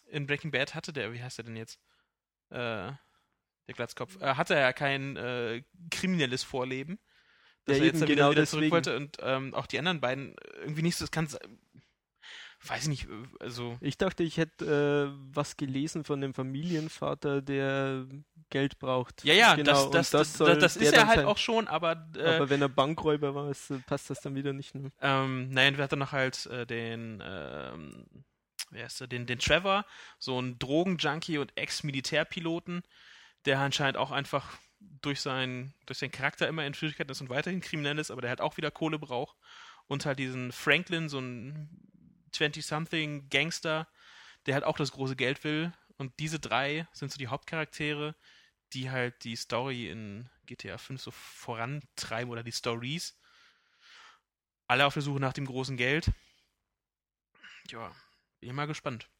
in Breaking Bad hatte der, wie heißt er denn jetzt? Äh, der Glatzkopf, äh, hatte er ja kein äh, kriminelles Vorleben. Dass Ja, er jetzt dann wieder, genau wieder zurück deswegen. wollte und ähm, auch die anderen beiden irgendwie nicht so, das kann weiß ich nicht, also Ich dachte, ich hätte äh, was gelesen von dem Familienvater, der Geld braucht. ja, ja, genau, das, das, das, das, der ist er halt sein. auch schon, aber, äh, Aber wenn er Bankräuber war, ist, äh, passt das dann wieder nicht. Ne? Ähm, nein, wir hatten noch halt äh, den, ähm, wer ist der, den, den Trevor, so ein Drogenjunkie und Ex-Militärpiloten, der anscheinend auch einfach durch seinen, durch seinen Charakter immer in Schwierigkeiten ist und weiterhin kriminell ist, aber der halt auch wieder Kohle braucht. Und halt diesen Franklin, so ein 20-something Gangster, der halt auch das große Geld will. Und diese drei sind so die Hauptcharaktere, die halt die Story in GTA 5 so vorantreiben oder die Stories alle auf der Suche nach dem großen Geld. Ja, bin ich mal gespannt.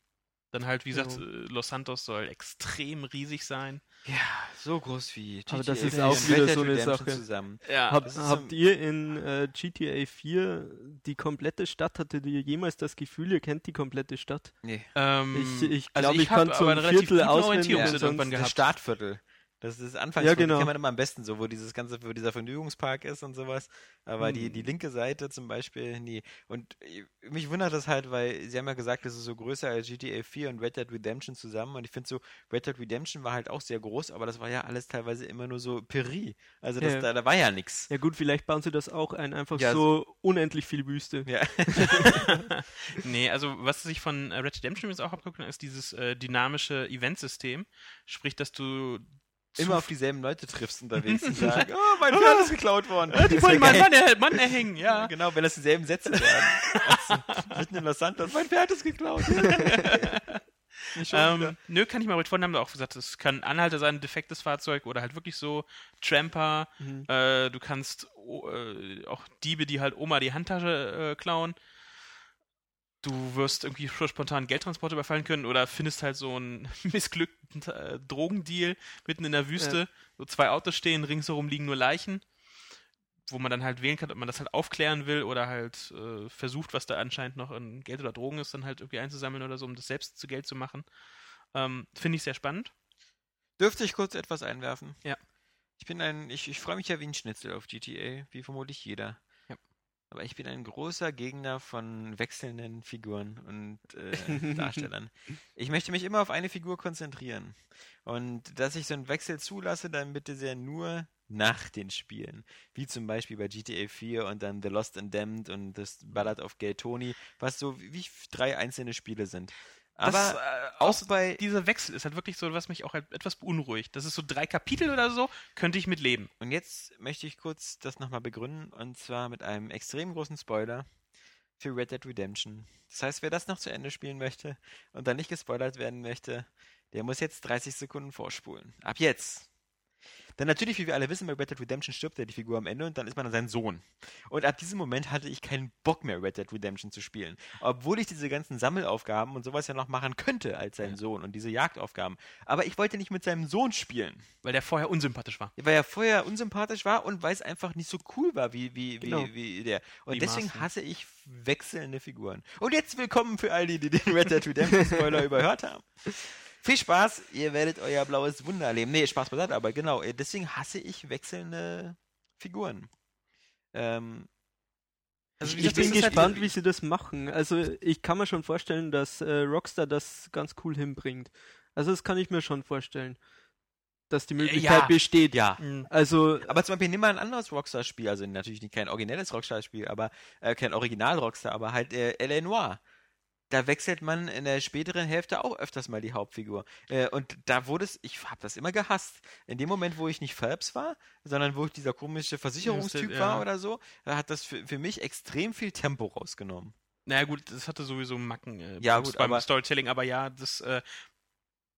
Dann halt, wie gesagt, Ja. äh, Los Santos soll extrem riesig sein. Ja, so groß wie Aber das GTA ist auch wieder so eine Sache. Zusammen. Ja, Hab, habt so- ihr in äh, GTA 4 die komplette Stadt, hattet ihr jemals das Gefühl, ihr kennt die komplette Stadt? Nee. ähm, Ich- ich also glaub, ich hab kann so ein Viertel auswendig, ja, Das gehabt. Das ist Anfangsviertel, Ja, genau. kennt man immer am besten so, wo dieses ganze, wo dieser Vergnügungspark ist und sowas. Aber die, Hm. die linke Seite zum Beispiel, nie. Und äh, mich wundert das halt, weil sie haben ja gesagt, das ist so größer als GTA 4 und Red Dead Redemption zusammen. Und ich finde so, Red Dead Redemption war halt auch sehr groß, aber das war ja alles teilweise immer nur so Peri. Also das, Ja. da, da war ja nichts. Ja gut, vielleicht bauen sie das auch ein, einfach Ja, so unendlich viel Wüste. Ja. nee, also was sich von äh, Red Dead Redemption jetzt auch abguckt, ist dieses äh, dynamische Eventsystem. Sprich, dass du immer auf dieselben Leute triffst unterwegs und sagen, oh, mein Pferd ist geklaut worden. Äh, die wollen meinen. Mann, er, Mann erhängen, ja. Genau, wenn das dieselben Sätze wären. also, mitten in Los Santos, mein Pferd ist geklaut. Ähm, nö, kann ich mal mit vorne haben wir auch gesagt, es kann Anhalter sein, ein defektes Fahrzeug oder halt wirklich so Tramper. Mhm. Äh, du kannst oh, äh, auch Diebe, die halt Oma die Handtasche äh, klauen. Du wirst irgendwie spontan Geldtransporte überfallen können oder findest halt so einen missglückten äh, Drogendeal mitten in der Wüste. So zwei Autos stehen, ringsherum liegen nur Leichen, wo man dann halt wählen kann, ob man das halt aufklären will oder halt äh, versucht, was da anscheinend noch in Geld oder Drogen ist, dann halt irgendwie einzusammeln oder so, um das selbst zu Geld zu machen. Ähm, Finde ich sehr spannend. Dürfte ich kurz etwas einwerfen? Ja. Ich bin ein, ich, ich freue mich ja wie ein Schnitzel auf GTA, wie vermutlich jeder. Aber ich bin ein großer Gegner von wechselnden Figuren und äh, Darstellern. Ich möchte mich immer auf eine Figur konzentrieren. Und dass ich so einen Wechsel zulasse, dann bitte sehr nur nach den Spielen. Wie zum Beispiel bei GTA 4 und dann The Lost and Damned und das Ballad of Gay Tony, was so wie drei einzelne Spiele sind. Aber das, äh, auch bei dieser Wechsel ist halt wirklich so, was mich auch halt etwas beunruhigt. Das ist so drei Kapitel oder so, könnte ich mit leben. Und jetzt möchte ich kurz das nochmal begründen, und zwar mit einem extrem großen Spoiler für Red Dead Redemption. Das heißt, wer das noch zu Ende spielen möchte und dann nicht gespoilert werden möchte, der muss jetzt 30 Sekunden vorspulen. Ab jetzt. Denn natürlich, wie wir alle wissen, bei Red Dead Redemption stirbt ja die Figur am Ende und dann ist man dann sein Sohn. Und ab diesem Moment hatte ich keinen Bock mehr, Red Dead Redemption zu spielen. Obwohl ich diese ganzen Sammelaufgaben und sowas ja noch machen könnte als sein Sohn und diese Jagdaufgaben. Aber ich wollte nicht mit seinem Sohn spielen. Weil der vorher unsympathisch war. Weil er vorher unsympathisch war und weil es einfach nicht so cool war wie, wie, Genau. wie, wie der. Und Wie deswegen Marston. hasse ich wechselnde Figuren. Und jetzt willkommen für all die, die den Red Dead Redemption Spoiler überhört haben. Viel Spaß, ihr werdet euer blaues Wunder erleben. Nee, Spaß beiseite, aber genau, äh, deswegen hasse ich wechselnde Figuren. Ähm, Also, Ich das bin halt- gespannt, wie sie das machen. Also ich kann mir schon vorstellen, dass äh, Rockstar das ganz cool hinbringt. Also das kann ich mir schon vorstellen. dass die Möglichkeit ja. besteht. Ja. Mhm. Also, Aber zum Beispiel nimm mal ein anderes Rockstar-Spiel, also natürlich nicht kein originelles Rockstar-Spiel, aber äh, kein Original-Rockstar, aber halt äh, L.A. Noir. Da wechselt man in der späteren Hälfte auch öfters mal die Hauptfigur. Äh, und da wurde es, ich habe das immer gehasst. In dem Moment, wo ich nicht Phelps war, sondern wo ich dieser komische Versicherungstyp Ja. war oder so, da hat das für, für mich extrem viel Tempo rausgenommen. Naja gut, das hatte sowieso Macken äh, Ja, beim- gut, beim aber- Storytelling, aber ja, das äh,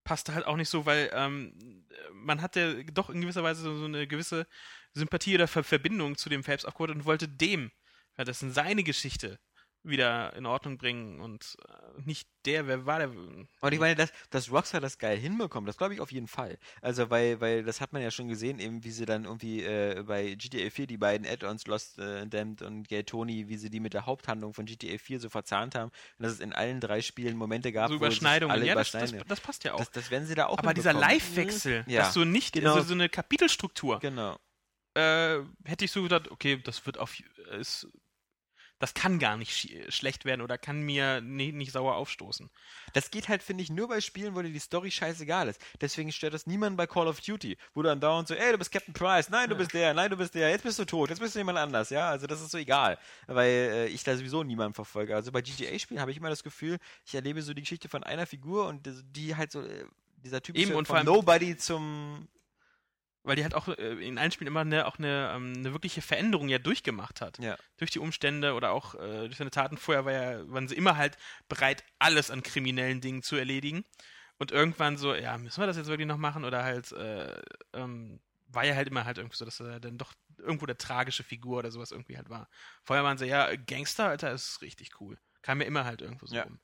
passte halt auch nicht so, weil ähm, man hatte doch in gewisser Weise so, so eine gewisse Sympathie oder Ver Verbindung zu dem Phelps aufgebaut und wollte dem, ja, das in seine Geschichte wieder in Ordnung bringen und äh, nicht der, wer war der? Und ich meine, dass, dass Rockstar das geil hinbekommt, das glaube ich auf jeden Fall. Also, weil, weil das hat man ja schon gesehen, eben wie sie dann irgendwie äh, bei GTA 4 die beiden Add-ons Lost äh, Damned und Gay Tony, wie sie die mit der Haupthandlung von GTA 4 so verzahnt haben und dass es in allen drei Spielen Momente gab, so Überschneidungen. alle Ja, das, das, überschneiden. das passt ja auch. das, das werden sie da auch aber dieser. Live-Wechsel, Ja. dass du nicht, Genau. also so eine Kapitelstruktur, Genau. äh, hätte ich so gedacht, okay, das wird auf, ist, das kann gar nicht sch schlecht werden oder kann mir nie, nicht sauer aufstoßen. Das geht halt, finde ich, nur bei Spielen, wo dir die Story scheißegal ist. Deswegen stört das niemanden bei Call of Duty, wo du dann dauernd so, ey, du bist Captain Price, nein, du bist der, nein, du bist der, jetzt bist du tot, jetzt bist du jemand anders, ja, also das ist so egal, weil äh, ich da sowieso niemanden verfolge. Also bei GTA-Spielen habe ich immer das Gefühl, ich erlebe so die Geschichte von einer Figur und die- halt so, äh, dieser typische Eben, und von Nobody zum, Weil die halt auch äh, in allen Spielen immer eine, auch eine, ähm, eine wirkliche Veränderung ja durchgemacht hat. ja. Durch die Umstände oder auch äh, durch seine Taten. Vorher war ja, waren sie immer halt bereit, alles an kriminellen Dingen zu erledigen. Und irgendwann so, ja, müssen wir das jetzt wirklich noch machen? Oder halt, äh, ähm, war ja halt immer halt irgendwie so, dass er dann doch irgendwo der tragische Figur oder sowas irgendwie halt war. Vorher waren sie, ja, Gangster, Alter, ist richtig cool. Kam mir immer halt irgendwo so Ja. rum.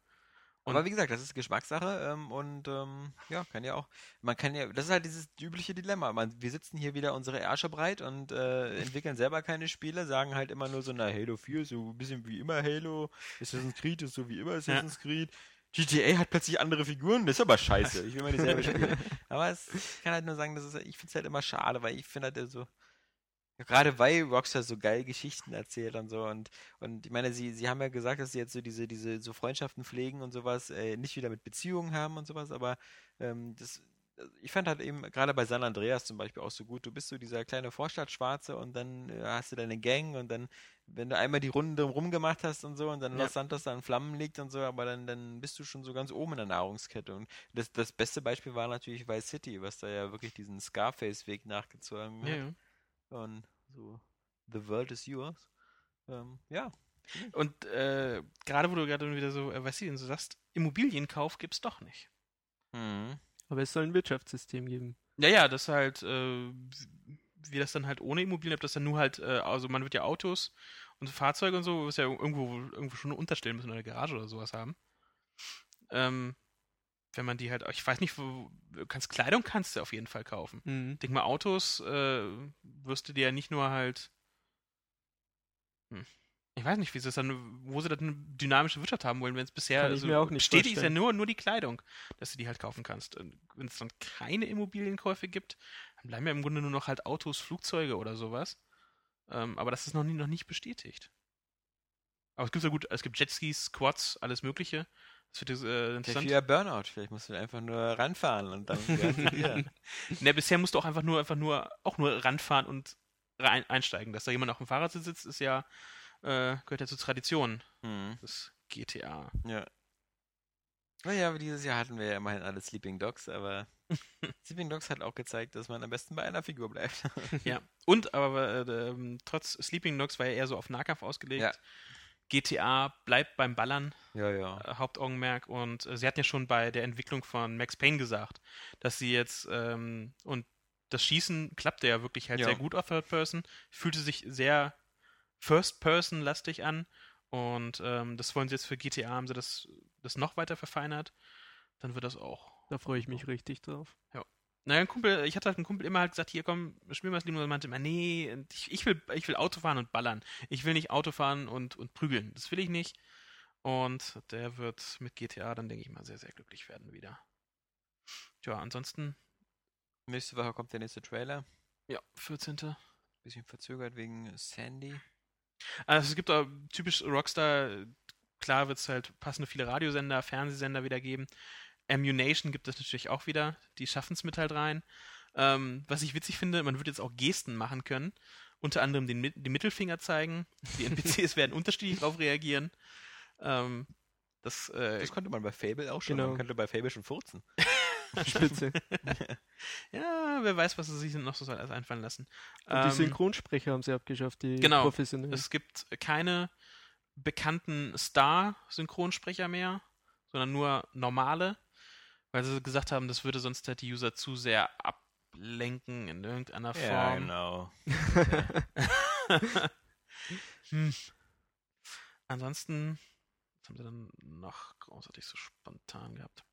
Und- Aber wie gesagt, das ist Geschmackssache ähm, und ähm, ja, kann ja auch, man kann ja, das ist halt dieses übliche Dilemma. Man, wir sitzen hier wieder unsere Ärsche breit und äh, entwickeln selber keine Spiele, sagen halt immer nur so, na, Halo 4 ist so ein bisschen wie immer Halo, Assassin's Creed ist so wie immer Assassin's Creed. GTA hat plötzlich andere Figuren, das ist aber scheiße. Ich will mal dieselbe spielen. Aber es, ich kann halt nur sagen, das ist, ich finde es halt immer schade, weil ich finde halt so, ja, gerade weil Rockstar so geil Geschichten erzählt und so und und ich meine, sie, sie haben ja gesagt, dass sie jetzt so diese, diese so Freundschaften pflegen und sowas, äh, nicht wieder mit Beziehungen haben und sowas, aber ähm, das, ich fand halt eben gerade bei San Andreas zum Beispiel auch so gut, du bist so dieser kleine Vorstadtschwarze und dann äh, hast du deine Gang und dann, wenn du einmal die Runde rum gemacht hast und so und dann Ja. Los Santos da in Flammen liegt und so, aber dann, dann bist du schon so ganz oben in der Nahrungskette und das, das beste Beispiel war natürlich Vice City, was da ja wirklich diesen Scarface-Weg nachgezogen hat Ja, ja. und so The World is yours. Ähm, ja. Und äh, gerade wo du gerade wieder so, äh, weißt du, so sagst, Immobilienkauf gibt's doch nicht. Mhm. aber es soll ein Wirtschaftssystem geben. Ja, ja, das halt, äh, wie das dann halt ohne Immobilien, ob das dann nur halt, äh, also man wird ja Autos und Fahrzeuge und so, was ja irgendwo, irgendwo schon unterstellen müssen oder eine Garage oder sowas haben. Ähm, wenn man die halt, ich weiß nicht, wo, kannst Kleidung kannst du auf jeden Fall kaufen. Mhm. Ich denke mal, Autos äh, wirst du dir ja nicht nur halt. Hm. Ich weiß nicht, wie sie es dann, wo sie dann eine dynamische Wirtschaft haben wollen, wenn es bisher Kann ich also mir auch nicht bestätigt ist ja nur, nur die Kleidung, dass du die halt kaufen kannst. Wenn es dann keine Immobilienkäufe gibt, dann bleiben ja im Grunde nur noch halt Autos, Flugzeuge oder sowas. Ähm, aber das ist noch, nie, noch nicht bestätigt. Aber es gibt ja gut, es gibt Jetskis, Quads, alles Mögliche. Das wird äh, Vielleicht interessant. wieder Burnout. Vielleicht musst du einfach nur ranfahren und dann wieder. Ne, bisher musst du auch einfach nur, einfach nur, auch nur ranfahren und rein, einsteigen. Dass da jemand auf dem Fahrrad sitzt, ist ja, äh, gehört ja zur Tradition Mhm. des GTA. Ja. Naja, aber dieses Jahr hatten wir ja immerhin alle Sleeping Dogs, aber Sleeping Dogs hat auch gezeigt, dass man am besten bei einer Figur bleibt. Ja. Und aber äh, ähm, trotz Sleeping Dogs war ja eher so auf Nahkampf ausgelegt. Ja. GTA bleibt beim Ballern, ja, ja. äh, Hauptaugenmerk. Und äh, sie hatten ja schon bei der Entwicklung von Max Payne gesagt, dass sie jetzt ähm, und das Schießen klappte ja wirklich halt Ja. sehr gut auf Third Person, fühlte sich sehr First-Person-lastig an. Und ähm, das wollen sie jetzt für GTA, haben sie das, das noch weiter verfeinert. Dann wird das auch. Da freue ich mich richtig drauf. Naja, ein Kumpel, ich hatte halt einen Kumpel immer halt gesagt, hier komm, spiel mal das Leben und er meinte immer, nee, ich, ich, will, ich will Auto fahren und ballern. Ich will nicht Auto fahren und, und prügeln. Das will ich nicht. Und der wird mit GTA dann, denke ich mal, sehr, sehr glücklich werden wieder. Tja, ansonsten, Nächste Woche kommt der nächste Trailer. ja, 14. Bisschen verzögert wegen Sandy. Also es gibt auch typisch Rockstar, klar wird es halt passende viele Radiosender, Fernsehsender wieder geben. Ammunition gibt es natürlich auch wieder, die schaffen es mit halt rein. Ähm, was ich witzig finde, man wird jetzt auch Gesten machen können. Unter anderem den, den Mittelfinger zeigen. Die NPCs werden unterschiedlich darauf reagieren. Ähm, das, äh, Das konnte man bei Fable auch schon. Genau. Man könnte bei Fable schon furzen. Spitze. ja, wer weiß, was sie sich noch so alles einfallen lassen. Und Ähm, die Synchronsprecher haben sie abgeschafft, die genau. professionellen. Es gibt keine bekannten Star-Synchronsprecher mehr, sondern nur normale, weil sie gesagt haben, das würde sonst halt die User zu sehr ablenken in irgendeiner Ja, Form. genau. hm. Ansonsten, was haben sie dann noch großartig so spontan gehabt?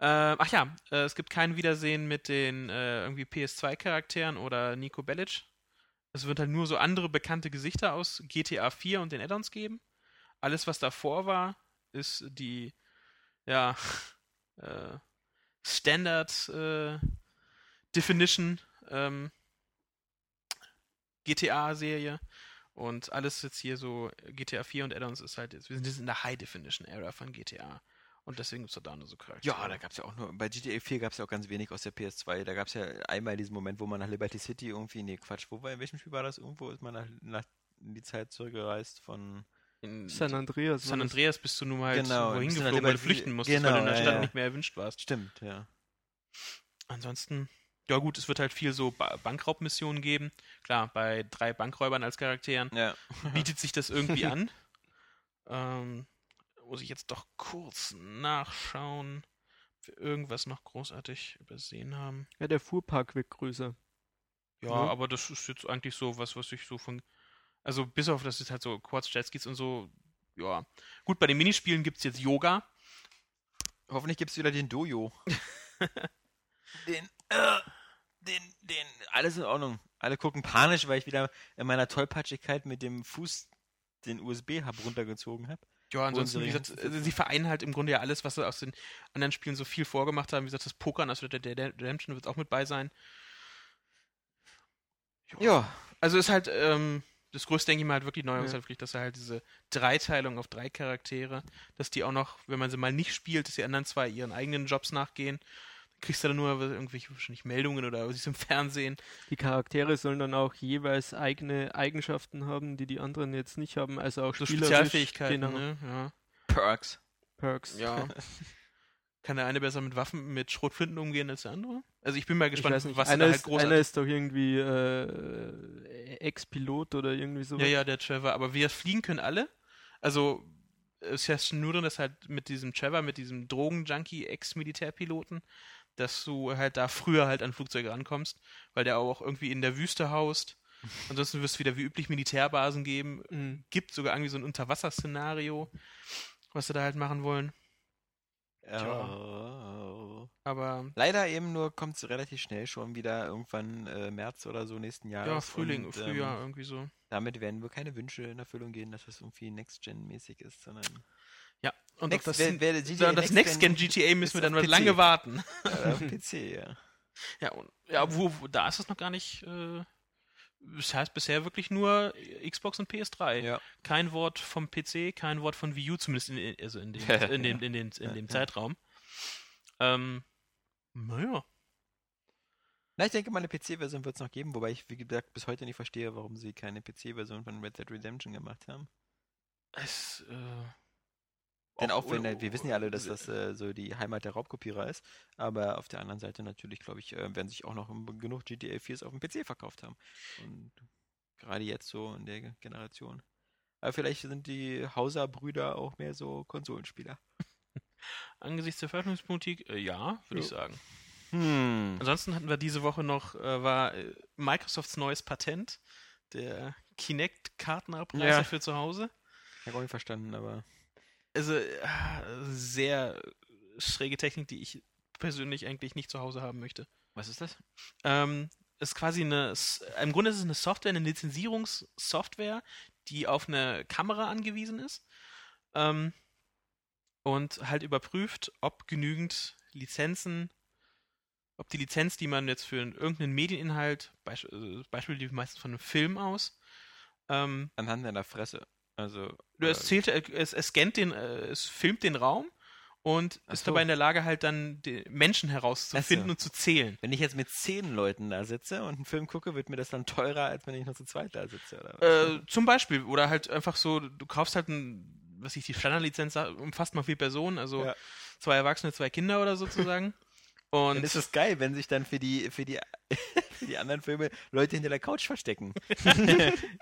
Ähm, ach ja, äh, es gibt kein Wiedersehen mit den äh, irgendwie PS2-Charakteren oder Nico Bellic. Es wird halt nur so andere bekannte Gesichter aus GTA 4 und den Add-ons geben. Alles, was davor war, ist die, ja, äh, Standard äh, Definition ähm, GTA-Serie. Und alles jetzt hier so GTA 4 und Add-ons ist halt jetzt, wir sind jetzt in der High Definition Era von GTA. Und deswegen gibt es da nur so Charaktere. Ja, da gab es ja auch nur, bei GTA 4 gab es ja auch ganz wenig aus der PS2. Da gab es ja einmal diesen Moment, wo man nach Liberty City irgendwie, nee, Quatsch, wo war, in welchem Spiel war das? Irgendwo ist man nach, nach in die Zeit zurückgereist von. In San Andreas. San. Andreas bist du nun mal halt Genau, wohin geflogen, weil du flüchten musstest, weil genau, du in der ja, Stadt ja. nicht mehr erwünscht warst. Stimmt, ja. Ansonsten, ja gut, es wird halt viel so ba Bankraubmissionen geben. Klar, bei drei Bankräubern als Charakteren Ja. bietet sich das irgendwie an. Ähm, muss ich jetzt doch kurz nachschauen, ob wir irgendwas noch großartig übersehen haben. Ja, der Fuhrpark wird größer. Ja, Ja. aber das ist jetzt eigentlich so was, was ich so von. Also bis auf das ist halt so Quartz Jetskis und so. Ja. Gut, bei den Minispielen gibt es jetzt Yoga. Hoffentlich gibt es wieder den Dojo. den, äh, den, den, alles in Ordnung. Alle gucken panisch, weil ich wieder in meiner Tollpatschigkeit mit dem Fuß den USB-Hub runtergezogen habe. Ja, ansonsten, wie gesagt, äh, sie vereinen halt im Grunde ja alles, was sie aus den anderen Spielen so viel vorgemacht haben. Wie gesagt, das Pokern, also der Redemption wird auch mit bei sein. Ja. Also ist halt, ähm, das größte, denke ich mal, halt wirklich neu Ja. ist halt wirklich, dass er halt diese Dreiteilung auf drei Charaktere, dass die auch noch, wenn man sie mal nicht spielt, dass die anderen zwei ihren eigenen Jobs nachgehen. Dann kriegst du dann nur irgendwelche wahrscheinlich Meldungen oder siehst im Fernsehen. Die Charaktere sollen dann auch jeweils eigene Eigenschaften haben, die die anderen jetzt nicht haben. Also auch So Spezialfähigkeiten, Genau, ne? Ja. Perks. Perks. Ja. Kann der eine besser mit Waffen, mit Schrotflinten umgehen als der andere? Also ich bin mal gespannt, nicht, was einer, da halt ist, großartig einer ist doch irgendwie äh, Ex-Pilot oder irgendwie so. Ja, ja, der Trevor. Aber wir fliegen können alle. Also, es ist ja nur drin, dass halt mit diesem Trevor, mit diesem Drogen-Junkie, Ex-Militärpiloten, dass du halt da früher halt an Flugzeuge rankommst, weil der auch irgendwie in der Wüste haust. Ansonsten wirst du wieder wie üblich Militärbasen geben. Mhm. Gibt sogar irgendwie so ein Unterwasserszenario, was sie da halt machen wollen. Ja. Aber Leider eben nur kommt es relativ schnell schon wieder irgendwann äh, März oder so nächsten Jahres. ja, Frühling, und, Frühjahr Ähm, irgendwie so. damit werden wohl keine Wünsche in Erfüllung gehen, dass das irgendwie Next-Gen-mäßig ist, sondern Ja, und Next- das, wer- wer GTA das Next-Gen Next-Gen GTA müssen wir dann mal lange warten. äh, auf PC, ja. Ja, und, ja wo, wo, da ist es noch gar nicht. Äh, das heißt bisher wirklich nur Xbox und PS3. Ja. Kein Wort vom PC, kein Wort von Wii U, zumindest in, also in dem, in dem, in dem, in dem Zeitraum. Ähm, naja. Na, ich denke, mal, eine PC-Version wird es noch geben, wobei ich, wie gesagt, bis heute nicht verstehe, warum sie keine PC-Version von Red Dead Redemption gemacht haben. Es, äh, Denn auch, auch- wenn, wir wissen ja alle, dass das äh, so die Heimat der Raubkopierer ist, aber auf der anderen Seite natürlich, glaube ich, äh, werden sich auch noch genug GTA 4s auf dem PC verkauft haben. Und gerade jetzt so in der Generation. Aber vielleicht sind die Hauser-Brüder auch mehr so Konsolenspieler. angesichts der Veröffentlichungspolitik, äh, ja, würde ich sagen. Hm. Ansonsten hatten wir diese Woche noch, äh, war äh, Microsofts neues Patent, der Kinect-Kartenabreißer Ja. für zu Hause. Ich habe auch nicht verstanden, aber. Also äh, sehr schräge Technik, die ich persönlich eigentlich nicht zu Hause haben möchte. Was ist das? Ähm, ist quasi eine, im Grunde ist es eine Software, eine Lizenzierungssoftware, die auf eine Kamera angewiesen ist ähm, und halt überprüft, ob genügend Lizenzen, ob die Lizenz, die man jetzt für irgendeinen Medieninhalt, Beisp äh, Beispiel die meistens von einem Film aus, ähm, Anhand deiner Fresse. Also. es, zählt, äh, es, es scannt den, äh, es filmt den Raum und Ach ist so. dabei in der Lage, halt dann die Menschen herauszufinden so. und zu zählen. Wenn ich jetzt mit zehn Leuten da sitze und einen Film gucke, wird mir das dann teurer, als wenn ich nur zu zweit da sitze? Äh, zum Beispiel. Oder halt einfach so, du kaufst halt ein, was ich, die Standardlizenz umfasst mal vier Personen, also Ja. zwei Erwachsene, zwei Kinder oder sozusagen. Und Dann ist es geil, wenn sich dann für die, für die, für die anderen Filme Leute hinter der Couch verstecken.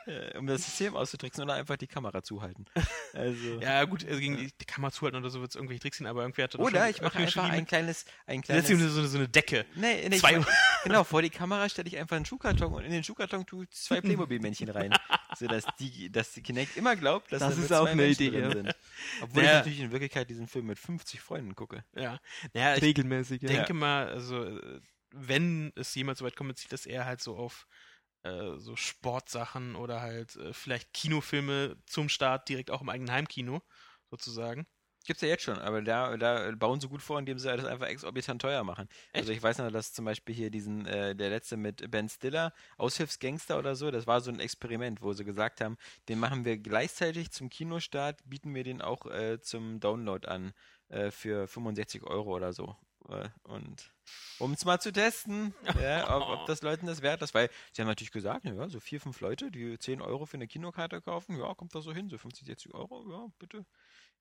Äh, um das System auszutricksen oder einfach die Kamera zuhalten. Also. ja, gut, also gegen die, die Kamera zuhalten oder so wird es irgendwelche Tricks hin, aber irgendwie hat er Oder ich mache einfach ein kleines, ein kleines. so, eine- so eine Decke. Nee, nee, ich genau, vor die Kamera stelle ich einfach einen Schuhkarton und in den Schuhkarton tue ich zwei Playmobil-Männchen rein. Sodass die, dass die Kinect immer glaubt, dass Das da ist auch zwei eine Menschen Idee, sind. Obwohl Ja. ich natürlich in Wirklichkeit diesen Film mit 50 Freunden gucke. Ja. Naja, ich Regelmäßig, ja. denke mal, also wenn es jemals so weit kommt, zieht das eher halt so auf äh, so Sportsachen oder halt äh, vielleicht Kinofilme zum Start direkt auch im eigenen Heimkino, sozusagen. Gibt's ja jetzt schon, aber da, da bauen sie gut vor, indem sie das einfach exorbitant teuer machen. Also ich weiß noch, dass zum Beispiel hier diesen, äh, der letzte mit Ben Stiller, Aushilfsgangster oder so, das war so ein Experiment, wo sie gesagt haben, den machen wir gleichzeitig zum Kinostart, bieten wir den auch äh, zum Download an äh, für 65 Euro oder so. Äh, Und um es mal zu testen, ja, ob, ob das Leuten das wert ist, weil sie haben natürlich gesagt, ja, so vier, fünf Leute, die 10 Euro für eine Kinokarte kaufen, ja, kommt das so hin, so 50, 60 Euro, ja, bitte.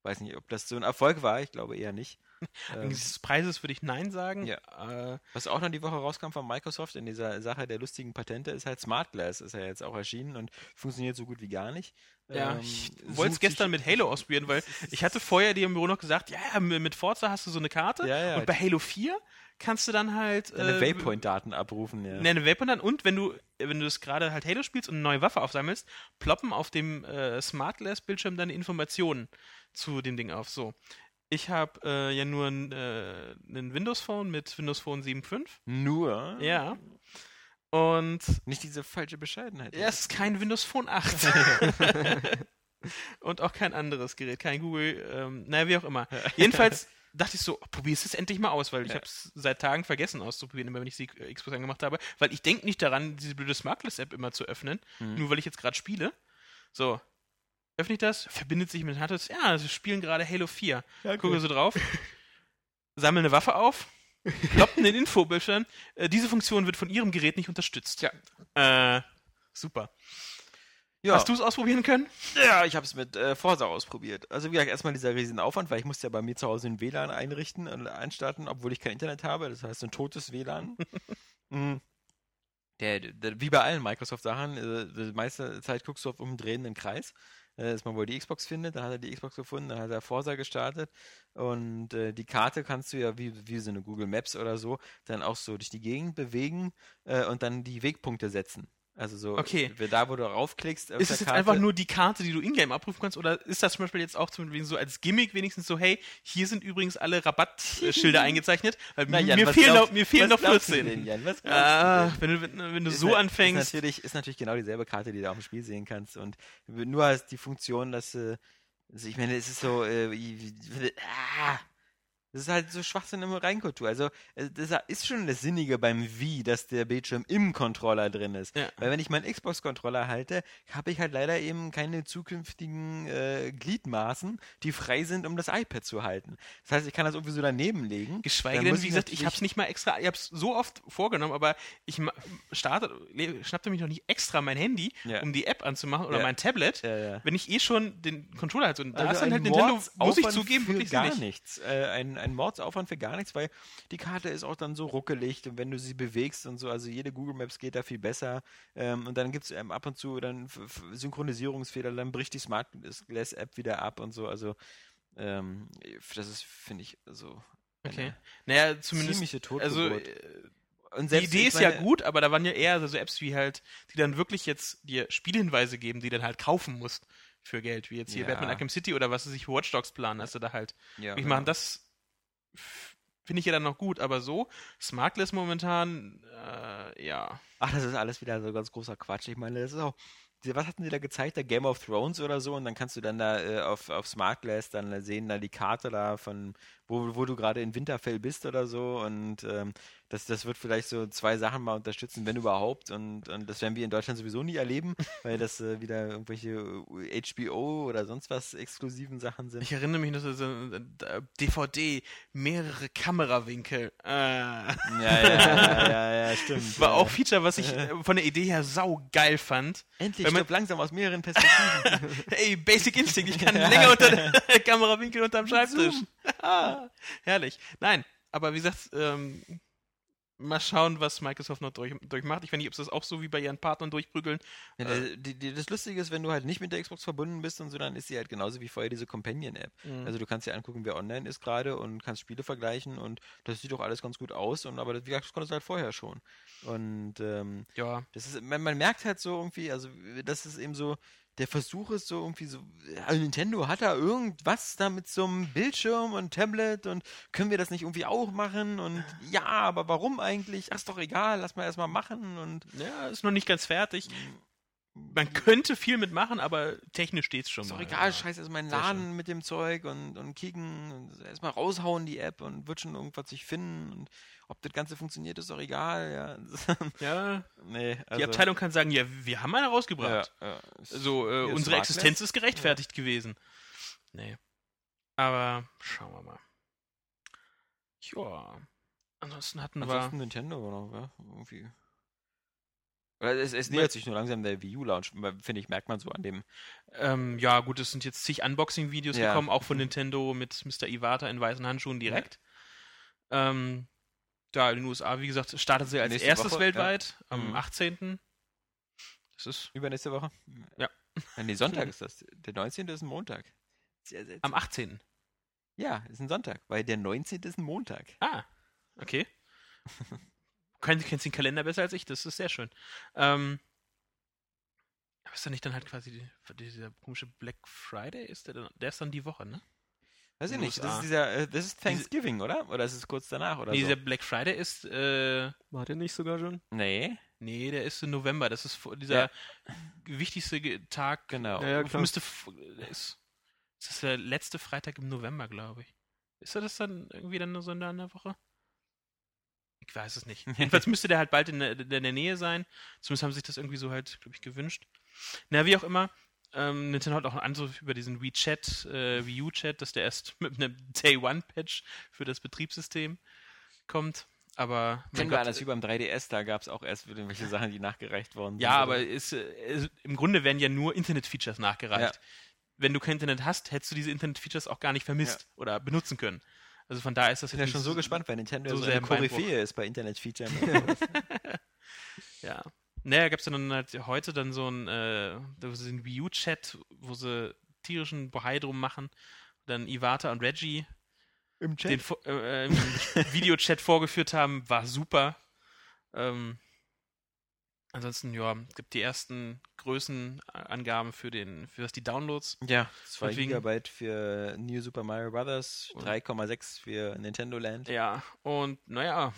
Weiß nicht, ob das so ein Erfolg war, ich glaube eher nicht. Wegen Ähm, dieses Preises würde ich Nein sagen. Ja. Äh, was auch noch die Woche rauskam von Microsoft in dieser Sache der lustigen Patente, ist halt Smart Glass, ist ja jetzt auch erschienen und funktioniert so gut wie gar nicht. ja, Ähm, ich wollte es gestern mit Halo ausprobieren, weil ich hatte vorher dir im Büro noch gesagt, ja, ja, mit Forza hast du so eine Karte Ja, ja. und bei Halo 4 kannst du dann halt deine äh, Waypoint-Daten abrufen, ja. Ne, eine Waypoint dann und wenn du, wenn du es gerade halt Halo spielst und eine neue Waffe aufsammelst, ploppen auf dem äh, Smart Glass Bildschirm deine Informationen zu dem Ding auf. So. Ich habe äh, ja nur ein, äh, einen Windows Phone mit Windows Phone 7.5. Nur Ja. Und nicht diese falsche Bescheidenheit. ja, es ist kein Windows Phone 8. und auch kein anderes Gerät, kein Google, ähm, naja, wie auch immer. Jedenfalls dachte ich so, probierst es endlich mal aus, weil ich Ja. habe es seit Tagen vergessen auszuprobieren, immer wenn ich die äh, Xbox angemacht habe, weil ich denke nicht daran, diese blöde Smartless-App immer zu öffnen, Mhm. nur weil ich jetzt gerade spiele. So, öffne ich das, verbindet sich mit Hattes, ja, sie spielen gerade Halo 4. Ja, Gucke so drauf, sammle eine Waffe auf, ploppt in den Infobildschirm, äh, diese Funktion wird von ihrem Gerät nicht unterstützt. Ja. Äh, super. Ja. Hast du es ausprobieren können? Ja, ich habe es mit äh, Forsa ausprobiert. Also wie gesagt, erstmal dieser riesen Aufwand, weil ich musste ja bei mir zu Hause ein WLAN einrichten und anstarten, obwohl ich kein Internet habe. Das heißt, ein totes WLAN. Mhm. der, der, wie bei allen Microsoft-Sachen, äh, die meiste Zeit guckst du auf einem drehenden Kreis, äh, dass man wohl die Xbox findet. Dann hat er die Xbox gefunden, dann hat er Forsa gestartet und äh, die Karte kannst du ja wie, wie so eine Google Maps oder so dann auch so durch die Gegend bewegen äh, und dann die Wegpunkte setzen. Also so, Okay. äh, da wo du raufklickst, auf Ist es jetzt Karte- einfach nur die Karte, die du ingame abrufen kannst, oder ist das zum Beispiel jetzt auch zum Beispiel so als Gimmick wenigstens so, hey, hier sind übrigens alle Rabattschilder eingezeichnet, weil Na, Jan, mir, fehlen glaubst- noch, mir fehlen noch glaubst du 14. Denn, Jan? Was glaubst Ah, du denn? wenn du, wenn, du Ist so na- anfängst. Ist natürlich, ist natürlich genau dieselbe Karte, die du auf dem Spiel sehen kannst. Und nur als die Funktion, dass, äh, also ich meine, es ist so, äh, ah, das ist halt so Schwachsinn im Reinkultur. Also, äh, das ist schon das Sinnige beim Wie, dass der Bildschirm im Controller drin ist. Ja. Weil wenn ich meinen Xbox-Controller halte, habe ich halt leider eben keine zukünftigen äh, Gliedmaßen, die frei sind, um das iPad zu halten. Das heißt, ich kann das irgendwie so daneben legen. Geschweige denn, wie gesagt, ich habe es nicht mal extra, ich habe es so oft vorgenommen, aber ich starte, schnappte mich noch nicht extra mein Handy, Ja. um die App anzumachen oder Ja. mein Tablet, wenn ich eh schon den Controller halt so, da Also ist dann halt Nintendo, muss ich zugeben, wirklich gar nicht. nichts. Äh, ein, ein Mordsaufwand für gar nichts, weil die Karte ist auch dann so ruckelig und wenn du sie bewegst und so, also jede Google Maps geht da viel besser ähm, und dann gibt es ähm, ab und zu dann Synchronisierungsfehler, dann bricht die Smart Glass App wieder ab und so, also ähm, das ist, finde ich, so Okay. eine Naja, zumindest, ziemliche Totgeburt. also äh, die Idee ist ja gut, aber da waren ja eher so Apps wie halt, die dann wirklich jetzt dir Spielhinweise geben, die dann halt kaufen musst für Geld, wie jetzt hier Ja. Batman Arkham City oder was sie sich für Watch Dogs planen, dass du da halt Ja, Ich genau. meine, das finde ich ja dann noch gut, aber so, Smartless momentan, äh, ja. Ach, das ist alles wieder so ganz großer Quatsch. Ich meine, das ist auch. Was hatten die da gezeigt? Da Game of Thrones oder so? Und dann kannst du dann da äh, auf, auf Smart Glass dann sehen, da die Karte da von, wo, wo du gerade in Winterfell bist oder so. Und ähm, das, das wird vielleicht so zwei Sachen mal unterstützen, wenn überhaupt. Und, und das werden wir in Deutschland sowieso nie erleben, weil das äh, wieder irgendwelche HBO oder sonst was exklusiven Sachen sind. Ich erinnere mich noch so, so äh, DVD, mehrere Kamerawinkel. Äh. Ja, ja, ja, ja, stimmt. War ja. auch Feature, was ich äh, von der Idee her sau geil fand. Endlich, man- langsam aus mehreren Perspektiven. Ey, Basic Instinct, ich kann länger unter der Kamerawinkel unterm Schreibtisch. Herrlich. Nein, aber wie gesagt, ähm, mal schauen, was Microsoft noch durch, durchmacht. Ich weiß nicht, ob sie das auch so wie bei ihren Partnern durchprügeln. Ja, der, die, die, das Lustige ist, wenn du halt nicht mit der Xbox verbunden bist und so, dann ist sie halt genauso wie vorher diese Companion-App. Mhm. Also du kannst dir angucken, wer online ist gerade und kannst Spiele vergleichen und das sieht doch alles ganz gut aus. Und aber das, wie gesagt, das konntest du halt vorher schon. Und ähm, Ja, das ist, man, man merkt halt so irgendwie, also das ist eben so, der Versuch ist so irgendwie so, also Nintendo hat da irgendwas da mit so einem Bildschirm und Tablet und können wir das nicht irgendwie auch machen und ja, aber warum eigentlich? Ach, ist doch egal, lass mal erstmal machen und ja, ist noch nicht ganz fertig. Man könnte viel mitmachen, aber technisch steht's schon ist doch egal, ja. scheiß erstmal in Laden mit dem Zeug und, und kicken und erstmal raushauen die App und wird schon irgendwas sich finden und ob das Ganze funktioniert, ist doch egal, ja. Ja, nee, also, die Abteilung kann sagen, ja, wir haben eine rausgebracht. ja, So, äh, unsere. Existenz ist gerechtfertigt gewesen. Nee. Aber schauen wir mal. Ja. Ansonsten hatten Ansonsten wir. Nintendo noch, ja, irgendwie. Es, es nähert sich nur langsam der Wii U-Launch, finde ich, merkt man so an dem. Ähm, ja, gut, es sind jetzt zig Unboxing-Videos Ja. gekommen, auch von Nintendo mit Mr. Iwata in weißen Handschuhen direkt. Ähm, da in den USA, wie gesagt, startet sie als Nächste erstes Woche, weltweit am Mhm. 18. Das ist Übernächste Woche? Ja. Äh, Nee, Sonntag ist das. Der 19. ist ein Montag. Sehr seltsam. am 18. Ja, ist ein Sonntag, weil der 19. ist ein Montag. Ah, okay. Du kennst den Kalender besser als ich, das ist sehr schön. Ähm, aber ist da nicht dann halt quasi die, dieser komische Black Friday? Ist der, dann, der ist dann die Woche, ne? Weiß ich nicht. Das ist dieser, äh, das ist Thanksgiving, oder? Oder ist es kurz danach oder nee, so? dieser Black Friday ist, äh, War der nicht sogar schon? Nee, nee, der ist im November. Das ist dieser wichtigste Ge- Tag. genau. Ja, ja. Müsste, f- der ist, das ist der letzte Freitag im November, glaube ich. Ist das dann irgendwie dann so in der Woche? Ich weiß es nicht. Jedenfalls müsste der halt bald in der, in der Nähe sein. Zumindest haben sie sich das irgendwie so halt, glaube ich, gewünscht. Na, wie auch immer. Ähm, Nintendo hat auch an so über diesen WeChat, äh, Wii U-Chat, dass der erst mit einem Day-One-Patch für das Betriebssystem kommt. Aber Kennen wir alles wie beim 3DS, da gab es auch erst irgendwelche Sachen, die nachgereicht worden ja, sind. aber ist, es- im Grunde werden ja nur Internet-Features nachgereicht. Ja. Wenn du kein Internet hast, hättest du diese Internet-Features auch gar nicht vermisst oder benutzen können. Also von daher ist das Ich bin ja schon so gespannt, weil Nintendo so so, sehr eine. Koryphäe ist bei Internet-Features. Ja. Naja, gab es dann halt heute dann so ein, äh, da ein Wii U-Chat, wo sie tierischen Bohai drum machen. Dann Iwata und Reggie Im den äh, im Videochat vorgeführt haben, war super. Ähm, ansonsten, ja, es gibt die ersten Größenangaben für den, für das die Downloads. Ja, 2 Deswegen- Gigabyte für New Super Mario Bros., 3,6 für Nintendo Land. Ja, und naja,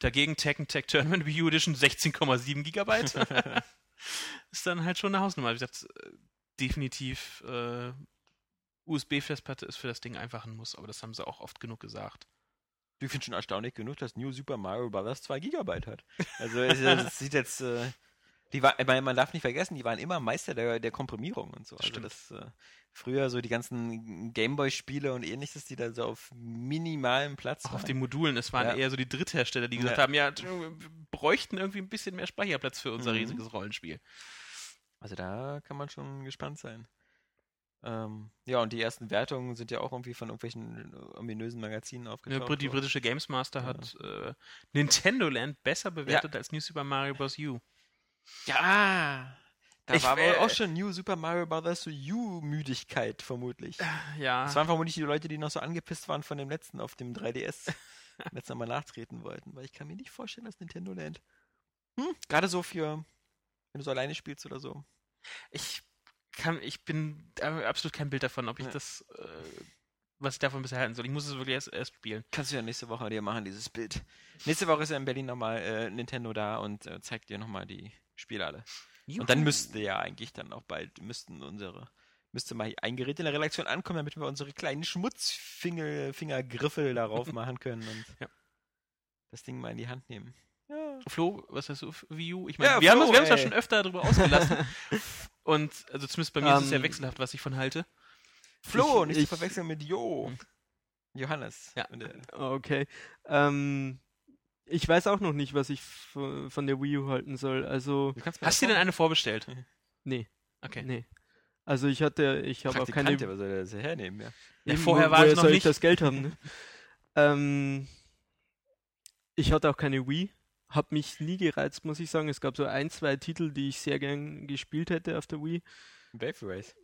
dagegen Tekken Tech Tournament Wii U Edition 16,7 Gigabyte. ist dann halt schon eine Hausnummer. Wie gesagt, definitiv äh, USB-Festplatte ist für das Ding einfach ein Muss, aber das haben sie auch oft genug gesagt. Ich finde schon erstaunlich genug, dass New Super Mario Bros. 2 Gigabyte hat. Also es, sieht jetzt, äh, die war, man darf nicht vergessen, die waren immer Meister der, der Komprimierung und so. Also das äh, früher so die ganzen Gameboy-Spiele und ähnliches, die da so auf minimalem Platz Auch auf waren. den Modulen, es waren Ja. eher so die Dritthersteller, die gesagt Ja. haben, ja, wir bräuchten irgendwie ein bisschen mehr Speicherplatz für unser Mhm. riesiges Rollenspiel. Also da kann man schon gespannt sein. Ähm, ja, und die ersten Wertungen sind ja auch irgendwie von irgendwelchen äh, ominösen Magazinen Ja, aufgetaucht. Brit- die britische Games Master Ja. hat äh, Nintendo Land besser bewertet als New Super Mario Bros. U. Ja, da Ich war aber auch schon New Super Mario Bros. U-Müdigkeit vermutlich. Ja. Das waren vermutlich die Leute, die noch so angepisst waren von dem letzten auf dem 3DS. letztes Mal nachtreten wollten, weil ich kann mir nicht vorstellen, dass Nintendo Land hm, gerade so für, wenn du so alleine spielst oder so. Ich kann, ich bin äh, absolut kein Bild davon, ob ich Ja. das, äh, was ich davon bisher halten soll. Ich muss es wirklich erst, erst spielen. Kannst du ja nächste Woche dir machen, dieses Bild. Nächste Woche ist ja in Berlin nochmal äh, Nintendo da und äh, zeigt dir nochmal die Spiele alle. Und dann müsste ja eigentlich dann auch bald, müssten unsere, müsste mal ein Gerät in der Redaktion ankommen, damit wir unsere kleinen Schmutzfingergriffel darauf machen können. Und Ja. das Ding mal in die Hand nehmen. Ja. Flo, was hast du, Wii U? Ich meine, Ja, wir, haben Flo, haben uns ja schon öfter darüber ausgelassen. Und, also zumindest bei mir ist es ja Ähm, wechselhaft, was ich von halte. Flo, Ich- nicht ich- zu verwechseln mit Jo. Hm. Johannes. Ja. Okay. Ähm, ich weiß auch noch nicht, was ich von der Wii U halten soll. Also, Du Hast du das denn eine vorbestellt? nee, Okay. nee. Also ich hatte, ich habe auch keine. Was soll der das hernehmen? Ja. Ja, vorher war es woher noch soll nicht. ich das Geld haben. Ne? ähm, ich hatte auch keine Wii. Hab mich nie gereizt, muss ich sagen. Es gab so ein, zwei Titel, die ich sehr gern gespielt hätte auf der Wii. Wave Race.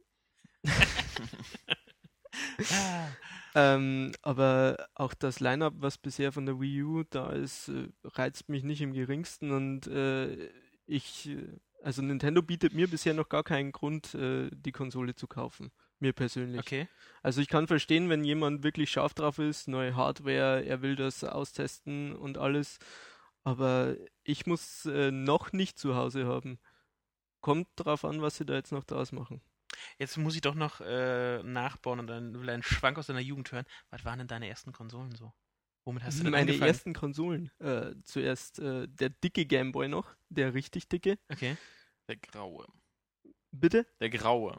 Ähm, aber auch das Line-Up, was bisher von der Wii U da ist, äh, reizt mich nicht im geringsten und äh, ich, äh, also Nintendo bietet mir bisher noch gar keinen Grund, äh, die Konsole zu kaufen. Mir persönlich. Okay. Also ich kann verstehen, wenn jemand wirklich scharf drauf ist, neue Hardware, er will das austesten und alles, aber ich muss äh, noch nicht zu Hause haben. Kommt drauf an, was sie da jetzt noch draus machen. Jetzt muss ich doch noch äh, nachbauen und dann will einen Schwank aus deiner Jugend hören. Was waren denn deine ersten Konsolen so? Womit hast du denn Meine angefangen? ersten Konsolen. Äh, zuerst äh, der dicke Gameboy noch, der richtig dicke. Okay. Der graue. Bitte? Der graue.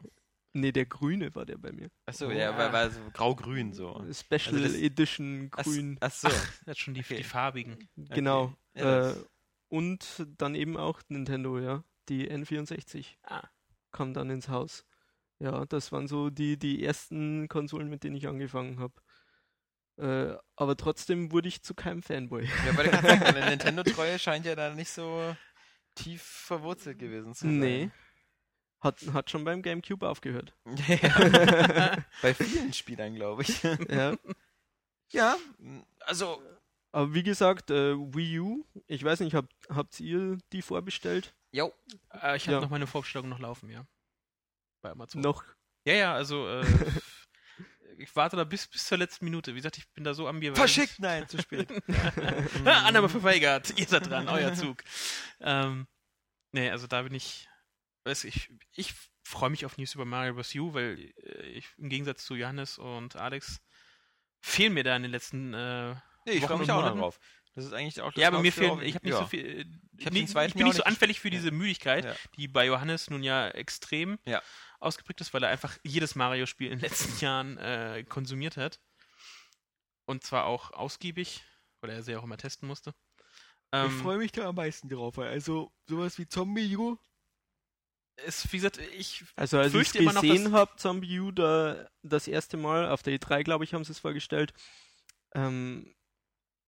Nee, der grüne war der bei mir. Achso, Oh. ja, war, war so grau-grün so. Special Also das- Edition Ach, grün. Achso. Das hat schon die, Okay. die farbigen. Genau. Ja, äh, und dann eben auch Nintendo, ja. Die N64 Ah. kam dann ins Haus. Ja, das waren so die, die ersten Konsolen, mit denen ich angefangen habe. Äh, aber trotzdem wurde ich zu keinem Fanboy. Ja, weil deine Nintendo-Treue scheint ja da nicht so tief verwurzelt gewesen zu sein. Nee. Hat, hat schon beim Gamecube aufgehört. Ja, bei vielen Spielern, glaube ich. ja. Ja, also Aber wie gesagt, äh, Wii U, ich weiß nicht, habt, habt ihr die vorbestellt? Jo. Äh, ich habe Ja. noch meine Vorbestellung noch laufen, ja. Bei Amazon. Noch. Ja, ja, also äh, ich warte da bis, bis zur letzten Minute. Wie gesagt, ich bin da so ambivalent. Verschickt, nein, zu spät. Ah, Annahme verweigert. Ihr seid dran, euer Zug. ähm, nee, also da bin ich. Weiß ich, ich freue mich auf New Super Mario Bros. U, weil äh, ich im Gegensatz zu Johannes und Alex fehlen mir da in den letzten. Äh, Nee, ich freue mich auch drauf. Das ist eigentlich auch das ja, aber mir fehlen. Ich habe nicht ja. so viel. äh, Ich hab zweiten ich bin ja nicht so nicht anfällig für diese Müdigkeit, Ja. die bei Johannes nun ja extrem Ja. ausgeprägt ist, weil er einfach jedes Mario-Spiel in den letzten Jahren äh, konsumiert hat. Und zwar auch ausgiebig, weil er sie auch immer testen musste. Ähm, ich freue mich da am meisten drauf, weil also sowas wie Zombie U. ist, wie gesagt, ich Also als ich fürchte immer noch, gesehen habe, Zombie U, da das erste Mal, auf der E3, glaube ich, haben sie es vorgestellt, ähm,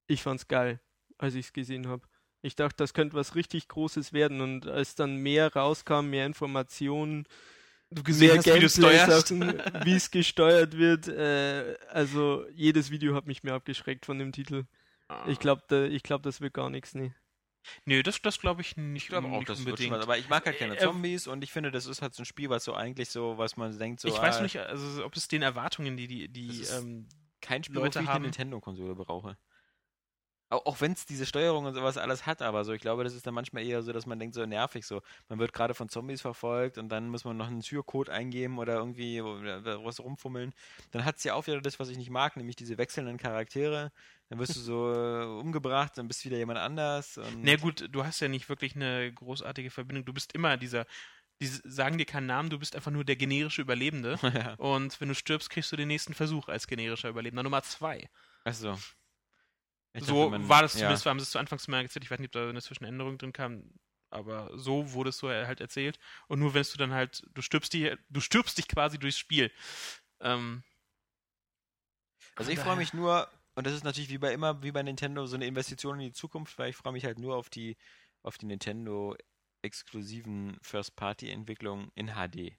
ich fand's geil, als ich es gesehen habe. Ich dachte, das könnte was richtig Großes werden und als dann mehr rauskam, mehr Informationen, du mehr hast, wie du steuerst. Gameplay-Sachen, wie es gesteuert wird, äh, also jedes Video hat mich mehr abgeschreckt von dem Titel. Ich glaube, da, ich glaub, das wird gar nichts, nee. Nee, das, das glaube ich nicht, Ich glaube auch, nicht das unbedingt. was. Aber ich mag halt keine Äh, Zombies und ich finde, das ist halt so ein Spiel, was so eigentlich so, was man denkt, so. ich weiß ah, nicht, also ob es den Erwartungen, die die, die ähm, kein Spiel, Leute haben- eine Nintendo-Konsole brauche. Auch, wenn es diese Steuerung und sowas alles hat, aber so, ich glaube, das ist dann manchmal eher so, dass man denkt, so nervig, so, man wird gerade von Zombies verfolgt und dann muss man noch einen Türcode eingeben oder irgendwie was rumfummeln. Dann hat es ja auch wieder das, was ich nicht mag, nämlich diese wechselnden Charaktere. Dann wirst du so äh, umgebracht, dann bist du wieder jemand anders. Und Na gut, du hast ja nicht wirklich eine großartige Verbindung. Du bist immer dieser, die sagen dir keinen Namen, du bist einfach nur der generische Überlebende. ja. Und wenn du stirbst, kriegst du den nächsten Versuch als generischer Überlebender. Nummer zwei. Achso. Ich so dachte, man- war das ja. zumindest, haben sie es zu Anfangs mal erzählt. Ich weiß nicht, ob da eine Zwischenänderung drin kam, aber so wurde es so halt erzählt. Und nur wenn du dann halt, du stirbst dich, du stirbst dich quasi durchs Spiel. Ähm, Also ich freue mich nur, und das ist natürlich wie bei immer, wie bei Nintendo, so eine Investition in die Zukunft, weil ich freue mich halt nur auf die, auf die Nintendo exklusiven First-Party-Entwicklungen in HD.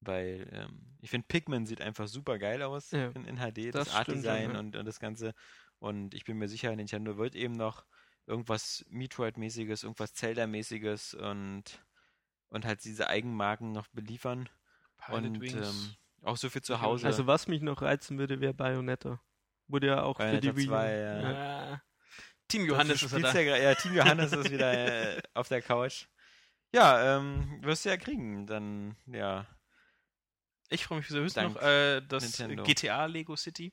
Weil ähm, ich finde, Pikmin sieht einfach super geil aus Ja, in, in HD, das das, Art-Design ja. und, und das Ganze. Und ich bin mir sicher, Nintendo wird eben noch irgendwas Metroid-mäßiges, irgendwas Zelda-mäßiges und, und halt diese Eigenmarken noch beliefern. Pilot und Wings. ähm, auch so viel zu Hause. Also was mich noch reizen würde, wäre Bayonetta. Wurde ja auch für Bayonetta die Wii U. 2, ja. äh, Team Johannes ist er da. ja, ja, Team Johannes ist wieder äh, auf der Couch. Ja, ähm, wirst du ja kriegen, dann, ja. Ich freue mich höchstens Dank noch äh, das Nintendo. GTA Lego City.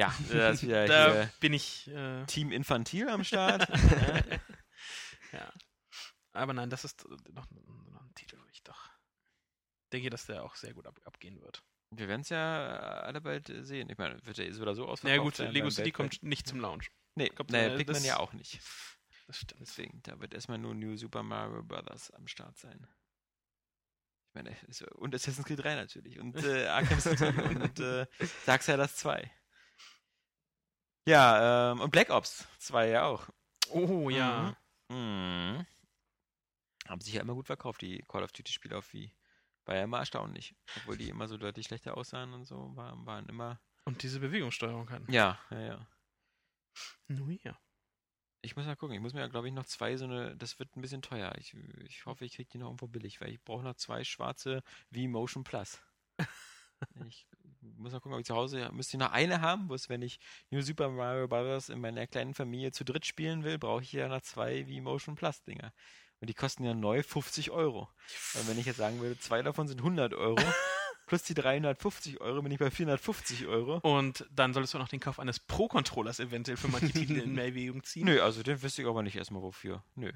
Ja, da wieder Da hier bin ich. Äh, Team Infantil am Start. ja. Aber nein, das ist äh, noch, noch ein Titel, wo ich doch denke, dass der auch sehr gut ab, abgehen wird. Wir werden es ja alle bald äh, sehen. Ich meine, wird er so oder so ausverkauft Na ja, gut, sein Lego City kommt nicht zum Launch. Nee, kommt, naja, äh, Pikmin das- ja auch nicht. Das stimmt. Deswegen, da wird erstmal nur New Super Mario Brothers am Start sein. Ich meine, und Assassin's Creed 3 natürlich. Und äh, Arkham City und äh, Darksiders 2. Ja, ähm, und Black Ops 2 ja auch. Oh ja. Mhm. Haben sich ja immer gut verkauft, die Call of Duty-Spiele auf Wii. War ja immer erstaunlich. Obwohl die immer so deutlich schlechter aussahen und so, waren, waren immer. Und diese Bewegungssteuerung hatten. Ja, ja, ja. Nun ja. Ich muss mal gucken. Ich muss mir, glaube ich, noch zwei so eine. Das wird ein bisschen teuer. Ich, ich hoffe, ich kriege die noch irgendwo billig, weil ich brauche noch zwei schwarze V-Motion Plus. ich muss mal gucken, ob ich zu Hause. Müsste ich noch eine haben, wo es, wenn ich New Super Mario Bros. in meiner kleinen Familie zu dritt spielen will, brauche ich ja noch zwei V-Motion Plus Dinger. Und die kosten ja neu 50 Euro. Und wenn ich jetzt sagen würde, zwei davon sind 100 Euro, plus die 350 Euro, bin ich bei 450 Euro. Und dann solltest du noch den Kauf eines Pro-Controllers eventuell für manche Titel in Erwägung ziehen. Nö, also den wüsste ich aber nicht erstmal wofür. Nö.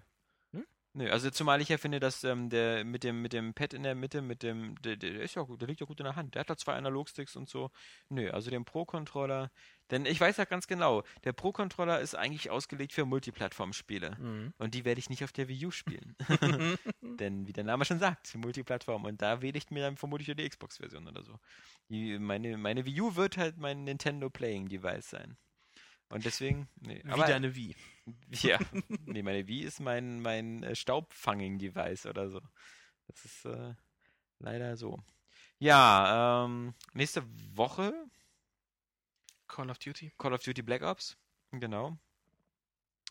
Nö, also zumal ich ja finde, dass ähm, der mit dem mit dem Pad in der Mitte, mit dem, der, der ist ja gut, der liegt ja gut in der Hand. Der hat da zwei Analogsticks und so. Nö, also den Pro-Controller, denn ich weiß ja ganz genau, der Pro-Controller ist eigentlich ausgelegt für Multiplattform-Spiele. Mhm. Und die werde ich nicht auf der Wii U spielen. Denn wie der Name schon sagt, Multiplattform. Und da wähle ich mir dann vermutlich die Xbox-Version oder so. Die, meine, meine Wii U wird halt mein Nintendo Playing Device sein. Und deswegen, nee. Wie aber, deine Wii. Ja, nee, meine Wii ist mein, mein äh, Staubfanging-Device oder so. Das ist äh, leider so. Ja, ähm, nächste Woche Call of Duty. Call of Duty Black Ops. Genau.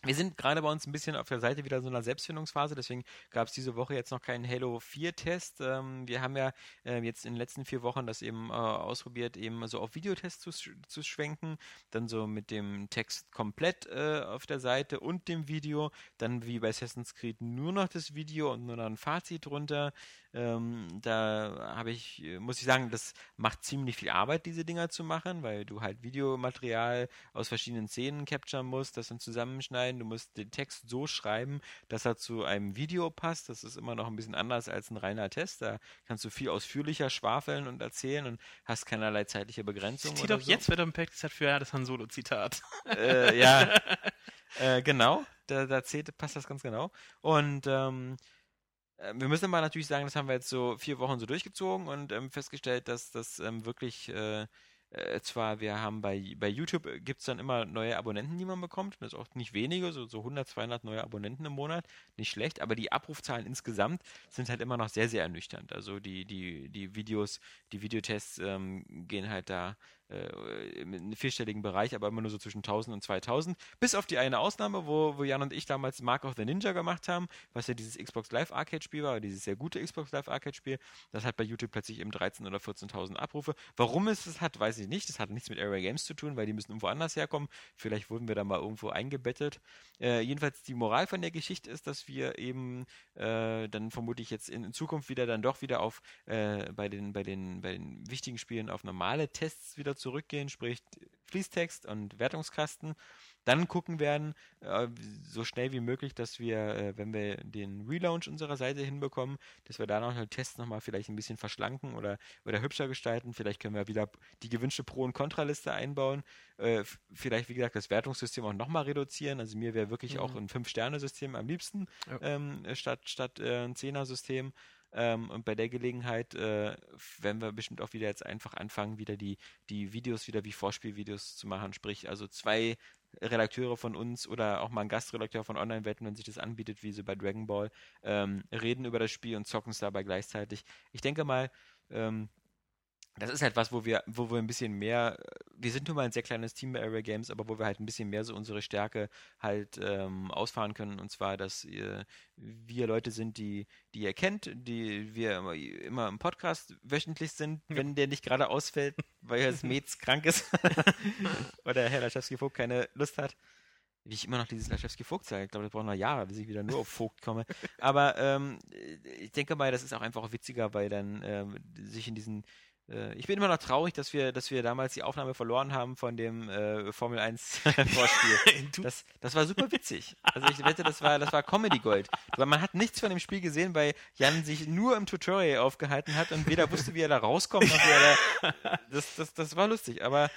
Wir sind gerade bei uns ein bisschen auf der Seite wieder so einer Selbstfindungsphase, deswegen gab es diese Woche jetzt noch keinen Halo 4-Test. Ähm, wir haben ja äh, jetzt in den letzten vier Wochen das eben äh, ausprobiert, eben so auf Videotests zu, zu schwenken, dann so mit dem Text komplett äh, auf der Seite und dem Video, dann wie bei Assassin's Creed nur noch das Video und nur noch ein Fazit drunter. Ähm, da habe ich, muss ich sagen, das macht ziemlich viel Arbeit, diese Dinger zu machen, weil du halt Videomaterial aus verschiedenen Szenen capturen musst, das dann zusammenschneiden. Du musst den Text so schreiben, dass er zu einem Video passt. Das ist immer noch ein bisschen anders als ein reiner Test. Da kannst du viel ausführlicher schwafeln und erzählen und hast keinerlei zeitliche Begrenzung. Oder doch so. jetzt wieder ein Pack hat für ja, das Han Solo-Zitat. Äh, ja, äh, genau. Da, da zählt, passt das ganz genau. Und ähm, äh, wir müssen aber natürlich sagen, das haben wir jetzt so vier Wochen so durchgezogen und ähm, festgestellt, dass das ähm, wirklich äh, äh, zwar, wir haben bei, bei YouTube gibt es dann immer neue Abonnenten, die man bekommt. Das ist auch nicht wenige, so, so 100, 200 neue Abonnenten im Monat. Nicht schlecht, aber die Abrufzahlen insgesamt sind halt immer noch sehr, sehr ernüchternd. Also die, die, die Videos, die Videotests ähm, gehen halt da äh, einen vierstelligen Bereich, aber immer nur so zwischen 1000 und 2000. Bis auf die eine Ausnahme, wo, wo Jan und ich damals Mark of the Ninja gemacht haben, was ja dieses Xbox Live Arcade Spiel war, dieses sehr gute Xbox Live Arcade Spiel. Das hat bei YouTube plötzlich eben 13.000 oder 14.000 Abrufe. Warum es das hat, weiß ich nicht. Das hat nichts mit Area Games zu tun, weil die müssen irgendwo anders herkommen. Vielleicht wurden wir da mal irgendwo eingebettet. Äh, jedenfalls die Moral von der Geschichte ist, dass wir eben äh, dann vermutlich jetzt in, in Zukunft wieder dann doch wieder auf äh, bei den bei den bei den wichtigen Spielen auf normale Tests wieder zurückgehen, sprich Fließtext und Wertungskasten. Dann gucken werden, äh, so schnell wie möglich, dass wir, äh, wenn wir den Relaunch unserer Seite hinbekommen, dass wir da noch einen Test nochmal vielleicht ein bisschen verschlanken oder, oder hübscher gestalten. Vielleicht können wir wieder die gewünschte Pro- und Kontraliste einbauen. Äh, vielleicht, wie gesagt, das Wertungssystem auch nochmal reduzieren. Also mir wäre wirklich Mhm. auch ein Fünf-Sterne-System am liebsten, Ja. ähm, statt, statt ein Zehner-System. Ähm, und bei der Gelegenheit äh, werden wir bestimmt auch wieder jetzt einfach anfangen, wieder die, die Videos wieder wie Vorspielvideos zu machen. Sprich, also zwei Redakteure von uns oder auch mal ein Gastredakteur von Online-Wetten, wenn sich das anbietet, wie so bei Dragon Ball, ähm, reden über das Spiel und zocken es dabei gleichzeitig. Ich denke mal, ähm, das ist halt was, wo wir, wo wir ein bisschen mehr, wir sind nun mal ein sehr kleines Team bei Area Games, aber wo wir halt ein bisschen mehr so unsere Stärke halt ähm, ausfahren können. Und zwar, dass ihr, wir Leute sind, die, die ihr kennt, die wir immer, immer im Podcast wöchentlich sind, wenn der nicht gerade ausfällt, weil das Metz krank ist oder Herr Laschewski-Vogt keine Lust hat. Wie ich immer noch dieses Laschewski-Vogt sage. Ich glaube, das braucht noch Jahre, bis ich wieder nur auf Vogt komme. Aber ähm, ich denke mal, das ist auch einfach witziger, weil dann ähm, sich in diesen äh, ich bin immer noch traurig, dass wir, dass wir damals die Aufnahme verloren haben von dem äh, Formel 1 Vorspiel. das, das war super witzig. Also ich wette, das war, das war Comedy Gold. Weil man hat nichts von dem Spiel gesehen, weil Jan sich nur im Tutorial aufgehalten hat und weder wusste, wie er da rauskommt, noch wie er da. Das, das, das war lustig, aber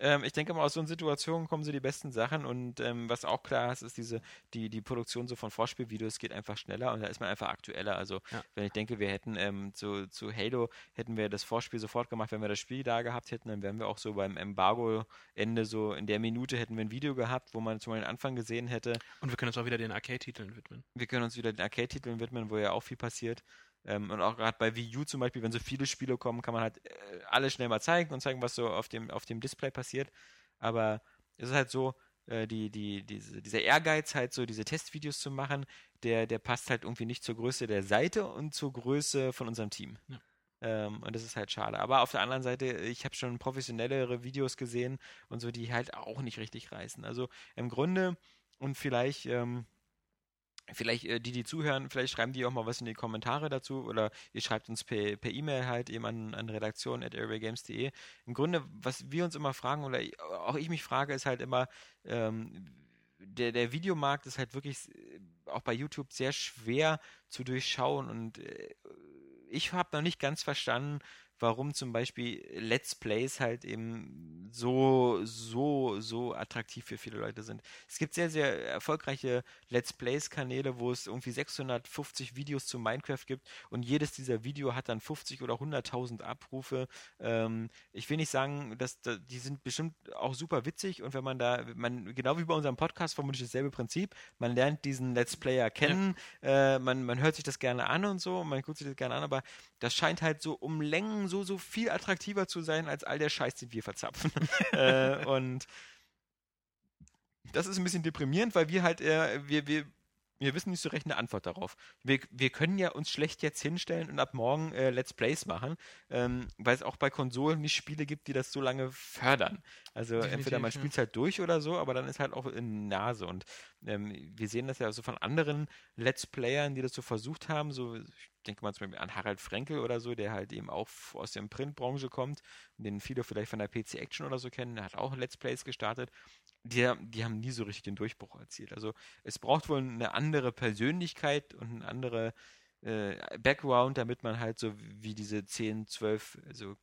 ähm, ich denke mal, aus so Situationen kommen so die besten Sachen und ähm, was auch klar ist, ist diese, die, die Produktion so von Vorspielvideos geht einfach schneller und da ist man einfach aktueller. Also ja. wenn ich denke, wir hätten ähm, zu, zu Halo, hätten wir das Vorspiel sofort gemacht, wenn wir das Spiel da gehabt hätten, dann wären wir auch so beim Embargo-Ende so in der Minute hätten wir ein Video gehabt, wo man zum Beispiel den Anfang gesehen hätte. Und wir können uns auch wieder den Arcade-Titeln widmen. Wir können uns wieder den Arcade-Titeln widmen, wo ja auch viel passiert. Ähm, und auch gerade bei Wii U zum Beispiel, wenn so viele Spiele kommen, kann man halt äh, alles schnell mal zeigen und zeigen, was so auf dem, auf dem Display passiert. Aber es ist halt so, äh, die, die, diese, dieser Ehrgeiz, halt so diese Testvideos zu machen, der, der passt halt irgendwie nicht zur Größe der Seite und zur Größe von unserem Team. Ja. Ähm, und das ist halt schade. Aber auf der anderen Seite, ich habe schon professionellere Videos gesehen und so, die halt auch nicht richtig reißen. Also im Grunde und vielleicht. Ähm, Vielleicht äh, die, die zuhören, vielleicht schreiben die auch mal was in die Kommentare dazu oder ihr schreibt uns per E-Mail halt eben an, an redaktion.airwaygames.de. Im Grunde, was wir uns immer fragen oder auch ich mich frage, ist halt immer, ähm, der, der Videomarkt ist halt wirklich äh, auch bei YouTube sehr schwer zu durchschauen und äh, ich habe noch nicht ganz verstanden, warum zum Beispiel Let's Plays halt eben so, so, so attraktiv für viele Leute sind. Es gibt sehr, sehr erfolgreiche Let's Plays-Kanäle, wo es irgendwie 650 Videos zu Minecraft gibt und jedes dieser Video hat dann 50 oder 100.000 Abrufe. Ähm, ich will nicht sagen, dass, dass, die sind bestimmt auch super witzig und wenn man da, man, genau wie bei unserem Podcast vermutlich dasselbe Prinzip, man lernt diesen Let's Player kennen, ja. äh, man, man hört sich das gerne an und so, man guckt sich das gerne an, aber das scheint halt so um Längen so, so viel attraktiver zu sein als all der Scheiß, den wir verzapfen. äh, und das ist ein bisschen deprimierend, weil wir halt, äh, wir, wir, wir wissen nicht so recht eine Antwort darauf. Wir, wir können ja uns schlecht jetzt hinstellen und ab morgen äh, Let's Plays machen, ähm, weil es auch bei Konsolen nicht Spiele gibt, die das so lange fördern. Also Definitiv, entweder man spielt es halt durch oder so, aber dann ist halt auch in Nase. Und ähm, wir sehen das ja so von anderen Let's Playern, die das so versucht haben. So, ich denke mal zum Beispiel an Harald Frenkel oder so, der halt eben auch aus der Printbranche kommt, den viele vielleicht von der PC Action oder so kennen. Der hat auch Let's Plays gestartet die, die haben nie so richtig den Durchbruch erzielt. Also es braucht wohl eine andere Persönlichkeit und eine andere äh, Background, damit man halt so wie diese 10, 12, also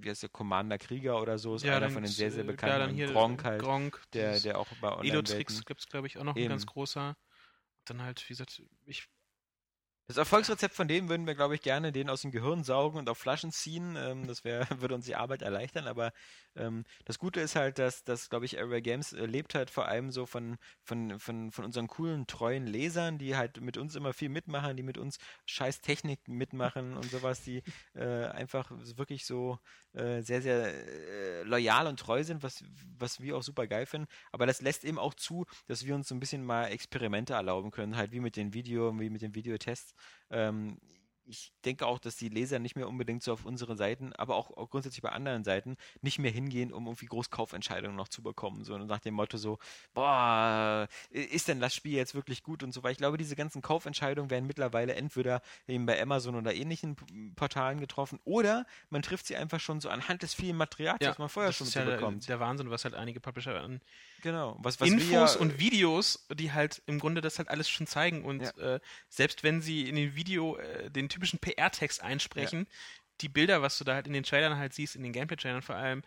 wie heißt der Commander Krieger oder so, ist ja, einer von den sehr, sehr bekannten. Ja, Gronk halt, Gronk, der, der auch bei online Edo-Tricks gibt es, glaube ich, auch noch Eben. ein ganz großer. Dann halt, wie gesagt, ich das Erfolgsrezept von dem würden wir, glaube ich, gerne den aus dem Gehirn saugen und auf Flaschen ziehen. Ähm, das wär, würde uns die Arbeit erleichtern. Aber ähm, das Gute ist halt, dass, dass glaube ich, Area Games äh, lebt halt vor allem so von, von, von, von unseren coolen, treuen Lesern, die halt mit uns immer viel mitmachen, die mit uns scheiß Technik mitmachen und sowas, die äh, einfach wirklich so äh, sehr, sehr äh, loyal und treu sind, was, was wir auch super geil finden. Aber das lässt eben auch zu, dass wir uns so ein bisschen mal Experimente erlauben können, halt wie mit den Video, wie mit den Videotests. Ähm, ich denke auch, dass die Leser nicht mehr unbedingt so auf unseren Seiten, aber auch, auch grundsätzlich bei anderen Seiten nicht mehr hingehen, um irgendwie Großkaufentscheidungen noch zu bekommen. So nach dem Motto so, boah, ist denn das Spiel jetzt wirklich gut und so weiter. Ich glaube, diese ganzen Kaufentscheidungen werden mittlerweile entweder eben bei Amazon oder ähnlichen Portalen getroffen oder man trifft sie einfach schon so anhand des vielen Materials, ja, was man vorher schon ist ja bekommt. Der, der Wahnsinn, was halt einige Publisher an Genau. Was, was Infos ja, und Videos, die halt im Grunde das halt alles schon zeigen. Und ja. äh, selbst wenn sie in dem Video äh, den typischen PR-Text einsprechen, ja. die Bilder, was du da halt in den Trailern halt siehst, in den Gameplay-Trailern vor allem,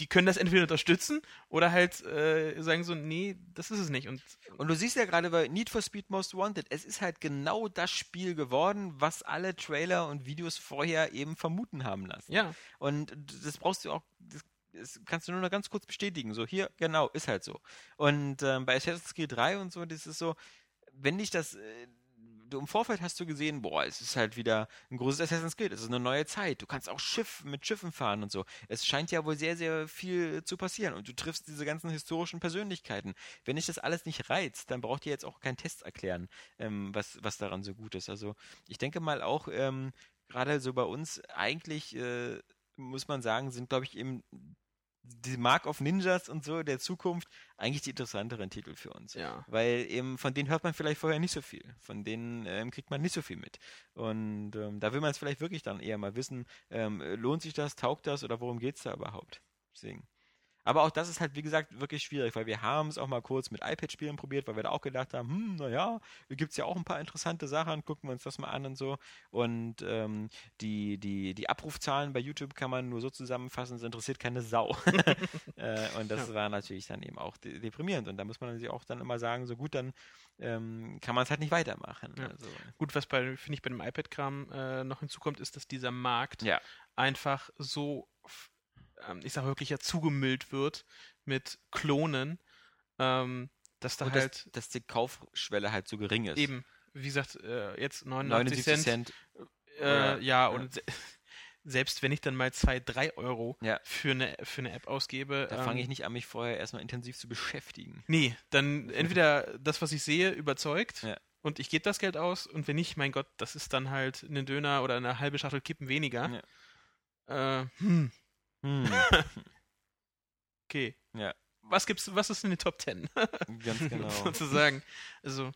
die können das entweder unterstützen oder halt äh, sagen so, nee, das ist es nicht. Und, und du siehst ja gerade bei Need for Speed Most Wanted, es ist halt genau das Spiel geworden, was alle Trailer und Videos vorher eben vermuten haben lassen. Ja. Und das brauchst du auch, das das kannst du nur noch ganz kurz bestätigen. So, hier, genau, ist halt so. Und ähm, bei Assassin's Creed 3 und so, das ist so, wenn dich das. Äh, du im Vorfeld hast du gesehen, boah, es ist halt wieder ein großes Assassin's Creed, es ist eine neue Zeit. Du kannst auch Schiff mit Schiffen fahren und so. Es scheint ja wohl sehr, sehr viel zu passieren und du triffst diese ganzen historischen Persönlichkeiten. Wenn dich das alles nicht reizt, dann braucht ihr jetzt auch keinen Test erklären, ähm, was, was daran so gut ist. Also ich denke mal auch, ähm, gerade so bei uns, eigentlich äh, muss man sagen, sind, glaube ich, eben die Mark of Ninjas und so der Zukunft eigentlich die interessanteren Titel für uns. Ja. Weil eben von denen hört man vielleicht vorher nicht so viel. Von denen ähm, kriegt man nicht so viel mit. Und ähm, da will man es vielleicht wirklich dann eher mal wissen, ähm, lohnt sich das, taugt das oder worum geht es da überhaupt? Deswegen. Aber auch das ist halt, wie gesagt, wirklich schwierig, weil wir haben es auch mal kurz mit iPad-Spielen probiert, weil wir da auch gedacht haben, hm, naja, gibt es ja auch ein paar interessante Sachen, gucken wir uns das mal an und so. Und ähm, die, die, die Abrufzahlen bei YouTube kann man nur so zusammenfassen, es interessiert keine Sau. äh, und das ja. war natürlich dann eben auch de deprimierend. Und da muss man sich auch dann immer sagen, so gut, dann ähm, kann man es halt nicht weitermachen. Ja. Also. Gut, was bei, finde ich, bei dem iPad-Kram äh, noch hinzukommt, ist, dass dieser Markt ja. einfach so ähm, ich sage wirklich ja zugemüllt wird mit Klonen, ähm, dass da Und halt. Dass, dass, die Kaufschwelle halt so gering ist. Eben, wie gesagt, äh, jetzt 99, 79 Cent. Cent äh, ja, ja, und se selbst wenn ich dann mal 2, 3 Euro ja. für, eine, für eine App ausgebe. Da ähm, fange ich nicht an, mich vorher erstmal intensiv zu beschäftigen. Nee, dann entweder das, was ich sehe, überzeugt. Ja. Und ich gebe das Geld aus und wenn nicht, mein Gott, das ist dann halt ein Döner oder eine halbe Schachtel Kippen weniger. Äh, hm, hm. okay. Ja. Was gibt's, was ist in den Top Ten? Ganz genau. Sozusagen. Also.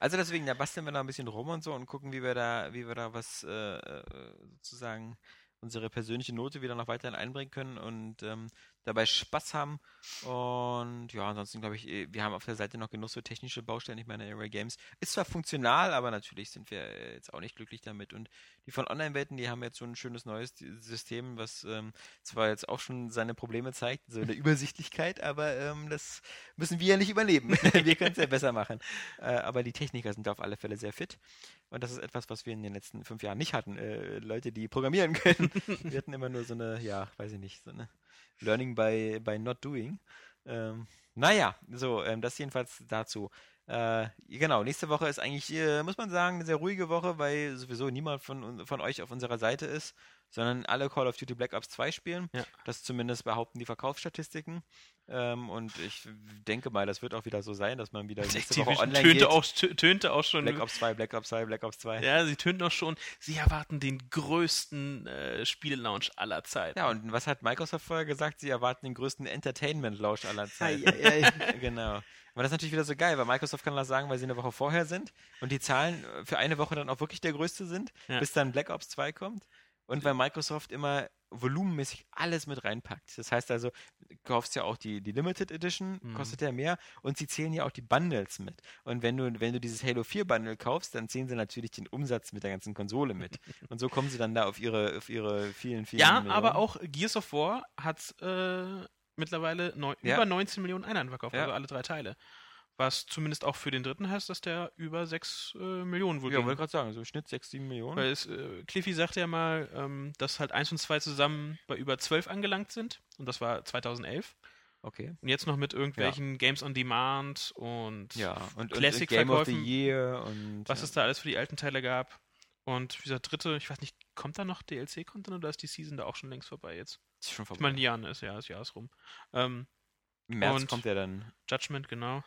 Also deswegen, da basteln wir da ein bisschen rum und so und gucken, wie wir da, wie wir da was äh, äh sozusagen unsere persönliche Note wieder noch weiterhin einbringen können und ähm, dabei Spaß haben. Und ja, ansonsten glaube ich, wir haben auf der Seite noch genug so technische Baustellen. Ich meine, Array Games ist zwar funktional, aber natürlich sind wir jetzt auch nicht glücklich damit. Und die von Online-Welten, die haben jetzt so ein schönes neues System, was ähm, zwar jetzt auch schon seine Probleme zeigt, so in der Übersichtlichkeit, aber ähm, das müssen wir ja nicht überleben. wir können es ja besser machen. Äh, aber die Techniker sind da auf alle Fälle sehr fit. Und das ist etwas, was wir in den letzten fünf Jahren nicht hatten. Äh, Leute, die programmieren können. wir hatten immer nur so eine, ja, weiß ich nicht, so eine Learning by, by not doing. Ähm, naja, so, ähm, das jedenfalls dazu. Äh, genau, nächste Woche ist eigentlich, äh, muss man sagen, eine sehr ruhige Woche, weil sowieso niemand von, von euch auf unserer Seite ist, sondern alle Call of Duty Black Ops 2 spielen. Ja. Das zumindest behaupten die Verkaufsstatistiken. Ähm, und ich denke mal, das wird auch wieder so sein, dass man wieder nächste Woche online tönte geht. Auch, tönte auch schon. Black Ops 2, Black Ops 2, Black Ops 2. Ja, sie tönten auch schon, sie erwarten den größten äh, Spielelaunch aller Zeiten. Ja, und was hat Microsoft vorher gesagt? Sie erwarten den größten Entertainment-Launch aller Zeiten. genau. Aber das ist natürlich wieder so geil, weil Microsoft kann das sagen, weil sie eine Woche vorher sind und die Zahlen für eine Woche dann auch wirklich der größte sind, ja. bis dann Black Ops 2 kommt. Und weil Microsoft immer volumenmäßig alles mit reinpackt. Das heißt also, du kaufst ja auch die, die Limited Edition, mhm. kostet ja mehr und sie zählen ja auch die Bundles mit. Und wenn du, wenn du dieses Halo 4 Bundle kaufst, dann zählen sie natürlich den Umsatz mit der ganzen Konsole mit. und so kommen sie dann da auf ihre, auf ihre vielen, vielen Ja, Millionen. aber auch Gears of War hat äh, mittlerweile neun, ja. über 19 Millionen Einheiten verkauft, ja. also alle drei Teile. Was zumindest auch für den dritten heißt, dass der über 6 äh, Millionen wohl Ja, wollte gerade sagen, so im Schnitt 6, 7 Millionen. Weil es, äh, Cliffy sagte ja mal, ähm, dass halt 1 und 2 zusammen bei über 12 angelangt sind. Und das war 2011. Okay. Und jetzt noch mit irgendwelchen ja. Games on Demand und, ja, und, Classic und Game of the Year und was ja. es da alles für die alten Teile gab. Und dieser dritte, ich weiß nicht, kommt da noch DLC-Content oder ist die Season da auch schon längst vorbei jetzt? Ist schon vorbei. Ich meine, Jahr ist ja, das Jahr ist rum. Ähm, Im März kommt der dann. Judgment, genau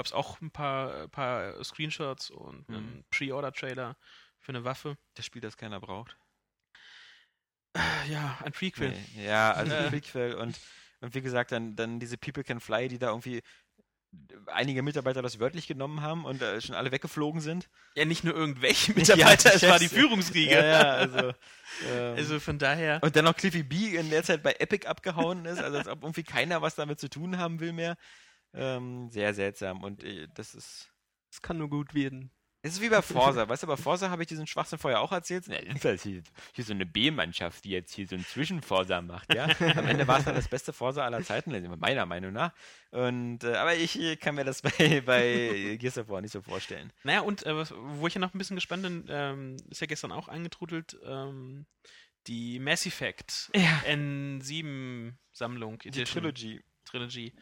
gab es auch ein paar, paar Screenshots und mhm. einen Pre-Order-Trailer für eine Waffe. Das Spiel, das keiner braucht. Ja, ein Prequel. Nee, ja, also ein Prequel und, und wie gesagt, dann, dann diese People Can Fly, die da irgendwie einige Mitarbeiter das wörtlich genommen haben und äh, schon alle weggeflogen sind. Ja, nicht nur irgendwelche Mitarbeiter, ja, es war die Führungsriege. Ja, ja, also, ähm, also von daher. Und dann noch Cliffy B in der Zeit bei Epic abgehauen ist, also als ob irgendwie keiner was damit zu tun haben will mehr. Ähm, sehr seltsam und äh, das ist. Es kann nur gut werden. Es ist wie bei Forza. weißt du, bei Forza habe ich diesen Schwachsinn vorher auch erzählt. Das ist hier, hier so eine B-Mannschaft, die jetzt hier so einen Zwischenforza macht, ja. Am Ende war es dann das beste Forza aller Zeiten, meiner Meinung nach. Und, äh, aber ich kann mir das bei, bei Gears of War nicht so vorstellen. Naja, und äh, wo ich ja noch ein bisschen gespannt bin, ähm, ist ja gestern auch eingetrudelt, ähm, die Mass Effect ja. N7-Sammlung. Die Trilogy. Trilogy.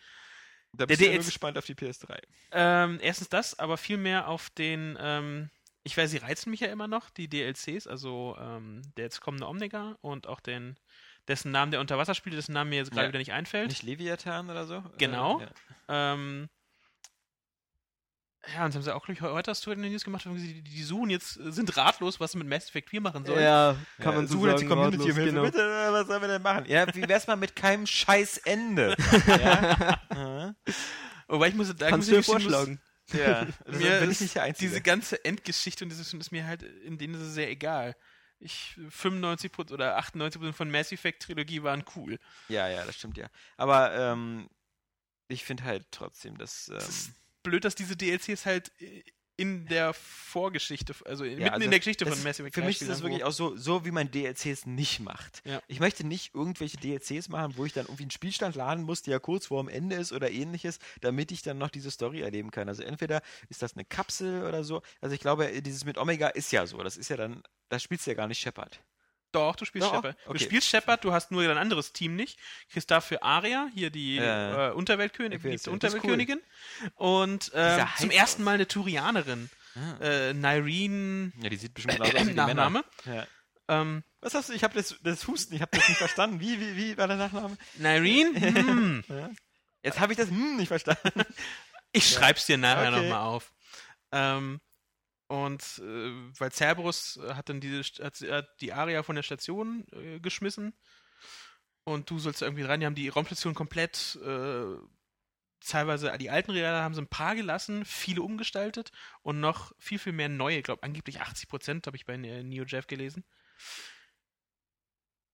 Da bist du ja gespannt auf die PS3. Ähm, erstens das, aber vielmehr auf den, ähm, ich weiß, sie reizen mich ja immer noch, die DLCs, also ähm, der jetzt kommende Omega und auch den, dessen Namen der Unterwasser spielt, dessen Namen mir jetzt gerade ja. wieder nicht einfällt. Nicht Leviathan oder so? Genau. Äh, ja. Ja, und das haben sie auch, glaube ich, heute hast du in den News gemacht, die, die suchen jetzt, äh, sind ratlos, was sie mit Mass Effect 4 machen sollen. Ja, kann man so suchen sagen. die Community ratlos, genau. Bitte, äh, was sollen wir denn machen? Ja, wie wär's mal mit keinem scheiß Ende? ja? Wobei ich muss sagen, Kannst muss du dir ich vorschlagen. ja. Das Mir bin ich ist nicht der Einzige. diese ganze Endgeschichte und dieses ist mir halt, in denen ist es sehr egal. Ich, 95% oder 98% von Mass Effect Trilogie waren cool. ja, ja, das stimmt ja. Aber ähm, ich finde halt trotzdem, dass. Ähm, ist blöd, dass diese DLCs halt in der Vorgeschichte, also mitten also in der Geschichte das von Mass Effect Für 3 mich ist das wirklich auch so, so, wie man DLCs nicht macht. Ja. Ich möchte nicht irgendwelche DLCs machen, wo ich dann irgendwie einen Spielstand laden muss, der ja kurz vor dem Ende ist oder ähnliches, damit ich dann noch diese Story erleben kann. Also entweder ist das eine Kapsel oder so. Also ich glaube, dieses mit Omega ist ja so. Das ist ja dann, da spielst du ja gar nicht Shepard. Doch, du spielst Shepard. okay. Du spielst Shepard, du hast nur dein anderes Team nicht. Kriegst dafür Aria, hier die Ja. äh, Unterweltkönigin, ist Unterweltkönigin. Und ähm, Dieser zum ersten. Mal eine Turianerin. Äh, Nyreen, Ja, die sieht bestimmt aus wie. Nachname. Ja. Ähm, Was hast du? Ich habe das, das Husten, ich habe das nicht verstanden. Wie, wie, wie war der Nachname? Nyreen? Hm. Jetzt habe ich das hm nicht verstanden. Ich schreib's dir nachher Okay. nochmal auf. Ähm, und äh, weil Cerberus äh, hat dann diese hat, hat die Aria von der Station äh, geschmissen und du sollst da irgendwie rein. Die haben die Raumstation komplett äh, teilweise die alten Räder haben sie ein paar gelassen, viele umgestaltet und noch viel, viel mehr neue. Ich glaube, angeblich 80 Prozent habe ich bei äh, Neo Jeff gelesen.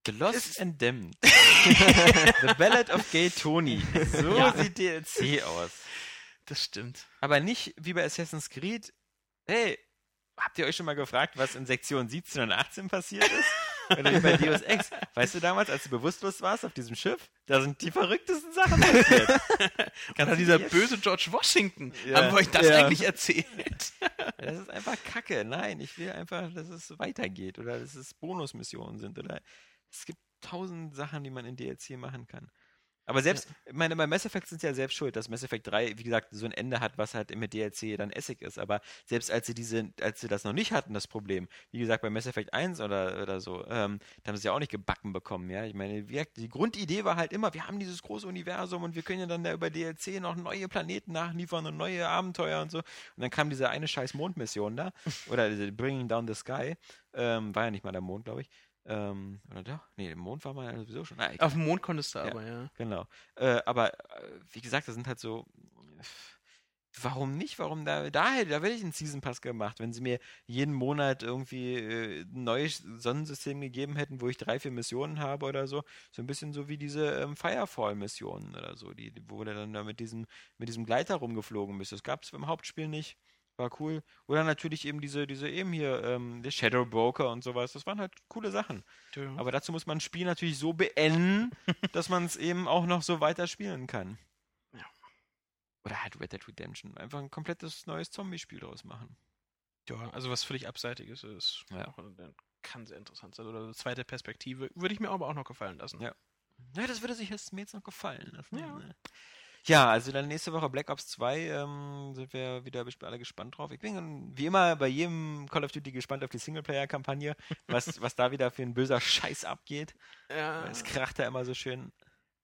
The Lost and Damned. The Ballad of Gay Tony. So Ja. sieht DLC aus. Das stimmt. Aber nicht wie bei Assassin's Creed. Hey, habt ihr euch schon mal gefragt, was in Sektion 17 und 18 passiert ist? Oder wie bei Deus Ex. Weißt du damals, als du bewusstlos warst auf diesem Schiff? Da sind die verrücktesten Sachen passiert. Gerade dieser böse George Washington. Ja. Haben wir euch das Ja. eigentlich erzählt? Das ist einfach Kacke. Nein, ich will einfach, dass es weitergeht oder dass es Bonusmissionen sind oder es gibt tausend Sachen, die man in DLC machen kann. Aber selbst, ich meine, bei Mass Effect sind sie ja selbst schuld, dass Mass Effect 3, wie gesagt, so ein Ende hat, was halt mit DLC dann Essig ist. Aber selbst als sie diese, als sie das noch nicht hatten, das Problem, wie gesagt, bei Mass Effect 1 oder, oder so, ähm, da haben sie ja auch nicht gebacken bekommen, ja. Ich meine, gesagt, die Grundidee war halt immer, wir haben dieses große Universum und wir können ja dann da über DLC noch neue Planeten nachliefern und neue Abenteuer und so. Und dann kam diese eine scheiß Mondmission da, oder Bringing Down the Sky, ähm, war ja nicht mal der Mond, glaube ich. Ähm, oder doch? Nee, der Mond war mal ja sowieso schon. Ah. Auf dem Mond konntest du Ja. aber, ja. Genau. Äh, aber äh, wie gesagt, das sind halt so. Warum nicht? Warum da? Da, hätte- da hätte ich einen Season Pass gemacht, wenn sie mir jeden Monat irgendwie äh, ein neues Sonnensystem gegeben hätten, wo ich drei, vier Missionen habe oder so. So ein bisschen so wie diese ähm, Firefall-Missionen oder so, die, die- wo du dann da mit diesem, mit diesem Gleiter rumgeflogen bist. Das gab es im Hauptspiel nicht. War cool. Oder natürlich eben diese, diese eben hier, ähm, der Shadow Broker und sowas. Das waren halt coole Sachen. Aber dazu muss man ein Spiel natürlich so beenden, dass man es eben auch noch so weiter spielen kann. Ja. Oder halt Red Dead Redemption. Einfach ein komplettes neues Zombie-Spiel draus machen. Ja, also was völlig Abseitiges ist. Ja. Äh, kann sehr interessant sein. Oder eine zweite Perspektive. Würde ich mir aber auch noch gefallen lassen. Ja. Ja, das würde sich jetzt mir jetzt noch gefallen lassen. Ja. Ja, also dann nächste Woche Black Ops 2 ähm, sind wir wieder alle gespannt drauf. Ich bin wie immer bei jedem Call of Duty gespannt auf die Singleplayer-Kampagne, was, was da wieder für ein böser Scheiß abgeht. Ja. Es kracht da immer so schön.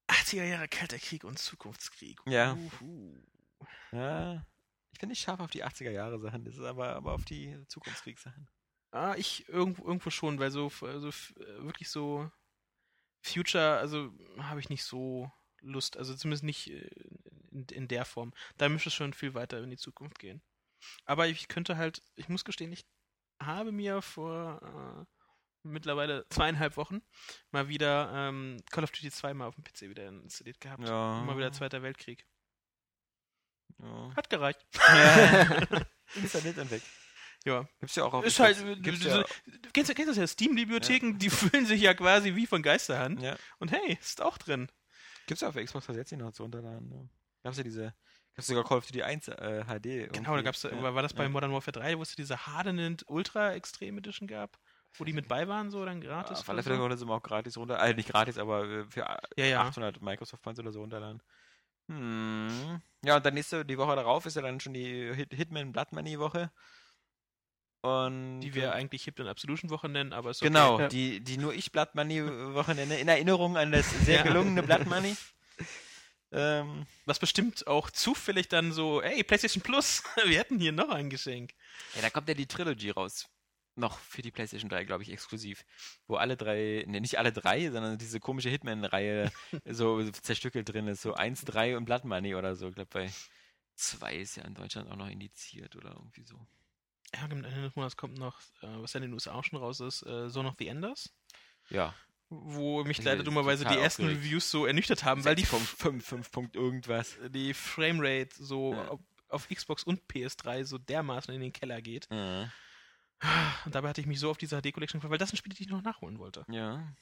80er Jahre Kalter Krieg und Zukunftskrieg. Ja. Uhu. Ja, ich bin nicht scharf auf die 80er Jahre Sachen, das ist aber, aber auf die Zukunftskriegssachen. Ah, ich irgendwo, irgendwo schon, weil so, f- äh, wirklich so Future, also habe ich nicht so Lust, also zumindest nicht äh, in, in der Form. Da müsste es schon viel weiter in die Zukunft gehen. Aber ich könnte halt, ich muss gestehen, ich habe mir vor äh, mittlerweile zweieinhalb Wochen mal wieder ähm, Call of Duty 2 mal auf dem PC wieder installiert gehabt. Ja. Mal wieder Zweiter Weltkrieg. Ja. Hat gereicht. Installiert und weg. Ja. Gibt's ja auch auf Ist halt, gibt's diese, ja, kennst, du- kennst du das ja, Steam-Bibliotheken, die fühlen sich ja quasi wie von Geisterhand. ja. Und hey, ist auch drin. Gibt's ja auf Xbox 360 noch zu runterladen. Ne? Gab's ja diese, gab's sogar Call of Duty 1 äh, HD. Genau, da gab's, ja. war das bei ja. Modern Warfare 3, wo es diese Hardened Ultra Extreme Edition gab, wo die mit bei waren, so dann gratis. Auf alle Fälle konnte sie auch gratis runter, also nicht gratis, aber äh, für Ja, ja. 800 Microsoft Points oder so runterladen. Hm. Ja, und dann nächste, die Woche darauf ist ja dann schon die Hit Hitman Blood Money Woche. Und Die wir eigentlich Hip Absolution Woche nennen, aber ist okay. Genau, Ja. die, die nur ich Blood Money Woche nenne, in Erinnerung an das sehr gelungene Blood Money. Ähm, Was bestimmt auch zufällig dann so, ey, PlayStation Plus, wir hätten hier noch ein Geschenk. Ja, da kommt ja die Trilogy raus. Noch für die PlayStation 3, glaube ich, exklusiv. Wo alle drei, ne, nicht alle drei, sondern diese komische Hitman-Reihe so zerstückelt drin ist. So 1, 3 und Blood Money oder so. Ich glaube, bei 2 ist ja in Deutschland auch noch indiziert oder irgendwie so. Ja, am Ende des Monats kommt noch, äh, was ja in den USA auch schon raus ist, äh, Zone of the Enders. Ja. Wo mich leider dummerweise die ersten aufgeregt. Reviews so ernüchtert haben, weil die 5, 5 Punkt irgendwas. Die Framerate so ja. auf, auf, Xbox und PS3 so dermaßen in den Keller geht. Ja. Und dabei hatte ich mich so auf diese HD Collection gefreut, weil das sind Spiele, die ich noch nachholen wollte. Ja.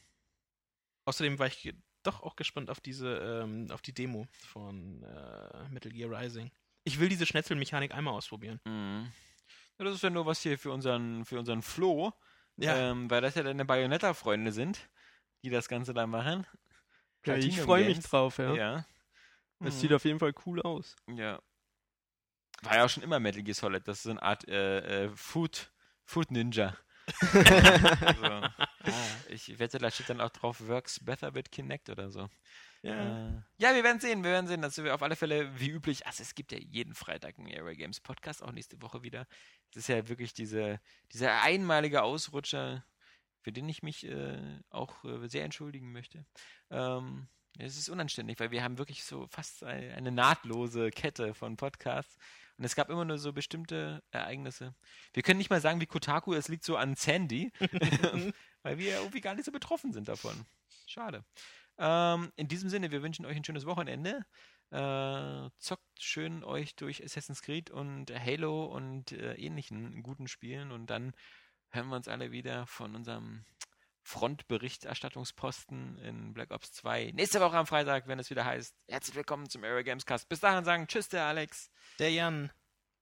Außerdem war ich doch auch gespannt auf diese, ähm, auf die Demo von äh, Metal Gear Rising. Ich will diese Schnetzelmechanik einmal ausprobieren. Mhm. Ja, das ist ja nur was hier für unseren, für unseren Flo. Ja. Ähm, weil das ja deine Bayonetta-Freunde sind, die das Ganze da machen. Ja, ich freue mich drauf, ja. Ja. Es mhm. sieht auf jeden Fall cool aus. Ja. War ja auch schon immer Metal Gear Solid. Das ist so eine Art äh, äh, Food, Food Ninja. also, ich wette, da steht dann auch drauf, works better with Kinect oder so. Ja. Äh, ja, wir werden sehen, wir werden sehen. dass wir auf alle Fälle, wie üblich, also es gibt ja jeden Freitag einen Airway Games Podcast, auch nächste Woche wieder. Es ist ja wirklich diese, dieser einmalige Ausrutscher, für den ich mich äh, auch äh, sehr entschuldigen möchte. Ähm, es ist unanständig, weil wir haben wirklich so fast eine, eine nahtlose Kette von Podcasts. Und es gab immer nur so bestimmte Ereignisse. Wir können nicht mal sagen, wie Kotaku, es liegt so an Sandy, weil wir irgendwie gar nicht so betroffen sind davon. Schade. Ähm, in diesem Sinne, wir wünschen euch ein schönes Wochenende. Äh, zockt schön euch durch Assassin's Creed und Halo und äh, ähnlichen guten Spielen und dann hören wir uns alle wieder von unserem Frontberichterstattungsposten in Black Ops 2 nächste Woche am Freitag, wenn es wieder heißt, herzlich willkommen zum Aero Games Cast. Bis dahin sagen Tschüss, der Alex, der Jan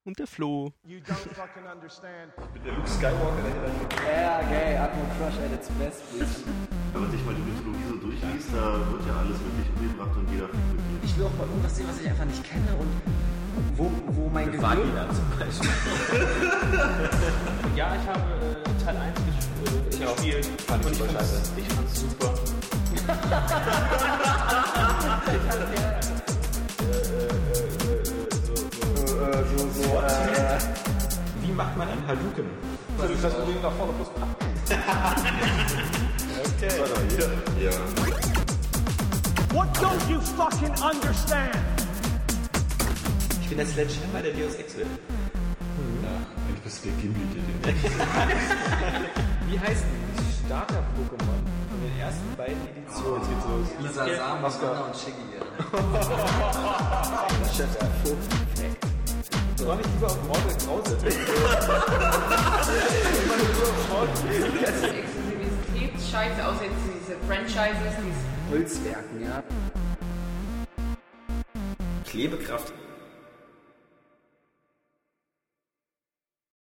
und der Flo. You don't fucking understand. Ich bin der Luke Skywalker, Ja, geil, Atmo Crush at its best, please. Wenn man sich mal die Mythologie so durchliest, da wird ja alles wirklich umgebracht und jeder glücklich. Ich will auch mal irgendwas sehen, was ich einfach nicht kenne und wo, wo mein Gehirn... Vagina zum Beispiel. ja, ich habe äh, Teil 1 gespielt. Ich. Fand ich super scheiße. Ich fand's super. ich hatte der... So, so, so, äh, Wie macht man ein Hadouken? Das ist das Problem nach vorne plus Okay. What don't you fucking understand? Ich bin der Sledgehammer der Deus Ex will. Ja, eigentlich bist du der Gimli, der Wie heißt die Starter-Pokémon von den ersten beiden Editionen? Jetzt geht's los. Lisa Sam, Mascara und Shiggy. Chef, der Perfekt. Soll ich lieber auf Mortal Krause? Exklusivitätsscheiße, außer jetzt diese Franchises, diese Holzwerken, ja. Klebekraft